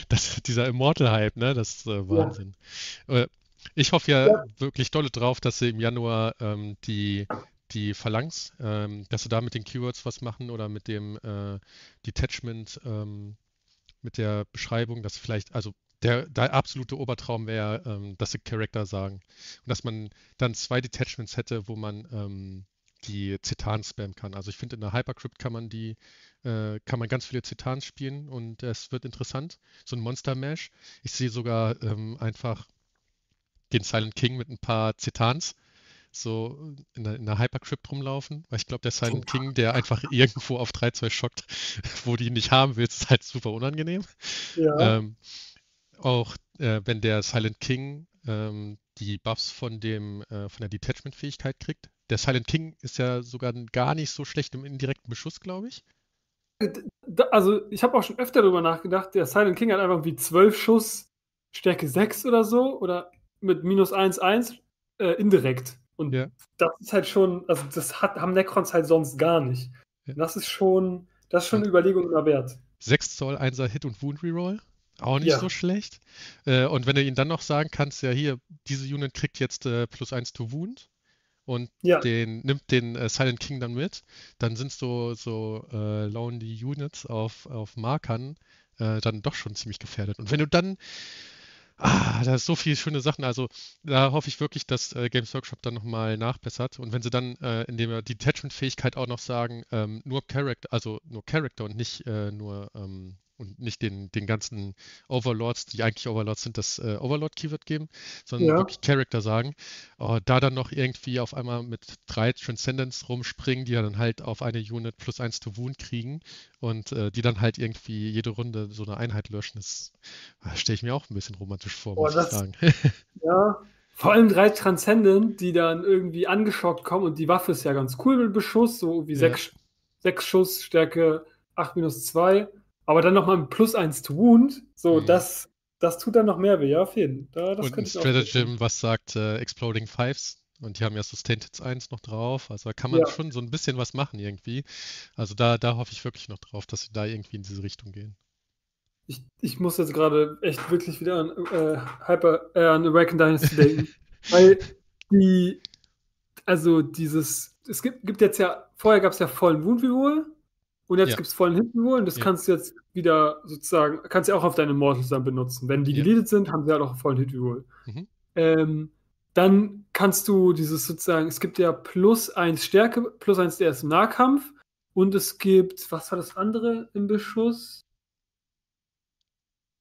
das, dieser Immortal-Hype, ne? Das ist äh, Wahnsinn. Äh, ich hoffe ja, Ja. wirklich dolle drauf, dass sie im Januar ähm, die, die Phalanx, ähm, dass sie da mit den Keywords was machen oder mit dem äh, Detachment, ähm, mit der Beschreibung, dass vielleicht, also der, der absolute Obertraum wäre, ähm, dass sie Charakter sagen. Und dass man dann zwei Detachments hätte, wo man ähm, die Zetan spammen kann. Also ich finde, in der Hypercrypt kann man die, äh, kann man ganz viele Zetans spielen und es wird interessant. So ein Monster Mash. Ich sehe sogar ähm, einfach den Silent King mit ein paar Zetans so in der, in der Hypercrypt rumlaufen, weil ich glaube, der Silent King, der einfach [LAUGHS] irgendwo auf 3-2 schockt, wo die ihn nicht haben willst, ist halt super unangenehm. Ja. Ähm, auch äh, wenn der Silent King ähm, die Buffs von dem äh, von der Detachment-Fähigkeit kriegt. Der Silent King ist ja sogar gar nicht so schlecht im indirekten Beschuss, glaube ich. Also ich habe auch schon öfter darüber nachgedacht, der Silent King hat einfach wie 12 Schuss, Stärke 6 oder so, oder mit minus 1, 1 äh, indirekt. Und ja. das ist halt schon, also das hat, haben Necrons halt sonst gar nicht. Ja. Das ist schon, das ist schon eine Überlegung immer wert. 6 Zoll 1er Hit und Wound Reroll. Auch nicht ja. so schlecht. Äh, und wenn du ihn dann noch sagen kannst, ja hier, diese Unit kriegt jetzt äh, plus 1 to Wound und ja. den, nimmt den äh, Silent King dann mit, dann sind so, so äh, Lonely Units auf, auf Markern äh, dann doch schon ziemlich gefährdet. Und wenn du dann Ah, da ist so viele schöne Sachen. Also da hoffe ich wirklich, dass äh, Games Workshop dann nochmal nachbessert. Und wenn sie dann, äh, indem wir die Detachment-Fähigkeit auch noch sagen, ähm, nur Character, also nur Character und nicht äh, nur ähm, und nicht den, den ganzen Overlords, die eigentlich Overlords sind, das äh, Overlord-Keyword geben, sondern ja. wirklich Character sagen. Oh, da dann noch irgendwie auf einmal mit drei Transcendents rumspringen, die dann halt auf eine Unit plus eins to Wound kriegen und äh, die dann halt irgendwie jede Runde so eine Einheit löschen, das ah, stelle ich mir auch ein bisschen romantisch vor, muss das, ich sagen. [LAUGHS] Ja, vor allem drei Transcendent, die dann irgendwie angeschockt kommen und die Waffe ist ja ganz cool mit Beschuss, so wie ja. sechs, sechs Schuss, Stärke 8 minus 2 aber dann nochmal ein Plus 1 to Wound, so, mhm. das, das tut dann noch mehr weh, ja, auf jeden Fall. Und ein Stratagem, was sagt äh, Exploding Fives. Und die haben ja Sustained Hits 1 noch drauf. Also da kann man ja. schon so ein bisschen was machen irgendwie. Also da, da hoffe ich wirklich noch drauf, dass sie da irgendwie in diese Richtung gehen. Ich, ich muss jetzt gerade echt wirklich wieder an äh, Hyper, äh, an Awaken Dynasty denken. [LAUGHS] weil die, also dieses, es gibt, gibt jetzt ja, vorher gab es ja vollen Wound Reroll und jetzt ja. gibt es vollen Hintenwohl und das ja. kannst du jetzt wieder sozusagen, kannst du auch auf deine Mortals dann benutzen. Wenn die ja. deleted sind, haben sie halt auch vollen Hitreroll. Mhm. Ähm, dann kannst du dieses sozusagen, es gibt ja plus eins Stärke, plus eins der im Nahkampf und es gibt, was war das andere im Beschuss?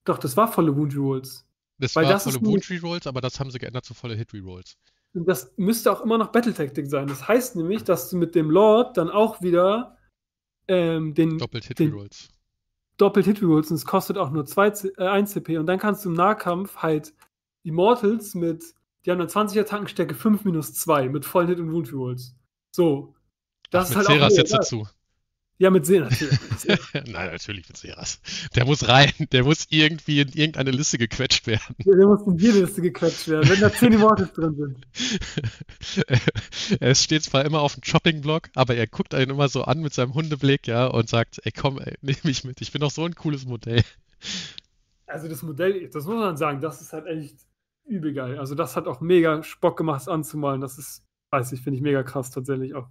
Doch, das war volle Wound Rerolls. Das Weil war das volle Wound Rerolls, aber das haben sie geändert zu volle Hit Rerolls. Das müsste auch immer noch Battle Tactic sein. Das heißt nämlich, dass du mit dem Lord dann auch wieder ähm, den. Doppelt Hit Rerolls. Doppelt Hit Rerolls und es kostet auch nur 2, äh, 1 CP. Und dann kannst du im Nahkampf halt Immortals mit. Die haben dann 20 Attackenstärke 5 minus 2 mit vollen Hit und Wound Rerolls. So. Das Ach, ist halt Seras auch. jetzt dazu. Ja, mit See natürlich. [LAUGHS] Nein, natürlich mit Seras. Der muss rein, der muss irgendwie in irgendeine Liste gequetscht werden. Ja, der muss in jede Liste gequetscht werden, wenn da 10 Immortals [LAUGHS] drin sind. er steht zwar immer auf dem Shopping-Block, aber er guckt einen immer so an mit seinem Hundeblick, ja, und sagt, ey komm, ey, nehm mich mit, ich bin doch so ein cooles Modell. Also das Modell, das muss man sagen, das ist halt echt übel geil. Also das hat auch mega Spock gemacht, es anzumalen. Das ist, weiß ich, finde ich mega krass tatsächlich auch.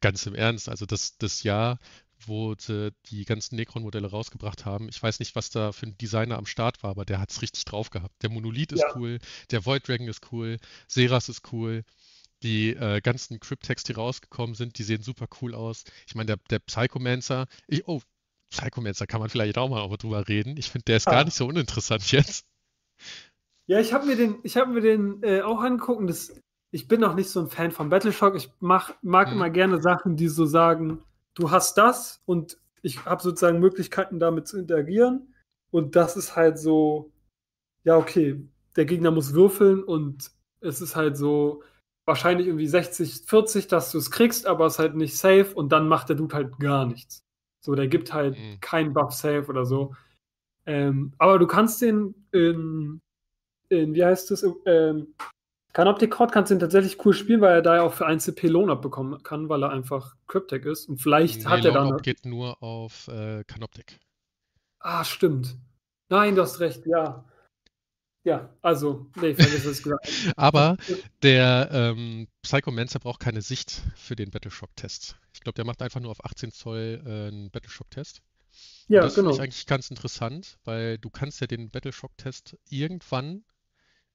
Ganz im Ernst, also das, das Jahr, wo sie die ganzen Necron-Modelle rausgebracht haben, ich weiß nicht, was da für ein Designer am Start war, aber der hat es richtig drauf gehabt. Der Monolith ist ja. cool, der Void Dragon ist cool, Seras ist cool, die äh, ganzen Cryptex, die rausgekommen sind, die sehen super cool aus. Ich meine, der, der Psychomancer, ich, oh, Psychomancer kann man vielleicht auch mal drüber reden. Ich finde, der ist ah. gar nicht so uninteressant [LAUGHS] jetzt. Ja, ich habe mir den, ich habe mir den äh, auch angeguckt. Das ich bin noch nicht so ein Fan von Battleshock. Ich mach, mag mhm. immer gerne Sachen, die so sagen, du hast das und ich habe sozusagen Möglichkeiten damit zu interagieren. Und das ist halt so, ja, okay, der Gegner muss würfeln und es ist halt so wahrscheinlich irgendwie 60, 40, dass du es kriegst, aber es ist halt nicht safe und dann macht der Dude halt gar nichts. So, der gibt halt mhm. keinen Buff safe oder so. Ähm, aber du kannst den in, in wie heißt es, ähm, Canoptic Cord kannst du ihn tatsächlich cool spielen, weil er da ja auch für 1 CP Lohn abbekommen kann, weil er einfach Cryptek ist. Und vielleicht nee, hat er dann. Loan geht nur auf äh, Canoptic. Ah, stimmt. Nein, du hast recht, ja. Ja, also, nee, vergiss es [LAUGHS] gesagt. Aber der ähm, Psychomancer braucht keine Sicht für den Battleshock-Test. Ich glaube, der macht einfach nur auf 18 Zoll äh, einen Battleshock-Test. Ja, das genau. finde ich eigentlich ganz interessant, weil du kannst ja den Battleshock-Test irgendwann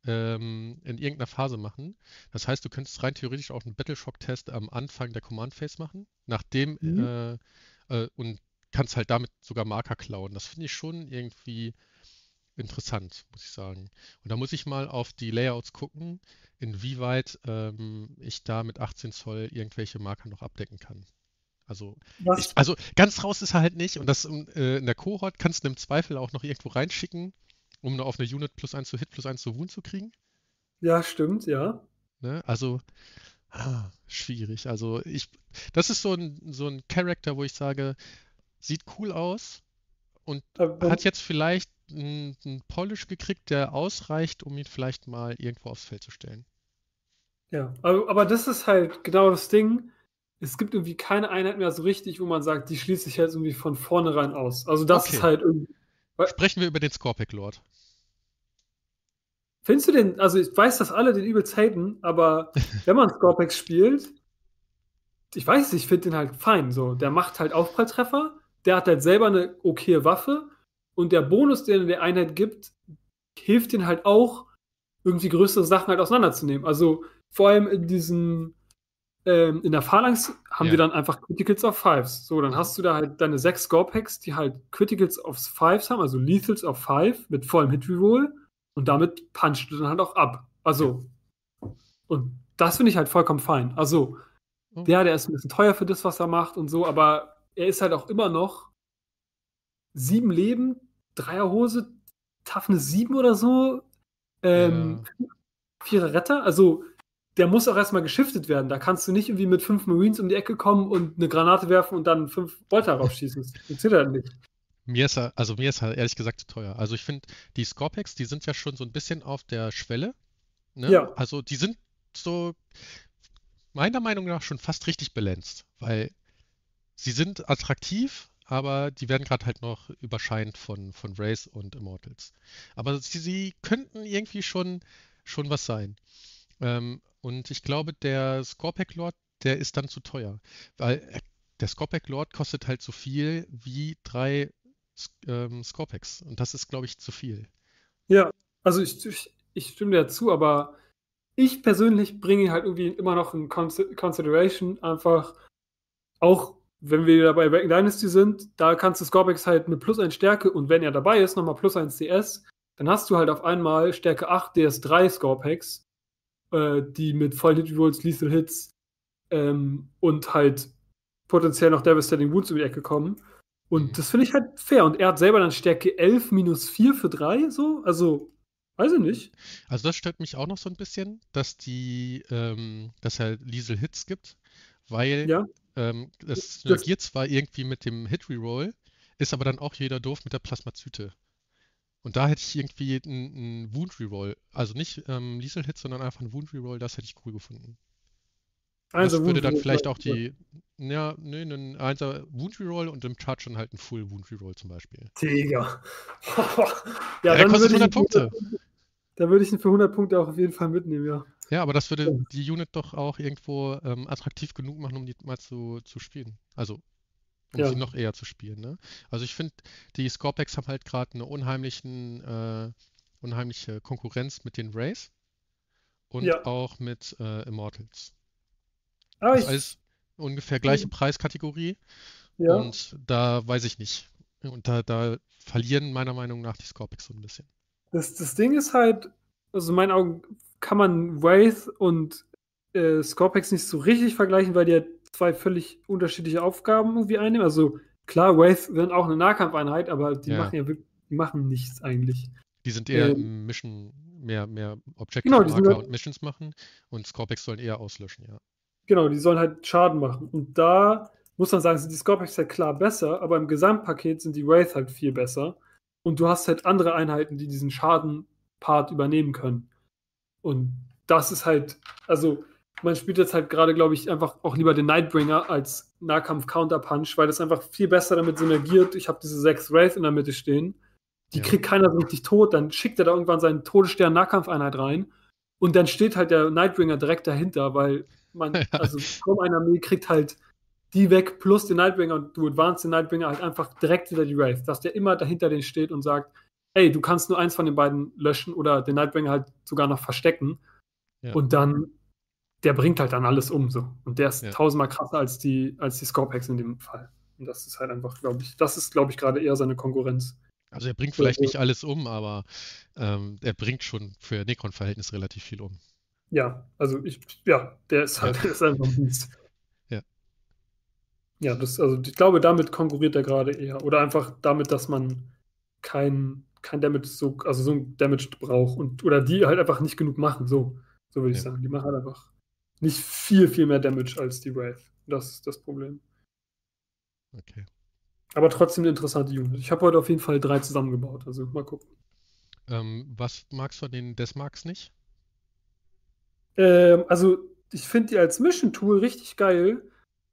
ähm, in irgendeiner Phase machen. Das heißt, du könntest rein theoretisch auch einen Battleshock-Test am Anfang der Command-Phase machen, nachdem mhm. äh, äh, und kannst halt damit sogar Marker klauen. Das finde ich schon irgendwie interessant, muss ich sagen. Und da muss ich mal auf die Layouts gucken, inwieweit ähm, ich da mit 18 Zoll irgendwelche Marker noch abdecken kann. Also, ich, also ganz raus ist er halt nicht. Und das äh, in der Cohort kannst du im Zweifel auch noch irgendwo reinschicken, um nur auf eine Unit plus 1 zu Hit plus 1 zu Wound zu kriegen. Ja, stimmt, ja. Ne? Also, ah, schwierig. Also, ich, das ist so ein, so ein Charakter, wo ich sage, sieht cool aus und Aber, hat jetzt vielleicht einen Polish gekriegt, der ausreicht, um ihn vielleicht mal irgendwo aufs Feld zu stellen. Ja, aber, aber das ist halt genau das Ding. Es gibt irgendwie keine Einheit mehr so richtig, wo man sagt, die schließt sich jetzt irgendwie von vornherein aus. Also das okay. ist halt irgendwie. Sprechen wir über den Scorpic Lord. Findest du den, also ich weiß, dass alle den übelst haten, aber [LAUGHS] wenn man Scorpex spielt, ich weiß nicht, ich finde den halt fein. So, der macht halt Aufpralltreffer, der hat halt selber eine okaye Waffe und der Bonus, den er der Einheit gibt, hilft den halt auch, irgendwie größere Sachen halt auseinanderzunehmen. Also vor allem in diesen, ähm, in der Phalanx haben ja. die dann einfach Criticals of Fives. So, dann hast du da halt deine sechs Score-Packs, die halt Criticals of Fives haben, also Lethals of Five mit vollem Hit-Reroll und damit puncht du dann halt auch ab. Also, und das finde ich halt vollkommen fein. Also, oh. der, der ist ein bisschen teuer für das, was er macht und so, aber er ist halt auch immer noch sieben Leben, Dreierhose, Toughness 7 oder so, ähm, ja. Vierer Retter. Also, der muss auch erstmal geschiftet werden. Da kannst du nicht irgendwie mit fünf Marines um die Ecke kommen und eine Granate werfen und dann fünf Bolter raufschießen. Das funktioniert halt nicht. Mir ist er, also mir ist er ehrlich gesagt zu teuer. Also ich finde, die Scorpex, die sind ja schon so ein bisschen auf der Schwelle. Ne? Ja. Also die sind so meiner Meinung nach schon fast richtig balanced, weil sie sind attraktiv, aber die werden gerade halt noch überscheint von, von Race und Immortals. Aber sie, sie könnten irgendwie schon, schon was sein. Ähm, und ich glaube, der Scorpack Lord, der ist dann zu teuer. Weil äh, der Scorpack Lord kostet halt so viel wie drei ähm, Scorepacks. Und das ist, glaube ich, zu viel. Ja, also ich, ich, ich stimme dir zu, aber ich persönlich bringe halt irgendwie immer noch in Consideration einfach auch wenn wir dabei bei Dynasty sind, da kannst du Scorpex halt mit plus 1 Stärke und wenn er dabei ist, nochmal plus 1 CS, dann hast du halt auf einmal Stärke 8 DS3 Scorpex, äh, die mit voll Hit Rolls, Lethal Hits ähm, und halt potenziell noch Devastating Wounds um die Ecke kommen. Und mhm. das finde ich halt fair. Und er hat selber dann Stärke 11 minus 4 für 3, so. Also, weiß ich nicht. Also, das stört mich auch noch so ein bisschen, dass die, ähm, dass er Lethal Hits gibt, weil ja. Ähm, das synergiert zwar irgendwie mit dem Hit Reroll, ist aber dann auch jeder doof mit der Plasmazyte. Und da hätte ich irgendwie einen, Wound Reroll, also nicht ähm, Liesel Hit, sondern einfach einen Wound Reroll, das hätte ich cool gefunden. Also das würde dann vielleicht auch die, ja, ne, einen Einser Wound Reroll und im Charge dann halt einen Full Wound Reroll zum Beispiel. Digga. [LAUGHS] ja, ja, kostet 100 Punkte. Da würde ich ihn für 100 Punkte auch auf jeden Fall mitnehmen, ja. Ja, aber das würde die Unit doch auch irgendwo ähm, attraktiv genug machen, um die mal zu, zu spielen. Also, um ja. sie noch eher zu spielen. Ne? Also ich finde, die Scorpex haben halt gerade eine unheimlichen, äh, unheimliche Konkurrenz mit den Rays und ja. auch mit äh, Immortals. Aber das ist ungefähr gleiche Preiskategorie. Ja. Und da weiß ich nicht. Und da, da verlieren meiner Meinung nach die Scorpex so ein bisschen. Das, das Ding ist halt, also in meinen Augen kann man Wraith und äh, Scorpex nicht so richtig vergleichen, weil die ja zwei völlig unterschiedliche Aufgaben irgendwie einnehmen. Also klar, Wraith sind auch eine Nahkampfeinheit, aber die ja. machen ja wirklich, die machen nichts eigentlich. Die sind eher ähm, Mission, mehr, mehr Objective genau, Marker halt, und Missions machen und Scorpex sollen eher auslöschen, ja. Genau, die sollen halt Schaden machen. Und da muss man sagen, sind die Scorpex halt klar besser, aber im Gesamtpaket sind die Wraith halt viel besser. Und du hast halt andere Einheiten, die diesen Schaden-Part übernehmen können. Und das ist halt, also man spielt jetzt halt gerade, glaube ich, einfach auch lieber den Nightbringer als Nahkampf-Counterpunch, weil das einfach viel besser damit synergiert. Ich habe diese sechs Wraith in der Mitte stehen. Die ja. kriegt keiner so richtig tot. Dann schickt er da irgendwann seinen Todesstern-Nahkampfeinheit rein. Und dann steht halt der Nightbringer direkt dahinter, weil man, [LAUGHS] ja. also kaum einer Armee kriegt halt die weg plus den Nightbringer und du advance den Nightbringer halt einfach direkt wieder die Wraith, dass der immer dahinter den steht und sagt, ey, du kannst nur eins von den beiden löschen oder den Nightbringer halt sogar noch verstecken. Ja. Und dann, der bringt halt dann alles um so. Und der ist ja. tausendmal krasser als die, als die Scorpex in dem Fall. Und das ist halt einfach, glaube ich, das ist, glaube ich, gerade eher seine Konkurrenz. Also er bringt vielleicht nicht alles um, aber ähm, er bringt schon für Necron-Verhältnis relativ viel um. Ja, also ich, ja, der ist halt, ja. [LAUGHS] Der ist einfach ein Biest. Ja. Ja, das, also ich glaube, damit konkurriert er gerade eher. Oder einfach damit, dass man kein, kein Damage so, also so ein Damage braucht und oder die halt einfach nicht genug machen. So, so würde ich ja. sagen. Die machen halt einfach nicht viel, viel mehr Damage als die Wraith. Das ist das Problem. Okay. Aber trotzdem eine interessante Unit. Ich habe heute auf jeden Fall drei zusammengebaut, also mal gucken. Ähm, was magst du an den Desmarks nicht? Ähm, also, ich finde die als Mission-Tool richtig geil,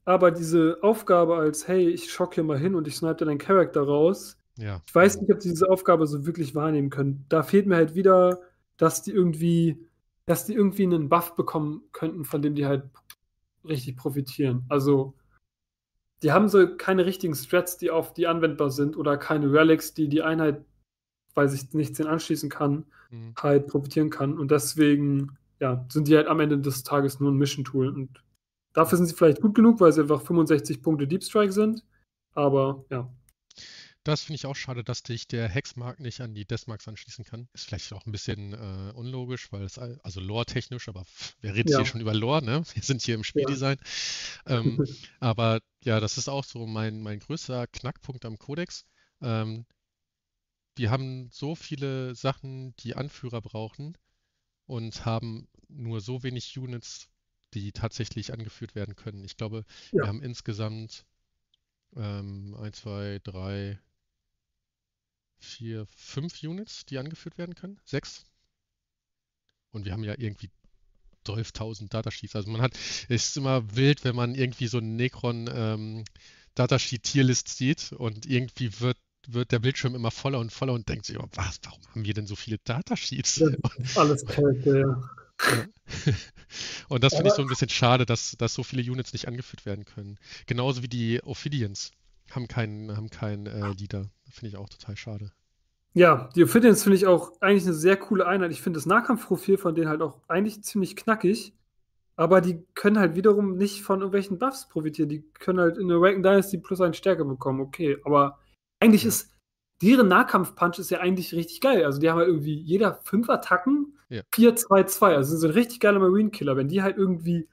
aber diese Aufgabe als, hey, ich schock hier mal hin und ich snipe dir deinen Charakter raus, ja. ich weiß nicht, ob sie diese Aufgabe so wirklich wahrnehmen können. Da fehlt mir halt wieder, dass die irgendwie, dass die irgendwie einen Buff bekommen könnten, von dem die halt richtig profitieren. Also, die haben so keine richtigen Strats, die auf die anwendbar sind oder keine Relics, die die Einheit, weil sich nichts anschließen kann, mhm. halt profitieren kann. Und deswegen, ja, sind die halt am Ende des Tages nur ein Mission-Tool. Und dafür sind sie vielleicht gut genug, weil sie einfach 65 Punkte Deep Strike sind. Aber ja, das finde ich auch schade, dass dich der Hexmark nicht an die Deathmarks anschließen kann. Ist vielleicht auch ein bisschen äh, unlogisch, weil es also lore-technisch, aber wer redet ja. hier schon über Lore, ne? Wir sind hier im Spieldesign. Ja. Ähm, [LAUGHS] aber ja, das ist auch so mein, mein größter Knackpunkt am Codex. Ähm, wir haben so viele Sachen, die Anführer brauchen und haben nur so wenig Units, die tatsächlich angeführt werden können. Ich glaube, ja. wir haben insgesamt ähm, 1, 2, 3, vier, fünf Units, die angeführt werden können. Sechs. Und wir haben ja irgendwie 12.000 Datasheets. Also man hat, es ist immer wild, wenn man irgendwie so einen Necron ähm, Datasheet Tierlist sieht und irgendwie wird wird der Bildschirm immer voller und voller und denkt sich, oh, was, warum haben wir denn so viele Datasheets? Alles Kälte, ja. [LAUGHS] Und das finde ich so ein bisschen schade, dass, dass so viele Units nicht angeführt werden können. Genauso wie die Ophidians haben keinen, haben keinen äh, Leader. Finde ich auch total schade. Ja, die Ophidians finde ich auch eigentlich eine sehr coole Einheit. Ich finde das Nahkampfprofil von denen halt auch eigentlich ziemlich knackig. Aber die können halt wiederum nicht von irgendwelchen Buffs profitieren. Die können halt in der Awakened Dynasty plus eine Stärke bekommen. Okay, aber eigentlich ja. ist deren Nahkampfpunch ist ja eigentlich richtig geil. Also die haben halt irgendwie jeder fünf Attacken, ja. 4-2-2. Also sind so ein richtig geiler Marine-Killer. Wenn die halt irgendwie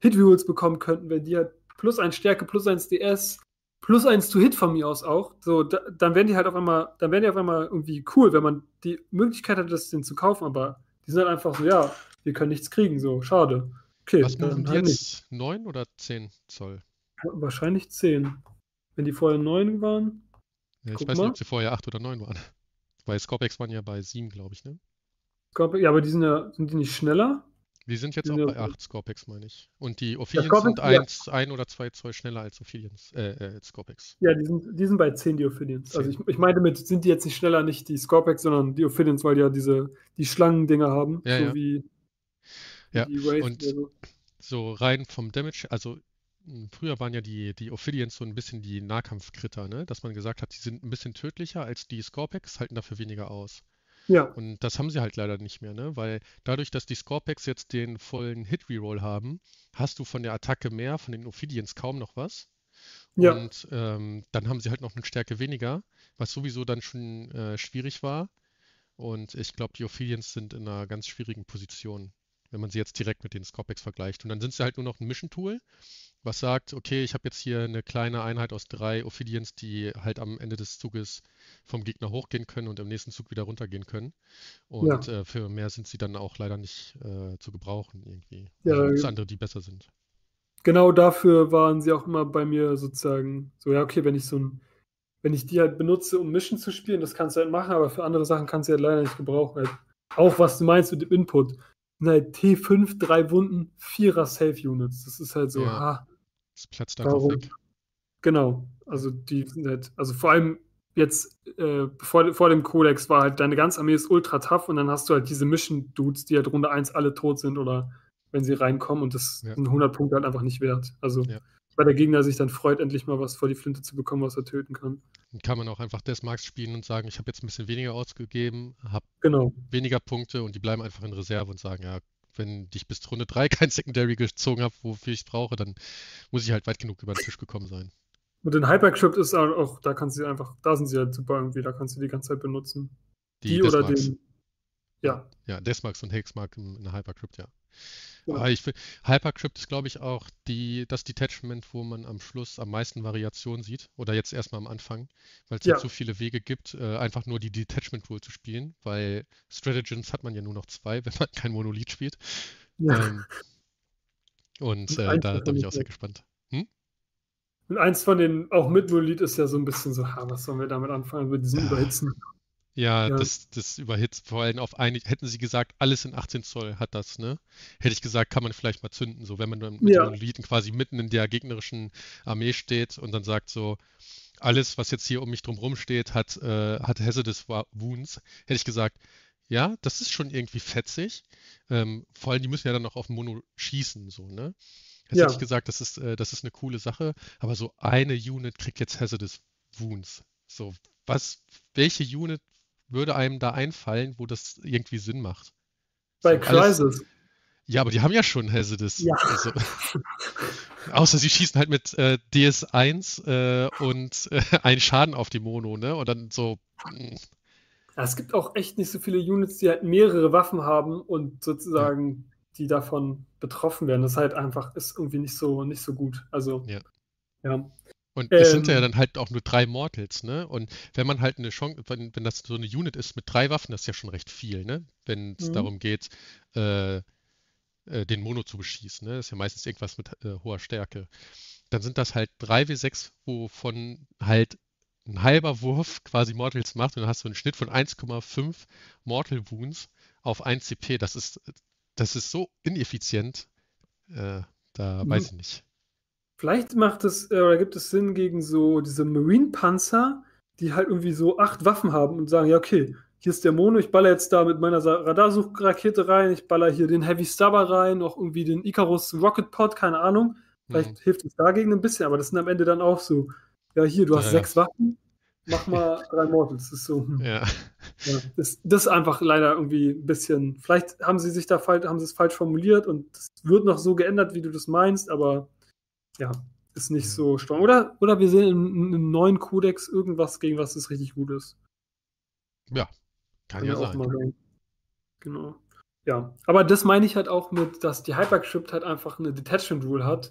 Hit-Rules bekommen könnten, wenn die halt plus ein Stärke, plus eins DS, plus eins to Hit von mir aus auch, so, da, dann werden die halt auf einmal, dann werden die auf einmal irgendwie cool, wenn man die Möglichkeit hat, das den zu kaufen, aber die sind halt einfach so, ja, wir können nichts kriegen, so, schade. Okay, Was machen die jetzt? 9 oder 10 Zoll? wahrscheinlich 10. Wenn die vorher 9 waren. Ja, ich weiß mal. nicht, ob sie vorher 8 oder 9 waren. [LAUGHS] Weil Scorpex waren ja bei 7, glaube ich, ne? Ja, aber die sind ja, sind die nicht schneller? Die sind jetzt auch bei 8 Scorpex, meine ich. Und die Ophidians ja, sind 1 ja. ein oder 2 Zoll schneller als Ophidians, äh, äh, Scorpex. Ja, die sind, die sind bei 10, die Ophidians. 10. Also ich, ich meine mit, sind die jetzt nicht schneller, nicht die Scorpex, sondern die Ophidians, weil die ja diese, die Schlangendinger haben. Ja, so ja. wie ja. die Wraith und so. so rein vom Damage, also hm, früher waren ja die, die Ophidians so ein bisschen die Nahkampfkritter, ne? Dass man gesagt hat, die sind ein bisschen tödlicher als die Scorpex, halten dafür weniger aus. Ja. Und das haben sie halt leider nicht mehr, ne? Weil dadurch, dass die Scorpex jetzt den vollen Hit-Reroll haben, hast du von der Attacke mehr, von den Ophidians kaum noch was. Ja. Und ähm, dann haben sie halt noch eine Stärke weniger, was sowieso dann schon äh, schwierig war. Und ich glaube, die Ophidians sind in einer ganz schwierigen Position, wenn man sie jetzt direkt mit den Scorpex vergleicht. Und dann sind sie halt nur noch ein Mission-Tool was sagt, okay, ich habe jetzt hier eine kleine Einheit aus drei Ophidians, die halt am Ende des Zuges vom Gegner hochgehen können und im nächsten Zug wieder runtergehen können. Und ja. äh, für mehr sind sie dann auch leider nicht äh, zu gebrauchen irgendwie. Ja, also gibt andere, die besser sind. Genau dafür waren sie auch immer bei mir sozusagen so, ja, okay, wenn ich so ein, wenn ich die halt benutze, um Mission zu spielen, das kannst du halt machen, aber für andere Sachen kannst du halt leider nicht gebrauchen. Halt. Auch was du meinst mit dem Input. Halt T5, drei Wunden, vierer Safe Units. Das ist halt so, ja. ha, das platzt einfach Warum? weg. Genau, also die sind halt, also vor allem jetzt äh, vor, vor dem Codex war halt deine ganze Armee ist ultra tough und dann hast du halt diese Mission-Dudes, die halt Runde 1 alle tot sind oder wenn sie reinkommen und das ja. sind 100 Punkte halt einfach nicht wert. Also ja. weil der Gegner sich dann freut, endlich mal was vor die Flinte zu bekommen, was er töten kann. Dann kann man auch einfach Deathmarks spielen und sagen, ich habe jetzt ein bisschen weniger ausgegeben, habe Genau. weniger Punkte und die bleiben einfach in Reserve und sagen, ja, wenn ich bis Runde 3 kein Secondary gezogen habe, wofür ich brauche, dann muss ich halt weit genug über den Tisch gekommen sein. Und in Hypercrypt ist auch, da kannst du einfach, da sind sie halt super irgendwie, da kannst du die ganze Zeit benutzen. Die, oder Deathmarks. den. Ja, Ja, Deathmarks und Hexmark in, in der Hypercrypt, ja. Ja. Aber ich, Hypercrypt ist, glaube ich, auch die, das Detachment, wo man am Schluss am meisten Variation sieht. Oder jetzt erstmal am Anfang, weil es Ja. nicht so viele Wege gibt, äh, einfach nur die Detachment Rule zu spielen, weil Stratagems hat man ja nur noch zwei, [LAUGHS] wenn man kein Monolith spielt. ja. Ähm, und äh, da, bin ich auch sehr gespannt. Und eins von den, auch mit Monolith ist ja so ein bisschen so, ha, was sollen wir damit anfangen, mit diesem Ja. Überhitzen. Ja, Ja. das, das überhitzt vor allem auf eine, hätten sie gesagt, alles in 18 Zoll hat das, ne? Hätte ich gesagt, kann man vielleicht mal zünden, so wenn man dann mit Ja. den Monolithen quasi mitten in der gegnerischen Armee steht und dann sagt so, alles, was jetzt hier um mich drumherum steht, hat, äh, hat Hazardous Wounds, hätte ich gesagt, ja, das ist schon irgendwie fetzig. Ähm, vor allem, die müssen ja dann noch auf Mono schießen, so, ne? Jetzt Ja. hätte ich gesagt, das ist, äh, das ist eine coole Sache, aber so eine Unit kriegt jetzt Hazardous Wounds. So, was, welche Unit würde einem da einfallen, wo das irgendwie Sinn macht? Bei So, alles- Crisis. Ja, aber die haben ja schon Hazardous. Ja. Also, [LAUGHS] außer sie schießen halt mit äh, DS1 äh, und äh, einen Schaden auf die Mono, ne? Und dann so, mm, Ja, es gibt auch echt nicht so viele Units, die halt mehrere Waffen haben und sozusagen die davon betroffen werden. Das halt einfach ist irgendwie nicht so, nicht so gut. Also, Ja. ja. Und es sind ja Ähm. dann halt auch nur drei Mortals, ne? Und wenn man halt eine Chance, wenn, wenn das so eine Unit ist mit drei Waffen, das ist ja schon recht viel, ne? Wenn es Mhm. darum geht, äh, äh, den Mono zu beschießen, ne? Das ist ja meistens irgendwas mit äh, hoher Stärke. Dann sind das halt 3W6, wovon halt ein halber Wurf quasi Mortals macht und dann hast du einen Schnitt von 1,5 Mortal Wounds auf 1 CP. Das ist, das ist so ineffizient. Äh, da Mhm. weiß ich nicht. Vielleicht macht es, äh, oder gibt es Sinn gegen so diese Marine-Panzer, die halt irgendwie so acht Waffen haben und sagen, ja, okay, hier ist der Mono, ich baller jetzt da mit meiner Radarsuchrakete rein, ich baller hier den Heavy Stubber rein, auch irgendwie den Icarus Rocket Pod, keine Ahnung. Vielleicht Mhm. hilft es dagegen ein bisschen, aber das sind am Ende dann auch so, ja, hier, du hast Ja. sechs Waffen, mach mal drei Mortals. Das ist so, hm. Ja. Ja, das, das ist einfach leider irgendwie ein bisschen. Vielleicht haben sie sich da falsch, haben sie es falsch formuliert und es wird noch so geändert, wie du das meinst, aber ja, ist nicht Ja. so strong. Oder, oder wir sehen in einem neuen Kodex irgendwas, gegen was es richtig gut ist. Ja, kann ja auch sein. mal sein. Genau. Ja, aber das meine ich halt auch mit, dass die Hypercrypt halt einfach eine Detachment Rule hat,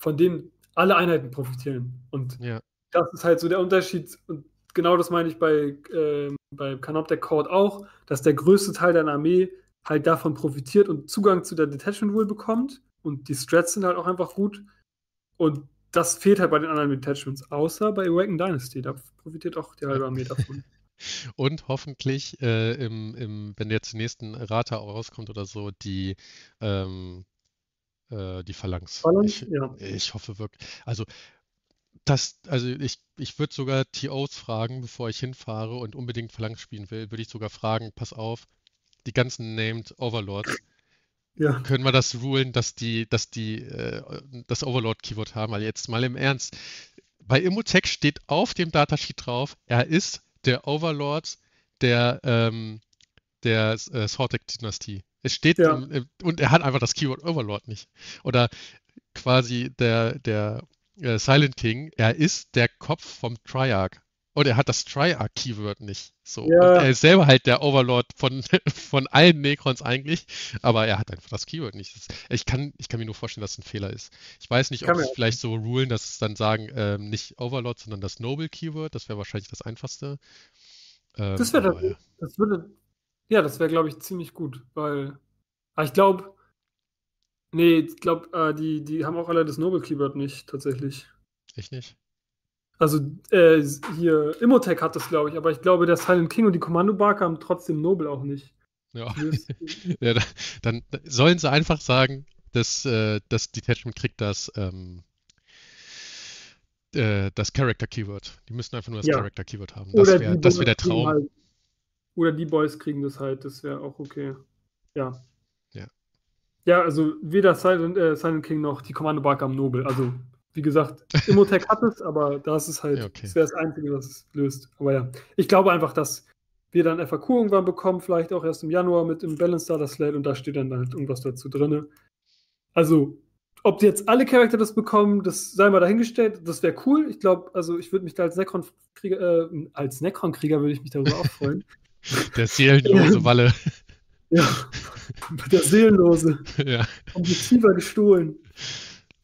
von dem alle Einheiten profitieren. Und Ja. das ist halt so der Unterschied. Und genau das meine ich bei, ähm, bei Canoptech Court auch, dass der größte Teil deiner Armee halt davon profitiert und Zugang zu der Detachment Rule bekommt. Und die Strats sind halt auch einfach gut. Und das fehlt halt bei den anderen Detachments, außer bei Awaken Dynasty. Da profitiert auch die halbe Armee davon. [LAUGHS] Und hoffentlich, äh, im, im, wenn jetzt die nächsten Rata auch rauskommt oder so, die, ähm, äh, die Phalanx. Phalanx, Ich, ja. ich hoffe wirklich. Also, das, also ich, ich würde sogar TOs fragen, bevor ich hinfahre und unbedingt Phalanx spielen will, würde ich sogar fragen, pass auf, die ganzen Named Overlords, Ja. können wir das rulen, dass die, dass die äh, das Overlord-Keyword haben? Weil jetzt mal im Ernst, bei Immotech steht auf dem Datasheet drauf, er ist der Overlord der, ähm, der äh, Sortek-Dynastie. Es steht Ja. im, im, und er hat einfach das Keyword Overlord nicht. Oder quasi der, der äh, Silent King, er ist der Kopf vom Triarch. Und er hat das Triarch-Keyword nicht. So. Ja. Er ist selber halt der Overlord von, [LAUGHS] von allen Necrons eigentlich, aber er hat einfach das Keyword nicht. Das, ich, kann, ich kann mir nur vorstellen, dass es ein Fehler ist. Ich weiß nicht, ob es vielleicht so rulen, dass es dann sagen, ähm, nicht Overlord, sondern das Noble-Keyword. Das wäre wahrscheinlich das einfachste. Ähm, Das wäre aber ja. das würde, ja, das wäre, glaube ich, ziemlich gut, weil, aber ich glaube, nee, ich glaube, äh, die, die haben auch alle das Noble Keyword nicht, tatsächlich. Ich nicht. Also, äh, hier, Immotech hat das, glaube ich, aber ich glaube, der Silent King und die Kommandobarke haben trotzdem Noble auch nicht. Ja. [LAUGHS] Ja, da- dann sollen sie einfach sagen, dass äh, das Detachment kriegt das, ähm, äh, das Character Keyword. Die müssen einfach nur das Ja. Character Keyword haben. Das wäre wär der Traum. Halt, oder die Boys kriegen das halt, das wäre auch okay. Ja. Ja. Ja, also weder Silent, äh, Silent King noch die Kommandobarke haben Noble. Also wie gesagt, Immotech hat es, aber das ist halt, Ja, okay. das wäre das Einzige, was es löst. Aber ja, ich glaube einfach, dass wir dann FAQ irgendwann bekommen, vielleicht auch erst im Januar mit dem Balance Starter Slate und da steht dann halt irgendwas dazu drin. Also, ob die jetzt alle Charakter das bekommen, das sei mal dahingestellt, das wäre cool. Ich glaube, also ich würde mich da als Necron-Krieger, äh, als Necron-Krieger würde ich mich darüber auch freuen. [LAUGHS] [LAUGHS] Der seelenlose Walle. [LAUGHS] Ja, der Seelenlose. ja. vom Receiver gestohlen.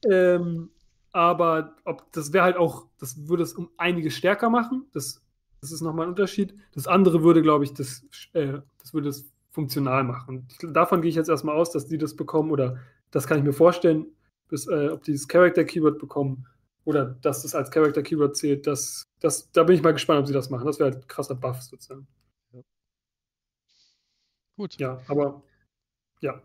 Ähm, aber ob das wäre halt auch, das würde es um einiges stärker machen. Das, das ist nochmal ein Unterschied. Das andere würde, glaube ich, das, äh, das würde es funktional machen. Ich, davon gehe ich jetzt erstmal aus, dass die das bekommen oder das kann ich mir vorstellen, bis, äh, ob die das Character Keyword bekommen oder dass das als Character Keyword zählt. Das, das, da bin ich mal gespannt, ob sie das machen. Das wäre halt ein krasser Buff sozusagen. Gut. Ja, aber ja.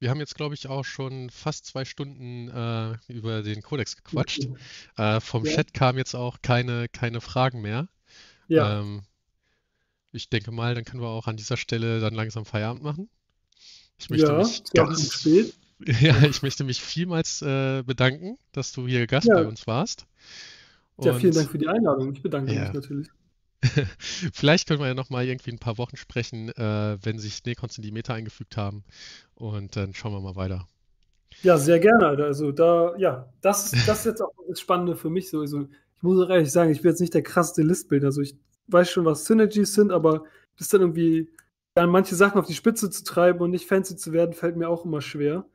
Wir haben jetzt, glaube ich, auch schon fast zwei Stunden äh, über den Kodex gequatscht. Äh, vom Ja. Chat kamen jetzt auch keine, keine Fragen mehr. Ja, Ähm, ich denke mal, dann können wir auch an dieser Stelle dann langsam Feierabend machen. Ich möchte ja, mich ganz, spät. [LAUGHS] ja, ich möchte mich vielmals äh, bedanken, dass du hier Gast Ja. bei uns warst. Ja, vielen Und Dank für die Einladung. Ich bedanke mich natürlich. [LAUGHS] vielleicht können wir ja noch mal irgendwie ein paar Wochen sprechen, äh, wenn sich Necrons in die Meta eingefügt haben. Und dann schauen wir mal weiter. Ja, sehr gerne. Also da, ja, das ist, das ist jetzt auch das Spannende für mich. So. Also, ich muss auch ehrlich sagen, ich bin jetzt nicht der krasseste Listbilder. Also ich weiß schon, was Synergies sind, aber das dann irgendwie dann manche Sachen auf die Spitze zu treiben und nicht fancy zu werden, fällt mir auch immer schwer.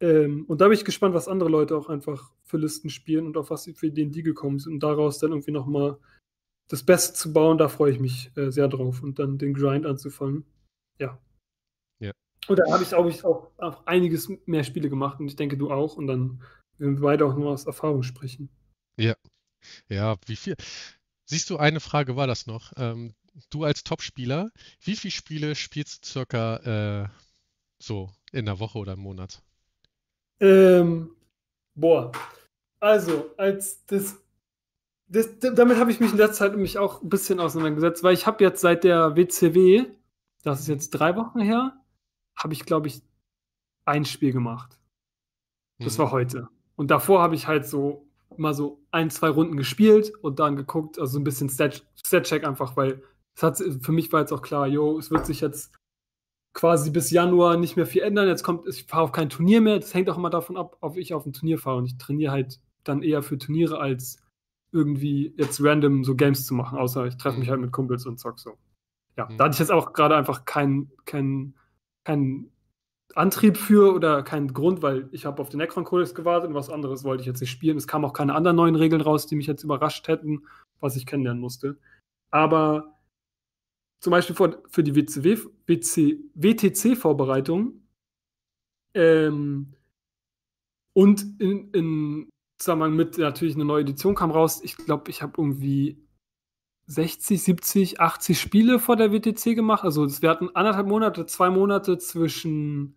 Ähm, und da bin ich gespannt, was andere Leute auch einfach für Listen spielen und auf was für Ideen die gekommen sind und daraus dann irgendwie nochmal das Beste zu bauen, da freue ich mich äh, sehr drauf und dann den Grind anzufangen. Ja. Ja. Und da habe ich, glaube ich, auch, auch einiges mehr Spiele gemacht und ich denke, du auch. Und dann werden wir beide auch nur aus Erfahrung sprechen. Ja, wie viel? Siehst du, eine Frage war das noch. Ähm, du als Topspieler, wie viele Spiele spielst du circa äh, so in der Woche oder im Monat? Ähm, boah. Also, als das, das damit habe ich mich in der Zeit nämlich auch ein bisschen auseinandergesetzt, weil ich habe jetzt seit der WCW, das ist jetzt drei Wochen her, habe ich, glaube ich, ein Spiel gemacht. Das Mhm. war heute. Und davor habe ich halt so mal so ein, zwei Runden gespielt und dann geguckt, also so ein bisschen Stat- Stat-Check einfach, weil es hat, für mich war jetzt auch klar, jo, es wird sich jetzt quasi bis Januar nicht mehr viel ändern. Jetzt kommt, ich fahre auf kein Turnier mehr. Das hängt auch immer davon ab, ob ich auf ein Turnier fahre. Und ich trainiere halt dann eher für Turniere, als irgendwie jetzt random so Games zu machen, außer ich treffe mich Mhm. halt mit Kumpels und zock so. Ja, Mhm. da hatte ich jetzt auch gerade einfach keinen kein, kein Antrieb für oder keinen Grund, weil ich habe auf den Necron Codex gewartet und was anderes wollte ich jetzt nicht spielen. Es kamen auch keine anderen neuen Regeln raus, die mich jetzt überrascht hätten, was ich kennenlernen musste. Aber zum Beispiel für, für die WTC-Vorbereitung ähm, und in, in Zusammenhang mit natürlich eine neue Edition kam raus. Ich glaube, ich habe irgendwie 60, 70, 80 Spiele vor der WTC gemacht. Also wir hatten anderthalb Monate, zwei Monate zwischen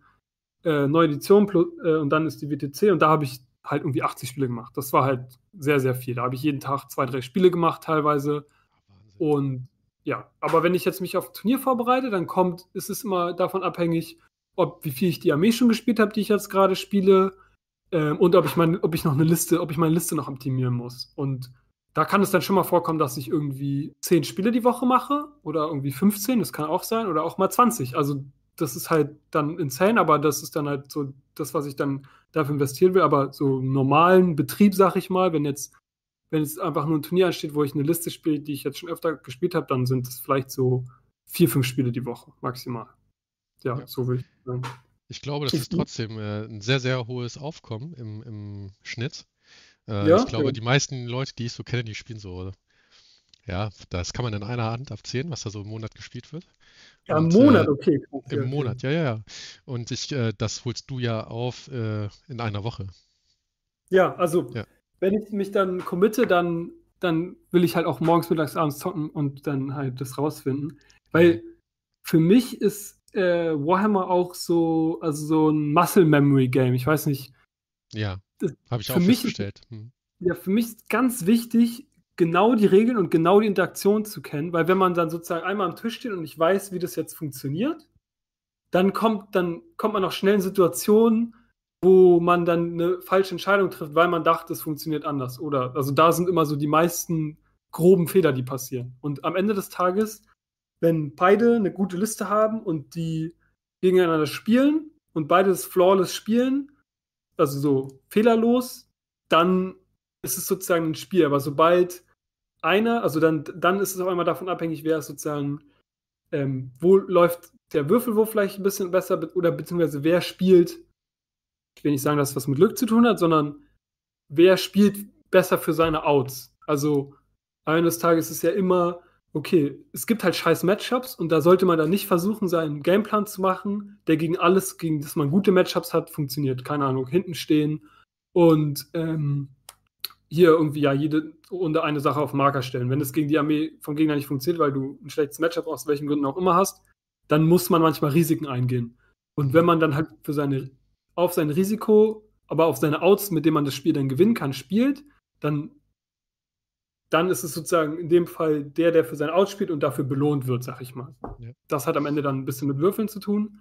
äh, neue Edition plus, äh, und dann ist die WTC und da habe ich halt irgendwie 80 Spiele gemacht. Das war halt sehr, sehr viel. Da habe ich jeden Tag zwei, drei Spiele gemacht teilweise. Wahnsinn. Und ja, aber wenn ich jetzt mich auf ein Turnier vorbereite, dann kommt, ist es immer davon abhängig, ob wie viel ich die Armee schon gespielt habe, die ich jetzt gerade spiele, ähm, und ob ich mein, ob ich noch eine Liste, ob ich meine Liste noch optimieren muss. Und da kann es dann schon mal vorkommen, dass ich irgendwie 10 Spiele die Woche mache oder irgendwie 15, das kann auch sein, oder auch mal 20. Also das ist halt dann insane, aber das ist dann halt so das, was ich dann dafür investieren will. Aber so im normalen Betrieb, sag ich mal, wenn jetzt, wenn jetzt einfach nur ein Turnier ansteht, wo ich eine Liste spiele, die ich jetzt schon öfter gespielt habe, dann sind es vielleicht so vier, fünf Spiele die Woche maximal. Ja, Ja. so würde ich sagen. Ich glaube, das ist trotzdem äh, ein sehr, sehr hohes Aufkommen im, im Schnitt. Äh, Ja, ich glaube, ja. die meisten Leute, die ich so kenne, die spielen so, ja, das kann man in einer Hand abzählen, was da so im Monat gespielt wird. Ja, im Monat, äh, okay. ja, Im okay. Monat, ja, ja, ja. Und ich, äh, das holst du ja auf äh, in einer Woche. Ja, also Ja. wenn ich mich dann committe, dann, dann will ich halt auch morgens, mittags, abends zocken und dann halt das rausfinden. Weil Mhm. für mich ist äh, Warhammer auch so, also so ein Muscle Memory Game. Ich weiß nicht. Ja, habe ich für auch festgestellt. Hm. Ja, für mich ist ganz wichtig, genau die Regeln und genau die Interaktion zu kennen, weil wenn man dann sozusagen einmal am Tisch steht und ich weiß, wie das jetzt funktioniert, dann kommt, dann kommt man auch schnell in Situationen, wo man dann eine falsche Entscheidung trifft, weil man dachte, es funktioniert anders. Oder also da sind immer so die meisten groben Fehler, die passieren. Und am Ende des Tages, wenn beide eine gute Liste haben und die gegeneinander spielen und beide das flawless spielen, also so fehlerlos, dann ist es sozusagen ein Spiel. Aber sobald einer, also dann, dann ist es auf einmal davon abhängig, wer sozusagen, ähm, wo läuft der Würfelwurf vielleicht ein bisschen besser oder beziehungsweise wer spielt, ich will nicht sagen, dass es was mit Glück zu tun hat, sondern wer spielt besser für seine Outs. Also des Tages ist ja immer, okay, es gibt halt scheiß Matchups und da sollte man dann nicht versuchen, seinen Gameplan zu machen, der gegen alles, gegen das man gute Matchups hat, funktioniert. Keine Ahnung, hinten stehen und ähm, hier irgendwie ja jede Runde eine Sache auf Marker stellen. Wenn es gegen die Armee vom Gegner nicht funktioniert, weil du ein schlechtes Matchup aus welchen Gründen auch immer hast, dann muss man manchmal Risiken eingehen. Und wenn man dann halt für seine, auf sein Risiko, aber auf seine Outs, mit denen man das Spiel dann gewinnen kann, spielt, dann, dann ist es sozusagen in dem Fall der, der für sein Outs spielt und dafür belohnt wird, sag ich mal. Ja. Das hat am Ende dann ein bisschen mit Würfeln zu tun.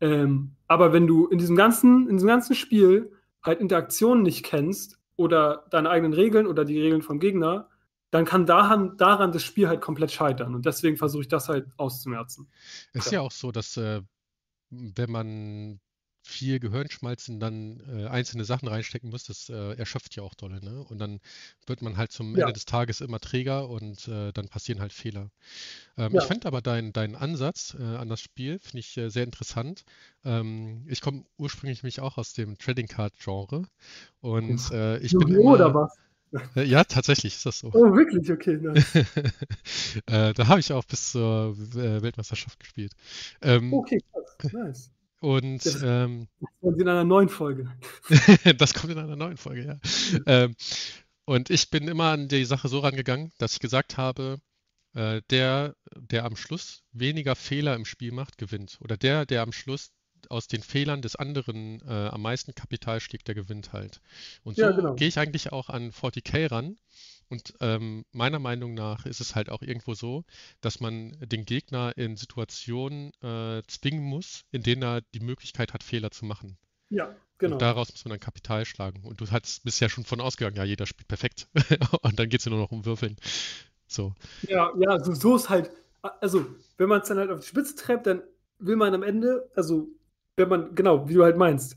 Ähm, aber wenn du in diesem ganzen, in diesem ganzen Spiel halt Interaktionen nicht kennst oder deine eigenen Regeln oder die Regeln vom Gegner, dann kann daran, daran das Spiel halt komplett scheitern. Und deswegen versuche ich das halt auszumerzen. Es ist ja, ja auch so, dass äh, wenn man viel Gehirnschmalz in dann äh, einzelne Sachen reinstecken muss, das äh, erschöpft ja auch dolle. Ne? Und dann wird man halt zum ja. Ende des Tages immer träger und äh, dann passieren halt Fehler. Ähm, ja. Ich fand aber deinen dein Ansatz äh, an das Spiel, finde ich äh, sehr interessant. Ähm, ich komme ursprünglich mich auch aus dem Trading Card Genre und äh, ich bin immer, oder was? Ja, tatsächlich ist das so. Oh, wirklich? Okay, nice. [LAUGHS] da habe ich auch bis zur Weltmeisterschaft gespielt. Ähm, okay, krass. Nice. Und das, ähm, kommt in einer neuen Folge. [LAUGHS] das kommt in einer neuen Folge, ja. ähm, und ich bin immer an die Sache so rangegangen, dass ich gesagt habe, äh, der, der am Schluss weniger Fehler im Spiel macht, gewinnt. Oder der, der am Schluss aus den Fehlern des anderen äh, am meisten Kapital schlägt, der gewinnt halt. Und so ja, genau. gehe ich eigentlich auch an 40k ran und ähm, meiner Meinung nach ist es halt auch irgendwo so, dass man den Gegner in Situationen äh, zwingen muss, in denen er die Möglichkeit hat, Fehler zu machen. Ja, genau. Und daraus muss man dann Kapital schlagen. Und du hast, bist ja schon von ausgegangen, ja, jeder spielt perfekt. [LAUGHS] und dann geht es ja nur noch um Würfeln. So. Ja, ja, also so ist halt, also wenn man es dann halt auf die Spitze treibt, dann will man am Ende, also wenn man, genau, wie du halt meinst,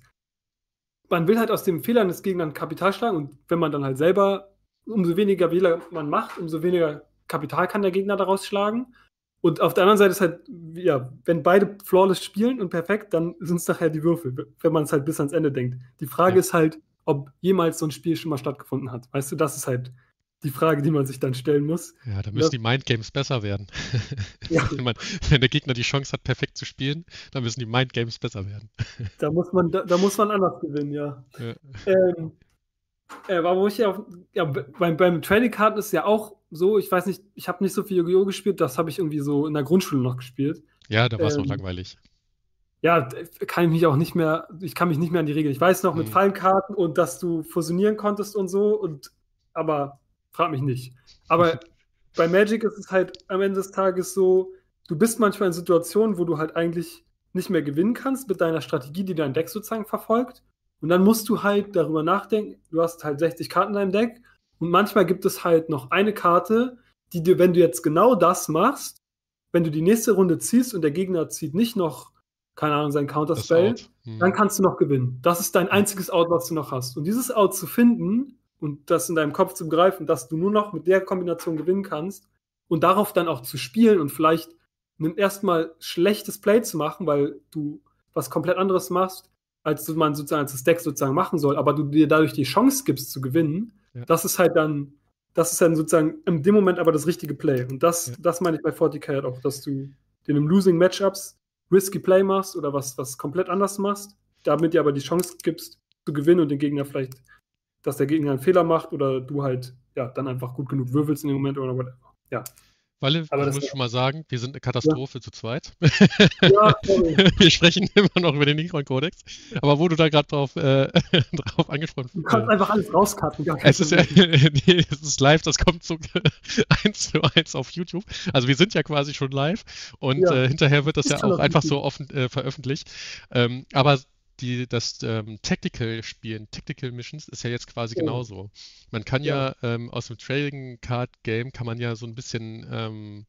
man will halt aus den Fehlern des Gegners Kapital schlagen und wenn man dann halt selber umso weniger Wähler man macht, umso weniger Kapital kann der Gegner daraus schlagen. Und auf der anderen Seite ist halt, ja, wenn beide flawless spielen und perfekt, dann sind es nachher die Würfel, wenn man es halt bis ans Ende denkt. Die Frage ja. ist halt, ob jemals so ein Spiel schon mal stattgefunden hat. Weißt du, das ist halt die Frage, die man sich dann stellen muss. Ja, da müssen das, die Mindgames besser werden. [LAUGHS] Ja. wenn, man, wenn, der Gegner die Chance hat, perfekt zu spielen, dann müssen die Mindgames besser werden. da muss man, da, da muss man anders gewinnen, ja. ja. Ähm, äh, wo ich ja, ja beim, beim Trading Card ist ja auch so, ich weiß nicht, ich habe nicht so viel Yu-Gi-Oh! gespielt, das habe ich irgendwie so in der Grundschule noch gespielt. Ja, da war es ähm, noch langweilig. Ja, kann ich mich auch nicht mehr, ich kann mich nicht mehr an die Regeln. Ich weiß noch mit hm. Fallenkarten und dass du fusionieren konntest und so, und aber frag mich nicht. Aber [LAUGHS] bei Magic ist es halt am Ende des Tages so, du bist manchmal in Situationen, wo du halt eigentlich nicht mehr gewinnen kannst mit deiner Strategie, die dein Deck sozusagen verfolgt. Und dann musst du halt darüber nachdenken, du hast halt 60 Karten in deinem Deck und manchmal gibt es halt noch eine Karte, die dir, wenn du jetzt genau das machst, wenn du die nächste Runde ziehst und der Gegner zieht nicht noch, keine Ahnung, sein Counterspell, hm. dann kannst du noch gewinnen. Das ist dein einziges Out, was du noch hast. Und dieses Out zu finden und das in deinem Kopf zu begreifen, dass du nur noch mit der Kombination gewinnen kannst und darauf dann auch zu spielen und vielleicht erstmal schlechtes Play zu machen, weil du was komplett anderes machst, als man sozusagen als das Deck sozusagen machen soll, aber du dir dadurch die Chance gibst zu gewinnen, ja. das ist halt dann, das ist dann sozusagen in dem Moment aber das richtige Play. Und das, ja. das meine ich bei 40k halt auch, dass du den im Losing Matchups risky Play machst oder was, was komplett anders machst, damit dir aber die Chance gibst zu gewinnen und den Gegner vielleicht, dass der Gegner einen Fehler macht oder du halt ja dann einfach gut genug würfelst in dem Moment oder whatever. Ja. Walle, aber ich muss schon mal sagen, wir sind eine Katastrophe ja. zu zweit. Ja, [LAUGHS] wir sprechen immer noch über den Nikon-Kodex. Aber wo du da gerade drauf, äh, [LAUGHS] drauf angesprochen hast. Du kannst äh, einfach alles rauskarten. Es ist, ja, [LAUGHS] nee, es ist live, das kommt so eins zu eins auf YouTube. Also wir sind ja quasi schon live und ja. äh, hinterher wird das ja auch einfach so offen äh, veröffentlicht. Ähm, aber die, das ähm, Tactical-Spielen, Tactical Missions, ist ja jetzt quasi Oh. genauso. Man kann Ja. ja ähm, aus dem Trading Card Game kann man ja so ein bisschen ähm,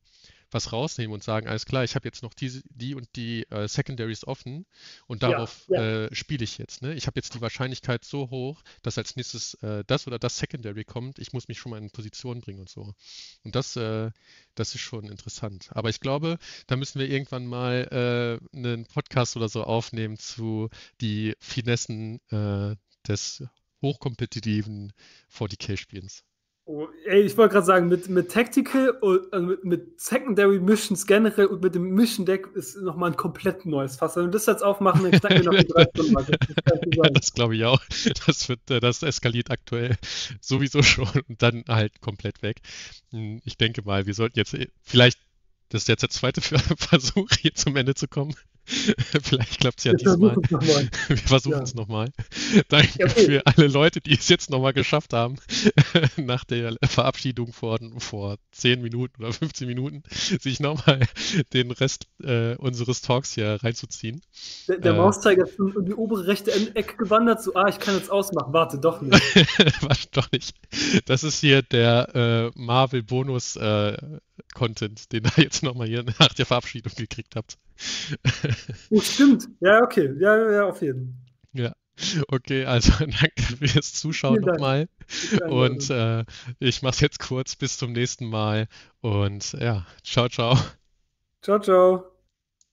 was rausnehmen und sagen, alles klar, ich habe jetzt noch diese, die und die äh, Secondaries offen und Ja, darauf ja. äh, spiele ich jetzt. Ne? Ich habe jetzt die Wahrscheinlichkeit so hoch, dass als nächstes äh, das oder das Secondary kommt. Ich muss mich schon mal in Position bringen und so. Und das, äh, das ist schon interessant. Aber ich glaube, da müssen wir irgendwann mal äh, einen Podcast oder so aufnehmen zu die Finessen äh, des hochkompetitiven 40k-Spielens. Oh, ey, ich wollte gerade sagen, mit, mit Tactical und also mit, mit Secondary Missions generell und mit dem Mission Deck ist nochmal ein komplett neues Fass. Wenn wir das jetzt aufmachen, dann knacken wir noch die drei Stunden weiter. Das. [LAUGHS] Das glaube ich auch. Das wird, äh, das eskaliert aktuell [LAUGHS] sowieso schon und dann halt komplett weg. Hm, Ich denke mal, wir sollten jetzt äh, vielleicht, das ist jetzt der zweite [LAUGHS] Versuch, hier zum Ende zu kommen. [LAUGHS] Vielleicht klappt es ja diesmal. [LAUGHS] Wir versuchen Ja. es nochmal. [LAUGHS] Danke Ja, okay. für alle Leute, die es jetzt nochmal geschafft haben, nach der Verabschiedung vor, vor 10 Minuten oder 15 Minuten, sich nochmal den Rest äh, unseres Talks hier reinzuziehen. Der, der Äh. Mauszeiger ist in die obere rechte Ecke gewandert, so, ah, ich kann jetzt ausmachen. Warte, doch nicht. Warte doch nicht. Das ist hier der äh, Marvel Bonus äh, Content, den ihr jetzt nochmal hier nach der Verabschiedung gekriegt habt. Oh, stimmt. Ja, okay. Ja, ja, auf jeden Ja. Okay, also [LAUGHS] danke fürs Zuschauen nochmal. Fall. Und äh, ich mach's jetzt kurz. Bis zum nächsten Mal. Und ja, ciao, ciao. ciao, ciao.